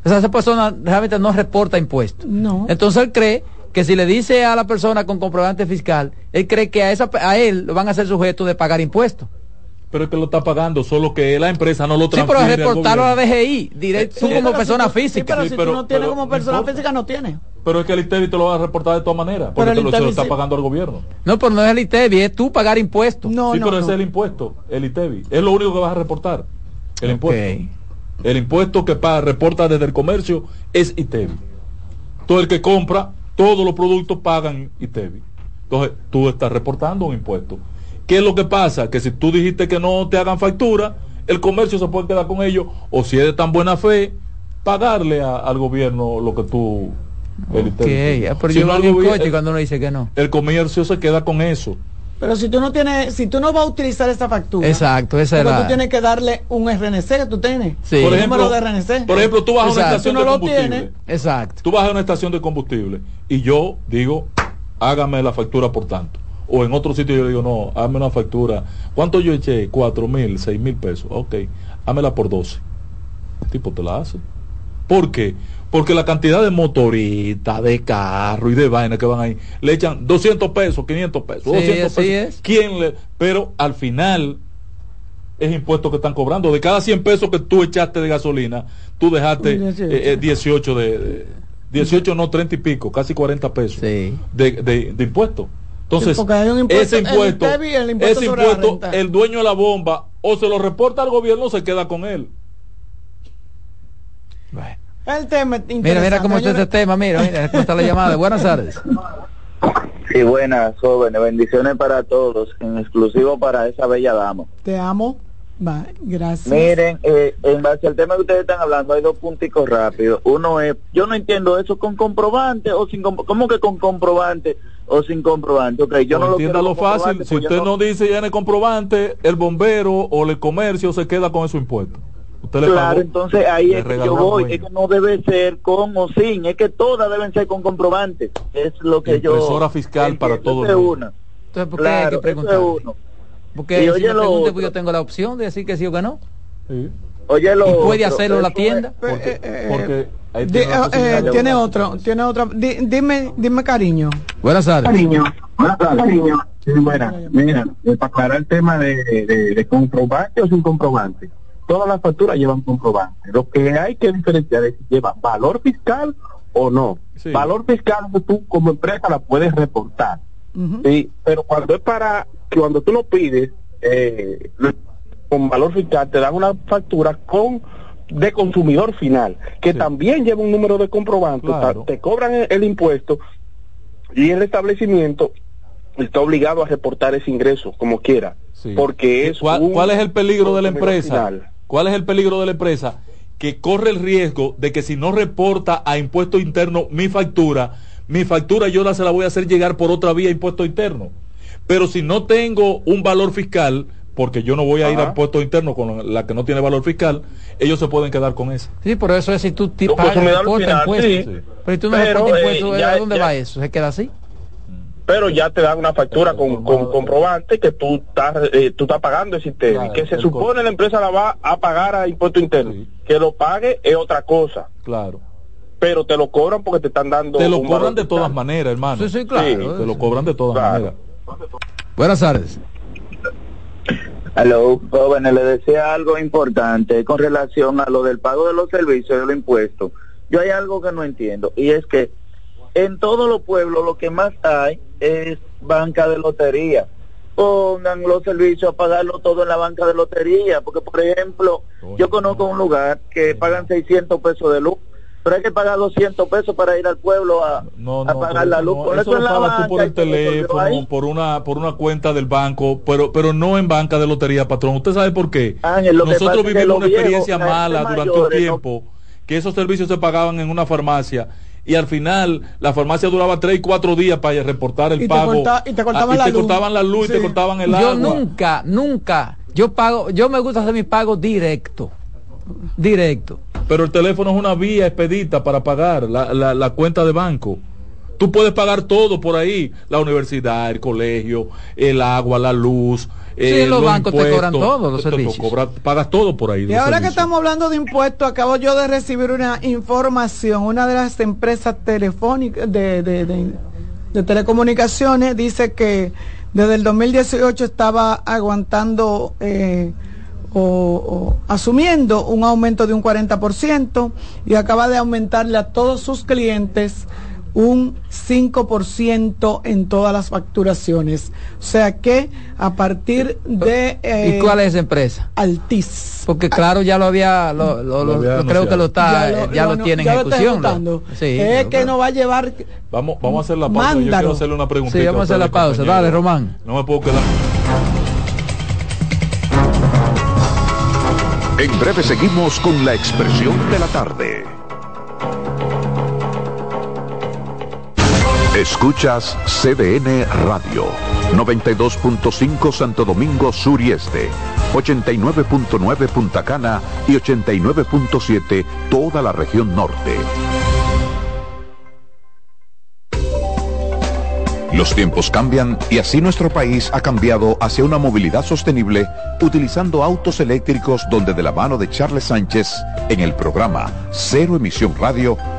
O sea, esa persona realmente no reporta impuestos. No. Entonces él cree que si le dice a la persona con comprobante fiscal, él cree que a, esa, a él lo van a ser sujeto de pagar impuestos. pero es que lo está pagando, solo que la empresa no lo Sí, pero transfiere reportarlo a la. DGI, directo, tú Sí, como pero persona si tú- sí, física. pero Sí, si pero- tú no tienes pero como persona importa. física, no tienes. Pero es que el ITEVI te lo va a reportar de todas maneras, porque Pero el te lo, se lo ITEVI está sí- pagando al gobierno. No, pero no es el ITEVI, es tú pagar impuestos. No, sí, no, pero no. ese es el impuesto, el ITEVI. Es lo único que vas a reportar, el Ok. impuesto. El impuesto que paga, reporta desde el comercio es ITEVI. Todo el que compra, todos los productos pagan ITEVI. Entonces, tú estás reportando un impuesto. ¿Qué es lo que pasa? Que si tú dijiste que no te hagan factura, el comercio se puede quedar con ellos, o si es de tan buena fe, pagarle a- al gobierno lo que tú... El Ok, ITEVI. ah, pero Si yo no, coche el- cuando uno dice que no. el comercio se queda con eso. Pero si tú no tienes, si tú no vas a utilizar esa factura, Exacto, esa era- tú tienes que darle un RNC que tú tienes. Sí. Un Por número ejemplo, de RNC. por ejemplo, tú vas a una Exacto. estación no de lo combustible. tienes, Exacto. Tú vas a una estación de combustible y yo digo, hágame la factura por tanto. O en otro sitio yo digo, no, hágame una factura. ¿Cuánto yo eché? Cuatro mil, seis mil pesos. Ok, hámela por 12. El tipo te la hace. ¿Por qué? Porque la cantidad de motoritas, de carro y de vaina que van ahí, le echan 200 pesos, 500 pesos, Sí, 200 así pesos. es. ¿Quién le...? Pero al final es impuesto que están cobrando. De cada 100 pesos que tú echaste de gasolina, tú dejaste Un 18. eh, eh, 18 de, de- 18 no 30 y pico, casi 40 pesos Sí. de, de, de impuesto. Entonces, Sí, porque hay un impuesto, ese el impuesto, y el impuesto ese impuesto, el dueño de la bomba o se lo reporta al gobierno o se queda con él. El tema Mira, mira cómo está este tema, mira, mira cómo está la llamada. Buenas tardes. Sí, buenas, jóvenes. Bendiciones para todos, en exclusivo para esa bella dama. Te amo. Va, gracias. Miren, eh, en base al tema que ustedes están hablando, hay dos punticos rápidos. Uno es, yo no entiendo eso con comprobante o sin compro- ¿Cómo que con comprobante o sin comprobante? Ok, yo no lo quiero Entiéndalo con fácil, comprobante, si pues yo usted no dice ya en el comprobante, el bombero o el comercio se queda con esos impuestos. Usted le Claro, pagó, entonces ahí es que yo voy, es que no debe ser con o sin, es que todas deben ser con comprobante. Es lo que yo... Impresora fiscal para entiendo, todo esa el es mundo. una. Entonces, ¿por qué hay que preguntar? uno. Porque Y si oye me lo pregunte, otro. pues yo tengo la opción de decir que sí o que no. Sí. Oye, lo y puede otro, hacerlo en la tienda. Porque, porque ahí tiene eh, posibilidad eh, de- tiene otro, tiene otra. Di- dime, dime cariño. Buenas tardes. Cariño, buenas tardes. Cariño. Sí, buena. Mira, eh, para aclarar el tema de, de, de comprobante o sin comprobante. Todas las facturas llevan comprobante. Lo que hay que diferenciar es si lleva valor fiscal o no. Sí. Valor fiscal tú como empresa la puedes reportar. Sí, pero cuando es para, cuando tú lo pides, eh, con valor fiscal, te dan una factura con de consumidor final, que también lleva un número de comprobante, Claro. te cobran el, el impuesto y el establecimiento está obligado a reportar ese ingreso como quiera, Sí. porque es ¿Cuál, un cuál es el peligro de la empresa? final. ¿Cuál es el peligro de la empresa? Que corre el riesgo de que si no reporta a impuesto interno mi factura, mi factura yo la se la voy a hacer llegar por otra vía a impuesto interno. Pero si no tengo un valor fiscal, porque yo no voy a ir al puesto interno con la que no tiene valor fiscal, ellos se pueden quedar con eso. Sí, por eso es si tú te pagas impuestos. Pero si tú no Pero, reportas eh, impuestos, ya- ¿a dónde ya- va eso? ¿Se queda así? Pero ya te dan una factura con, con comprobante que tú estás eh, tú estás pagando ese interno y que se supone la empresa la va a pagar a impuesto interno que lo pague es otra cosa Claro. pero te lo cobran porque te están dando Te lo un cobran valor de fiscal. todas maneras, hermano. Sí, sí, claro. te lo cobran de todas maneras. Buenas tardes. Aló, jóvenes, le decía algo importante con relación a lo del pago de los servicios y de los impuestos. Yo hay algo que no entiendo y es que en todos los pueblos lo que más hay es banca de lotería. Pongan los servicios a pagarlo todo en la banca de lotería, porque por ejemplo, yo conozco un lugar que pagan 600 pesos de luz, pero hay que pagar 200 pesos para ir al pueblo a, a pagar la luz. Por Eso eso en lo la pagas tú banca por el teléfono, por una por una cuenta del banco, pero pero no en banca de lotería, patrón. ¿Usted sabe por qué? Ángel, Nosotros vivimos una experiencia mala durante un tiempo, que esos servicios se pagaban en una farmacia y al final la farmacia duraba tres y cuatro días para reportar el Y te pago. corta- y te cortaban Ah, la te luz. cortaban la luz y te cortaban el Yo agua. nunca, nunca, yo pago, yo me gusta hacer mi pago directo. Directo. Pero el teléfono es una vía expedita para pagar la, la, la cuenta de banco. Tú puedes pagar todo por ahí, la universidad, el colegio, el agua, la luz. Eh, Sí, los bancos te cobran todo, los te servicios. cobra- pagas todo por ahí. Y ahora que estamos hablando de impuestos, acabo yo de recibir una información. Una de las empresas telefónicas de, de- de- de telecomunicaciones dice que desde el 2018 estaba aguantando eh, o, o asumiendo un aumento de un 40% y acaba de aumentarle a todos sus clientes un 5% en todas las facturaciones. O sea que a partir de... eh, ¿Y cuál es esa empresa? Altis. Porque claro, ya lo había, lo, lo- lo- había lo- creo que lo está, Ya lo- ya lo, lo- tiene ya en ejecución. sí, es que no va a llevar... Vamos, vamos a hacer la pausa. Yo Mándalo. quiero hacerle una preguntita. Sí, vamos a hacer la pausa. Dale, Román. No me puedo quedar. En breve seguimos con la expresión de la tarde. Escuchas CDN Radio, 92.5 Santo Domingo Sur y Este, 89.9 Punta Cana y 89.7 toda la región norte. Los tiempos cambian y así nuestro país ha cambiado hacia una movilidad sostenible utilizando autos eléctricos donde de la mano de Charles Sánchez en el programa Cero Emisión Radio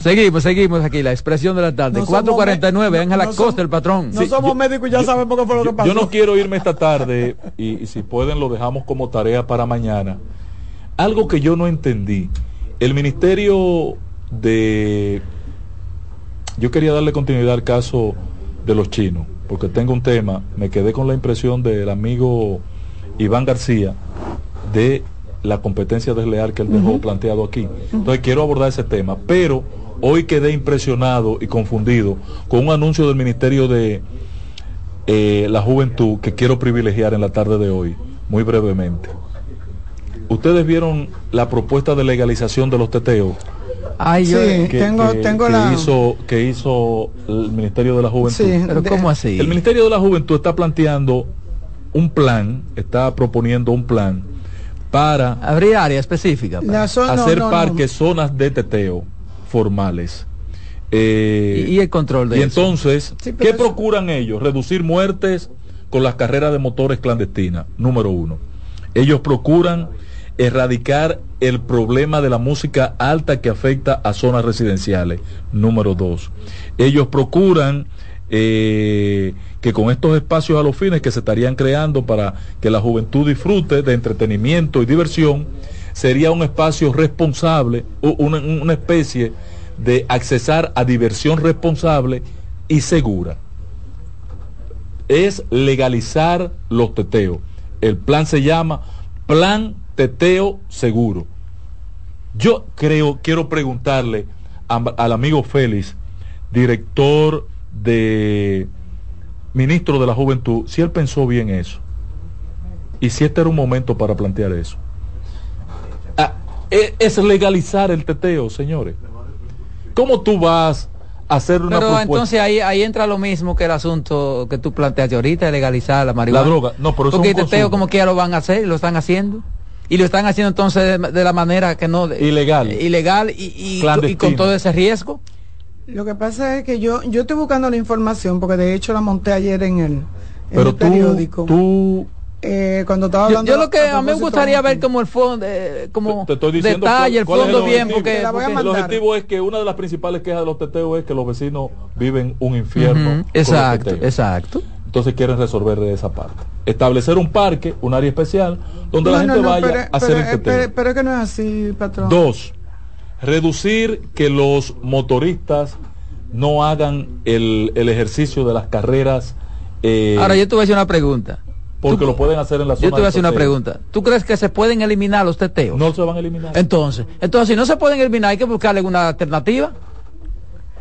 Seguimos, seguimos aquí, la expresión de la tarde. No 449, somos- Ángela no som- Costa, el patrón. No somos médicos y ya sabemos qué fue lo que pasó. Yo no quiero irme esta tarde y, y si pueden lo dejamos como tarea para mañana. Algo que yo no entendí. El Ministerio de... Yo quería darle continuidad al caso de los chinos, porque tengo un tema, me quedé con la impresión del amigo Iván García de la competencia desleal que él dejó planteado aquí. Entonces quiero abordar ese tema, pero hoy quedé impresionado y confundido con un anuncio del Ministerio de eh, la Juventud que quiero privilegiar en la tarde de hoy, muy brevemente. Ustedes vieron la propuesta de legalización de los teteos Ay, yo, Sí, que, tengo, que- tengo que la... hizo que hizo el Ministerio de la Juventud. Sí, pero ¿cómo así? El Ministerio de la Juventud está planteando un plan, está proponiendo un plan para Abrir área específica. para- zona- hacer no, no. parques, zonas de teteo formales. Eh, Y, y el control de y eso. entonces, Sí, ¿qué eso- procuran ellos? Reducir muertes con las carreras de motores clandestinas, número uno. Ellos procuran erradicar el problema de la música alta que afecta a zonas residenciales, número dos. Ellos procuran eh, que con estos espacios a los fines que se estarían creando para que la juventud disfrute de entretenimiento y diversión, sería un espacio responsable, una, una especie de accesar a diversión responsable y segura. Es legalizar los teteos. El plan se llama Plan Teteo Seguro. Yo creo, quiero preguntarle al amigo Félix, director de ministro de la Juventud, si él pensó bien eso. Y si este era un momento para plantear eso. Es legalizar el teteo, señores. ¿Cómo tú vas a hacer una Pero propuesta? entonces ahí, ahí entra lo mismo que el asunto que tú planteaste ahorita, de legalizar la marihuana. La droga, no, pero eso Porque es un el teteo consumo. como que ya lo van a hacer, y lo están haciendo. Y lo están haciendo entonces de, de la manera que no... de- Ilegal. Ilegal y, y- con todo ese riesgo. Lo que pasa es que yo, yo estoy buscando la información porque de hecho la monté ayer en el, en Pero el tú, periódico. tú Eh, cuando estaba Yo, hablando yo lo que a mí me gustaría ver como el fondo, eh, como te estoy diciendo detalle, el cuál- fondo bien, porque, Te la voy a porque- el objetivo es que una de las principales quejas de los teteos es que los vecinos viven un infierno. Exacto, exacto. Entonces quieren resolver de esa parte. Establecer un parque, un área especial, donde la No, no, gente no, vaya pero, a hacer pero- el teteo. pero- pero es que no es así, patrón. Dos, reducir que los motoristas no hagan el, el ejercicio de las carreras. eh, Ahora yo te voy a hacer una pregunta. Porque lo pueden hacer en la zona Yo te voy a hacer una pregunta. ¿Tú crees que se pueden eliminar los teteos? No se van a eliminar. Entonces, entonces si no se pueden eliminar hay que buscarle una alternativa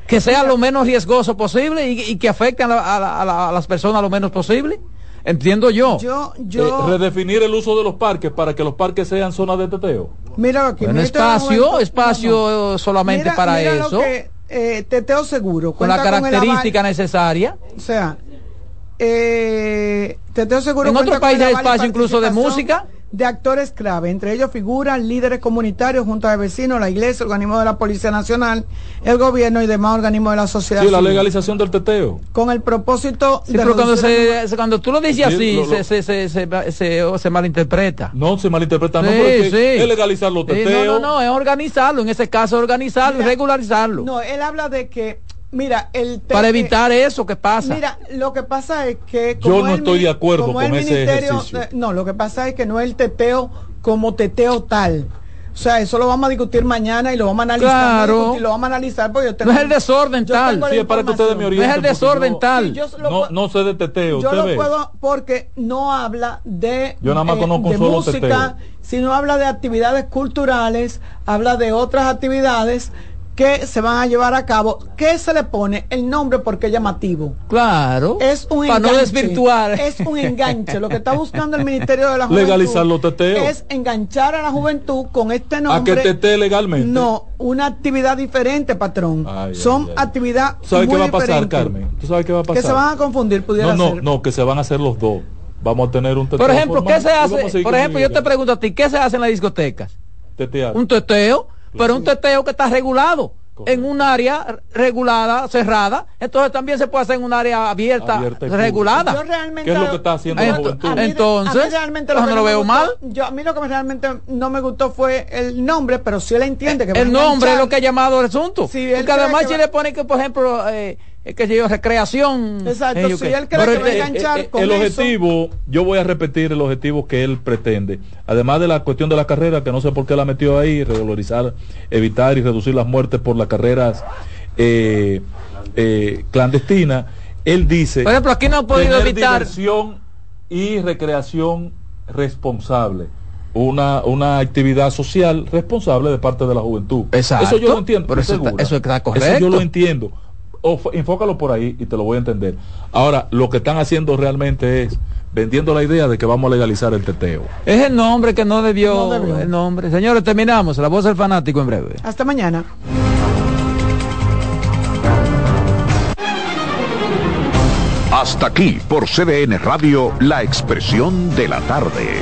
que sea lo menos riesgoso posible y, y que afecte a, la- a la- a la- a las personas lo menos posible. Entiendo yo. Yo, Eh, yo, redefinir el uso de los parques para que los parques sean zonas de teteo. mira aquí, Bueno, espacio, espacio no, no. solamente Mira- para mira lo eso, que, eh, teteo seguro. con la característica aval- necesaria. O sea, eh, Teteo Seguro En otros el países hay espacio incluso de música. De actores clave, entre ellos figuran líderes comunitarios, juntas de vecinos, la iglesia, organismo de la Policía Nacional, el gobierno y demás organismos de la sociedad. Sí, la legalización del teteo. Con el propósito Sí, pero cuando, el se, cuando tú lo dices Sí, así, lo- lo- se, se, se, se, se- se malinterpreta. No se malinterpreta, no, Sí, pero es, que sí. es legalizar los Sí, teteos. no, no, no, es organizarlo, en ese caso organizarlo y regularizarlo. No, él habla de que, mira, el para evitar eso que pasa. Mira, lo que pasa es que Yo no el estoy de acuerdo como con el ese ejercicio. eh, no, lo que pasa es que no es el teteo como teteo tal. O sea, eso lo vamos a discutir mañana y lo vamos a analizar. Claro. discutir, lo vamos a analizar porque yo tengo, no es el desorden tal. Sí, es para que ustedes me información. No es orienten. el desorden yo- tal. Sí, No, no sé de teteo, yo usted lo ve. puedo porque no habla de, eh, Yo nada más conozco de solo música, teteo. sino habla de actividades culturales, habla de otras actividades que se van a llevar a cabo. ¿Qué se le pone? El nombre porque es llamativo. Claro. Es un Para no enganche. desvirtuar. Es un enganche. Lo que está buscando el Ministerio de la Juventud Legalizar los teteos. es enganchar a la juventud con este A que nombre. tetee legalmente. No, una actividad diferente, patrón. Ay, Son ay, ay. actividad ¿Tú sabes qué muy va a pasar, diferente. Carmen? ¿Tú sabes qué va a pasar? Que se van a confundir, pudiera No, no, ser. no, que se van a hacer los dos. Vamos a tener un teteo. Por ejemplo, ¿qué se hace? Por ejemplo, yo te pregunto a ti, ¿qué se hace en las discotecas? Tetear. Un teteo, pero un teteo que está regulado. en un área regulada, cerrada, entonces también se puede hacer en un área abierta, regulada. Yo realmente ¿Qué es lo que está haciendo la Ento- juventud? A mí- Entonces, a mí realmente no que lo veo gustó- mal. Yo, a mí lo que me realmente no me gustó fue el nombre, pero sí él entiende que El nombre es lo que ha llamado el asunto. Sí, Porque además si va- le pone que, por ejemplo, eh, eh, que yo, recreación. Exacto, eh, qué. él cree Pero que va a enganchar Eh, con el eso. objetivo, yo voy a repetir el objetivo que él pretende. Además de la cuestión de la carrera, que no sé por qué la metió ahí, revalorizar, evitar y reducir las muertes por las carreras eh, eh, clandestinas, él dice... Por ejemplo, aquí no ha podido evitar- diversión y recreación responsable. Una, una actividad social responsable de parte de la juventud. Exacto. Eso yo lo entiendo. Pero eso está- eso está Eso correcto. yo lo entiendo. O enfócalo por ahí y te lo voy a entender. Ahora, lo que están haciendo realmente es vendiendo la idea de que vamos a legalizar el teteo. Es el nombre que no debió, No debió. el nombre. Señores, terminamos. La voz del fanático en breve. Hasta mañana. Hasta aquí por CDN Radio, la expresión de la tarde.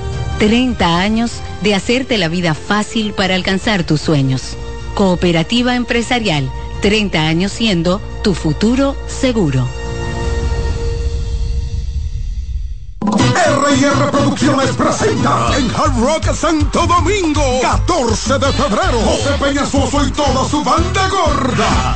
30 años de hacerte la vida fácil para alcanzar tus sueños. Cooperativa Empresarial, 30 años siendo tu futuro seguro. R&R Producciones presenta en Hard Rock Santo Domingo 14 de febrero José Peñasoso y toda su banda gorda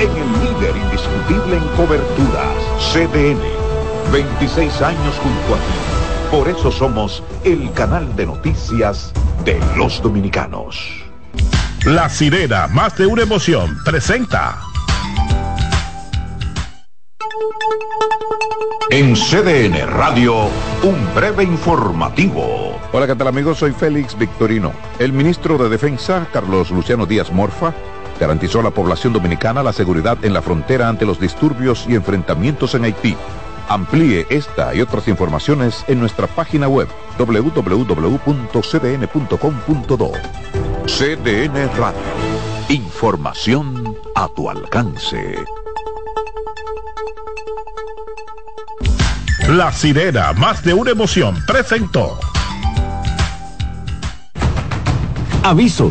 en el líder indiscutible en coberturas, CDN. 26 años junto a ti. Por eso somos el canal de noticias de los dominicanos. La sirena, más de una emoción, presenta. En CDN Radio, un breve informativo. Hola, ¿qué tal amigos? Soy Félix Victorino. El ministro de Defensa, Carlos Luciano Díaz Morfa, garantizó a la población dominicana la seguridad en la frontera ante los disturbios y enfrentamientos en Haití. Amplíe esta y otras informaciones en nuestra página web www.cdn.com.do. CDN Radio. Información a tu alcance. La sirena, más de una emoción, presentó. Aviso,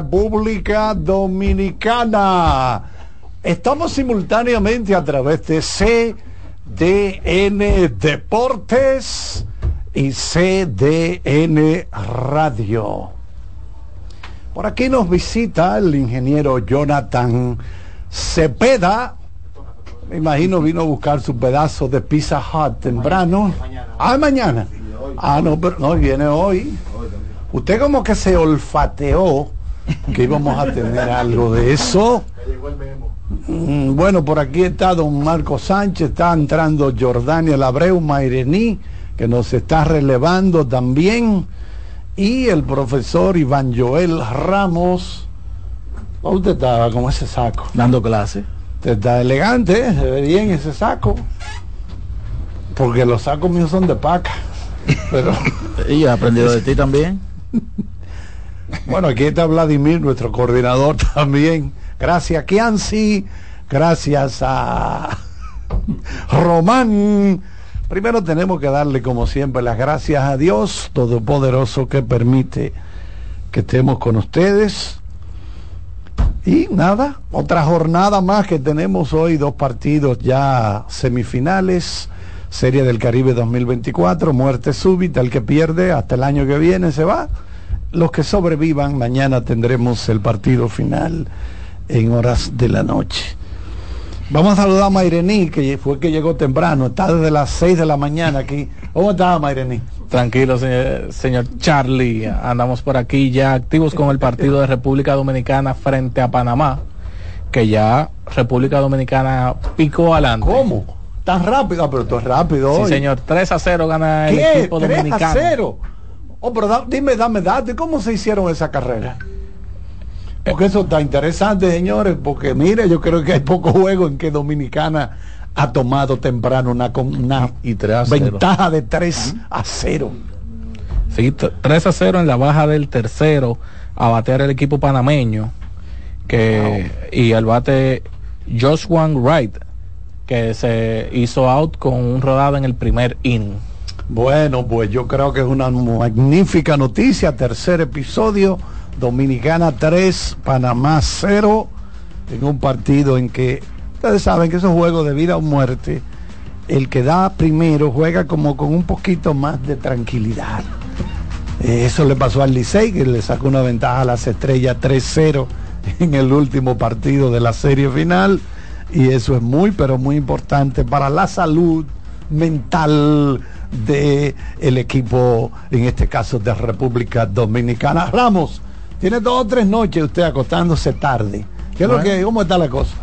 República Dominicana. Estamos simultáneamente a través de CDN Deportes y CDN Radio. Por aquí nos visita el ingeniero Jonathan Cepeda. Me imagino vino a buscar su pedazo de Pizza Hut temprano. Ah, mañana. Ah, no, pero no, viene hoy. Usted como que se olfateó que íbamos a tener algo de eso. Mm, Bueno, por aquí está don Marco Sánchez, está entrando Jordania Labreu Mairení, que nos está relevando también, y el profesor Iván Joel Ramos. ¿Cómo Usted estaba con ese saco. Dando clase. Usted está elegante, ¿eh? se ve bien ese saco. Porque los sacos míos son de paca. Pero Y aprendido de ti también. Bueno, aquí está Vladimir, nuestro coordinador también. Gracias, Kianci. Gracias a Román. Primero tenemos que darle, como siempre, las gracias a Dios Todopoderoso que permite que estemos con ustedes. Y nada, otra jornada más que tenemos hoy, dos partidos ya semifinales. Serie del Caribe 2024, muerte súbita, el que pierde hasta el año que viene se va. Los que sobrevivan, mañana tendremos el partido final en horas de la noche. Vamos a saludar a Mairení, que fue que llegó temprano, está desde las 6 de la mañana aquí. ¿Cómo está Mairení? Tranquilo, señor, señor Charlie. Andamos por aquí ya activos con el partido de República Dominicana frente a Panamá, que ya República Dominicana picó adelante. ¿Cómo? Tan rápido, Ah, pero tú es rápido Sí, hoy. señor. 3 a 0 gana el ¿Qué? equipo 3 a dominicano. 0. Oh, pero da- dime, dame datos. ¿Cómo se hicieron esa carrera? Porque eso está interesante, señores, porque mire, yo creo que hay poco juego en que Dominicana ha tomado temprano una, con- una cero. ventaja de 3 a 0. Sí, t- 3 a 0 en la baja del tercero a batear el equipo panameño. Que, Y el bate Joshua Wright, que se hizo out con un rodado en el primer inning. Bueno, pues yo creo que es una magnífica noticia. Tercer episodio, Dominicana 3, Panamá 0, en un partido en que ustedes saben que esos juegos de vida o muerte, el que da primero juega como con un poquito más de tranquilidad. Eh, Eso le pasó al Licey, que le sacó una ventaja a las estrellas 3-0 en el último partido de la serie final. Y eso es muy, pero muy importante para la salud mental de el equipo, en este caso de República Dominicana. Ramos, Tiene dos o tres noches usted acostándose tarde. ¿Qué es lo que, cómo está la cosa?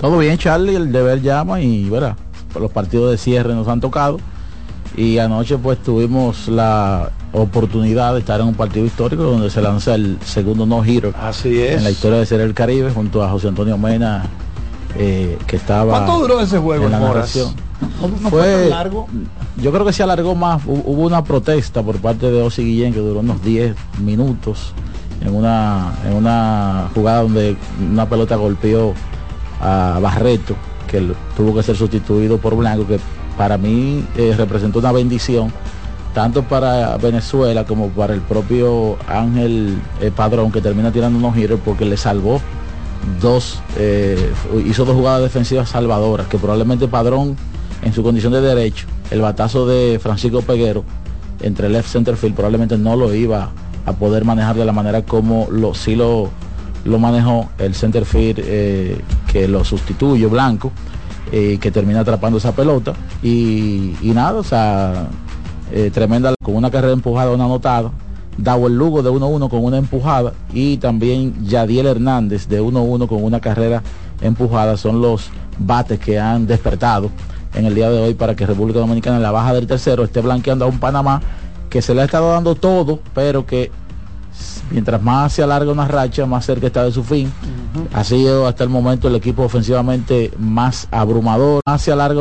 Todo bien, Charlie, el deber llama y verá, los partidos de cierre nos han tocado. Y anoche pues tuvimos la oportunidad de estar en un partido histórico donde se lanza el segundo no-hitter Así es. en la historia de ser el Caribe junto a José Antonio Mena, eh, que estaba... ¿Cuánto duró ese juego, en la fue, Fue- tan largo? Yo creo que se alargó más. Hu- Hubo una protesta por parte de Osi Guillén que duró unos 10 minutos en una, en una jugada donde una pelota golpeó a Barreto, que tuvo que ser sustituido por Blanco, que para mí eh, representó una bendición, tanto para Venezuela como para el propio Ángel eh, Padrón, que termina tirando unos giros porque le salvó dos, eh, hizo dos jugadas defensivas salvadoras, que probablemente Padrón en su condición de derecho, el batazo de Francisco Peguero entre left center field probablemente no lo iba a poder manejar de la manera como lo, sí lo, lo manejó el center field eh, que lo sustituye Blanco, eh, que termina atrapando esa pelota y, nada, o sea, eh, tremenda con una carrera empujada, una anotada. El Lugo de 1-1 con una empujada y también Yadiel Hernández de 1-1 con una carrera empujada. Son los bates que han despertado en el día de hoy para que República Dominicana en la baja del tercero esté blanqueando a un Panamá que se le ha estado dando todo, pero que mientras más se alarga una racha, más cerca está de su fin. Ha sido hasta el momento el equipo ofensivamente más abrumador, más se alarga una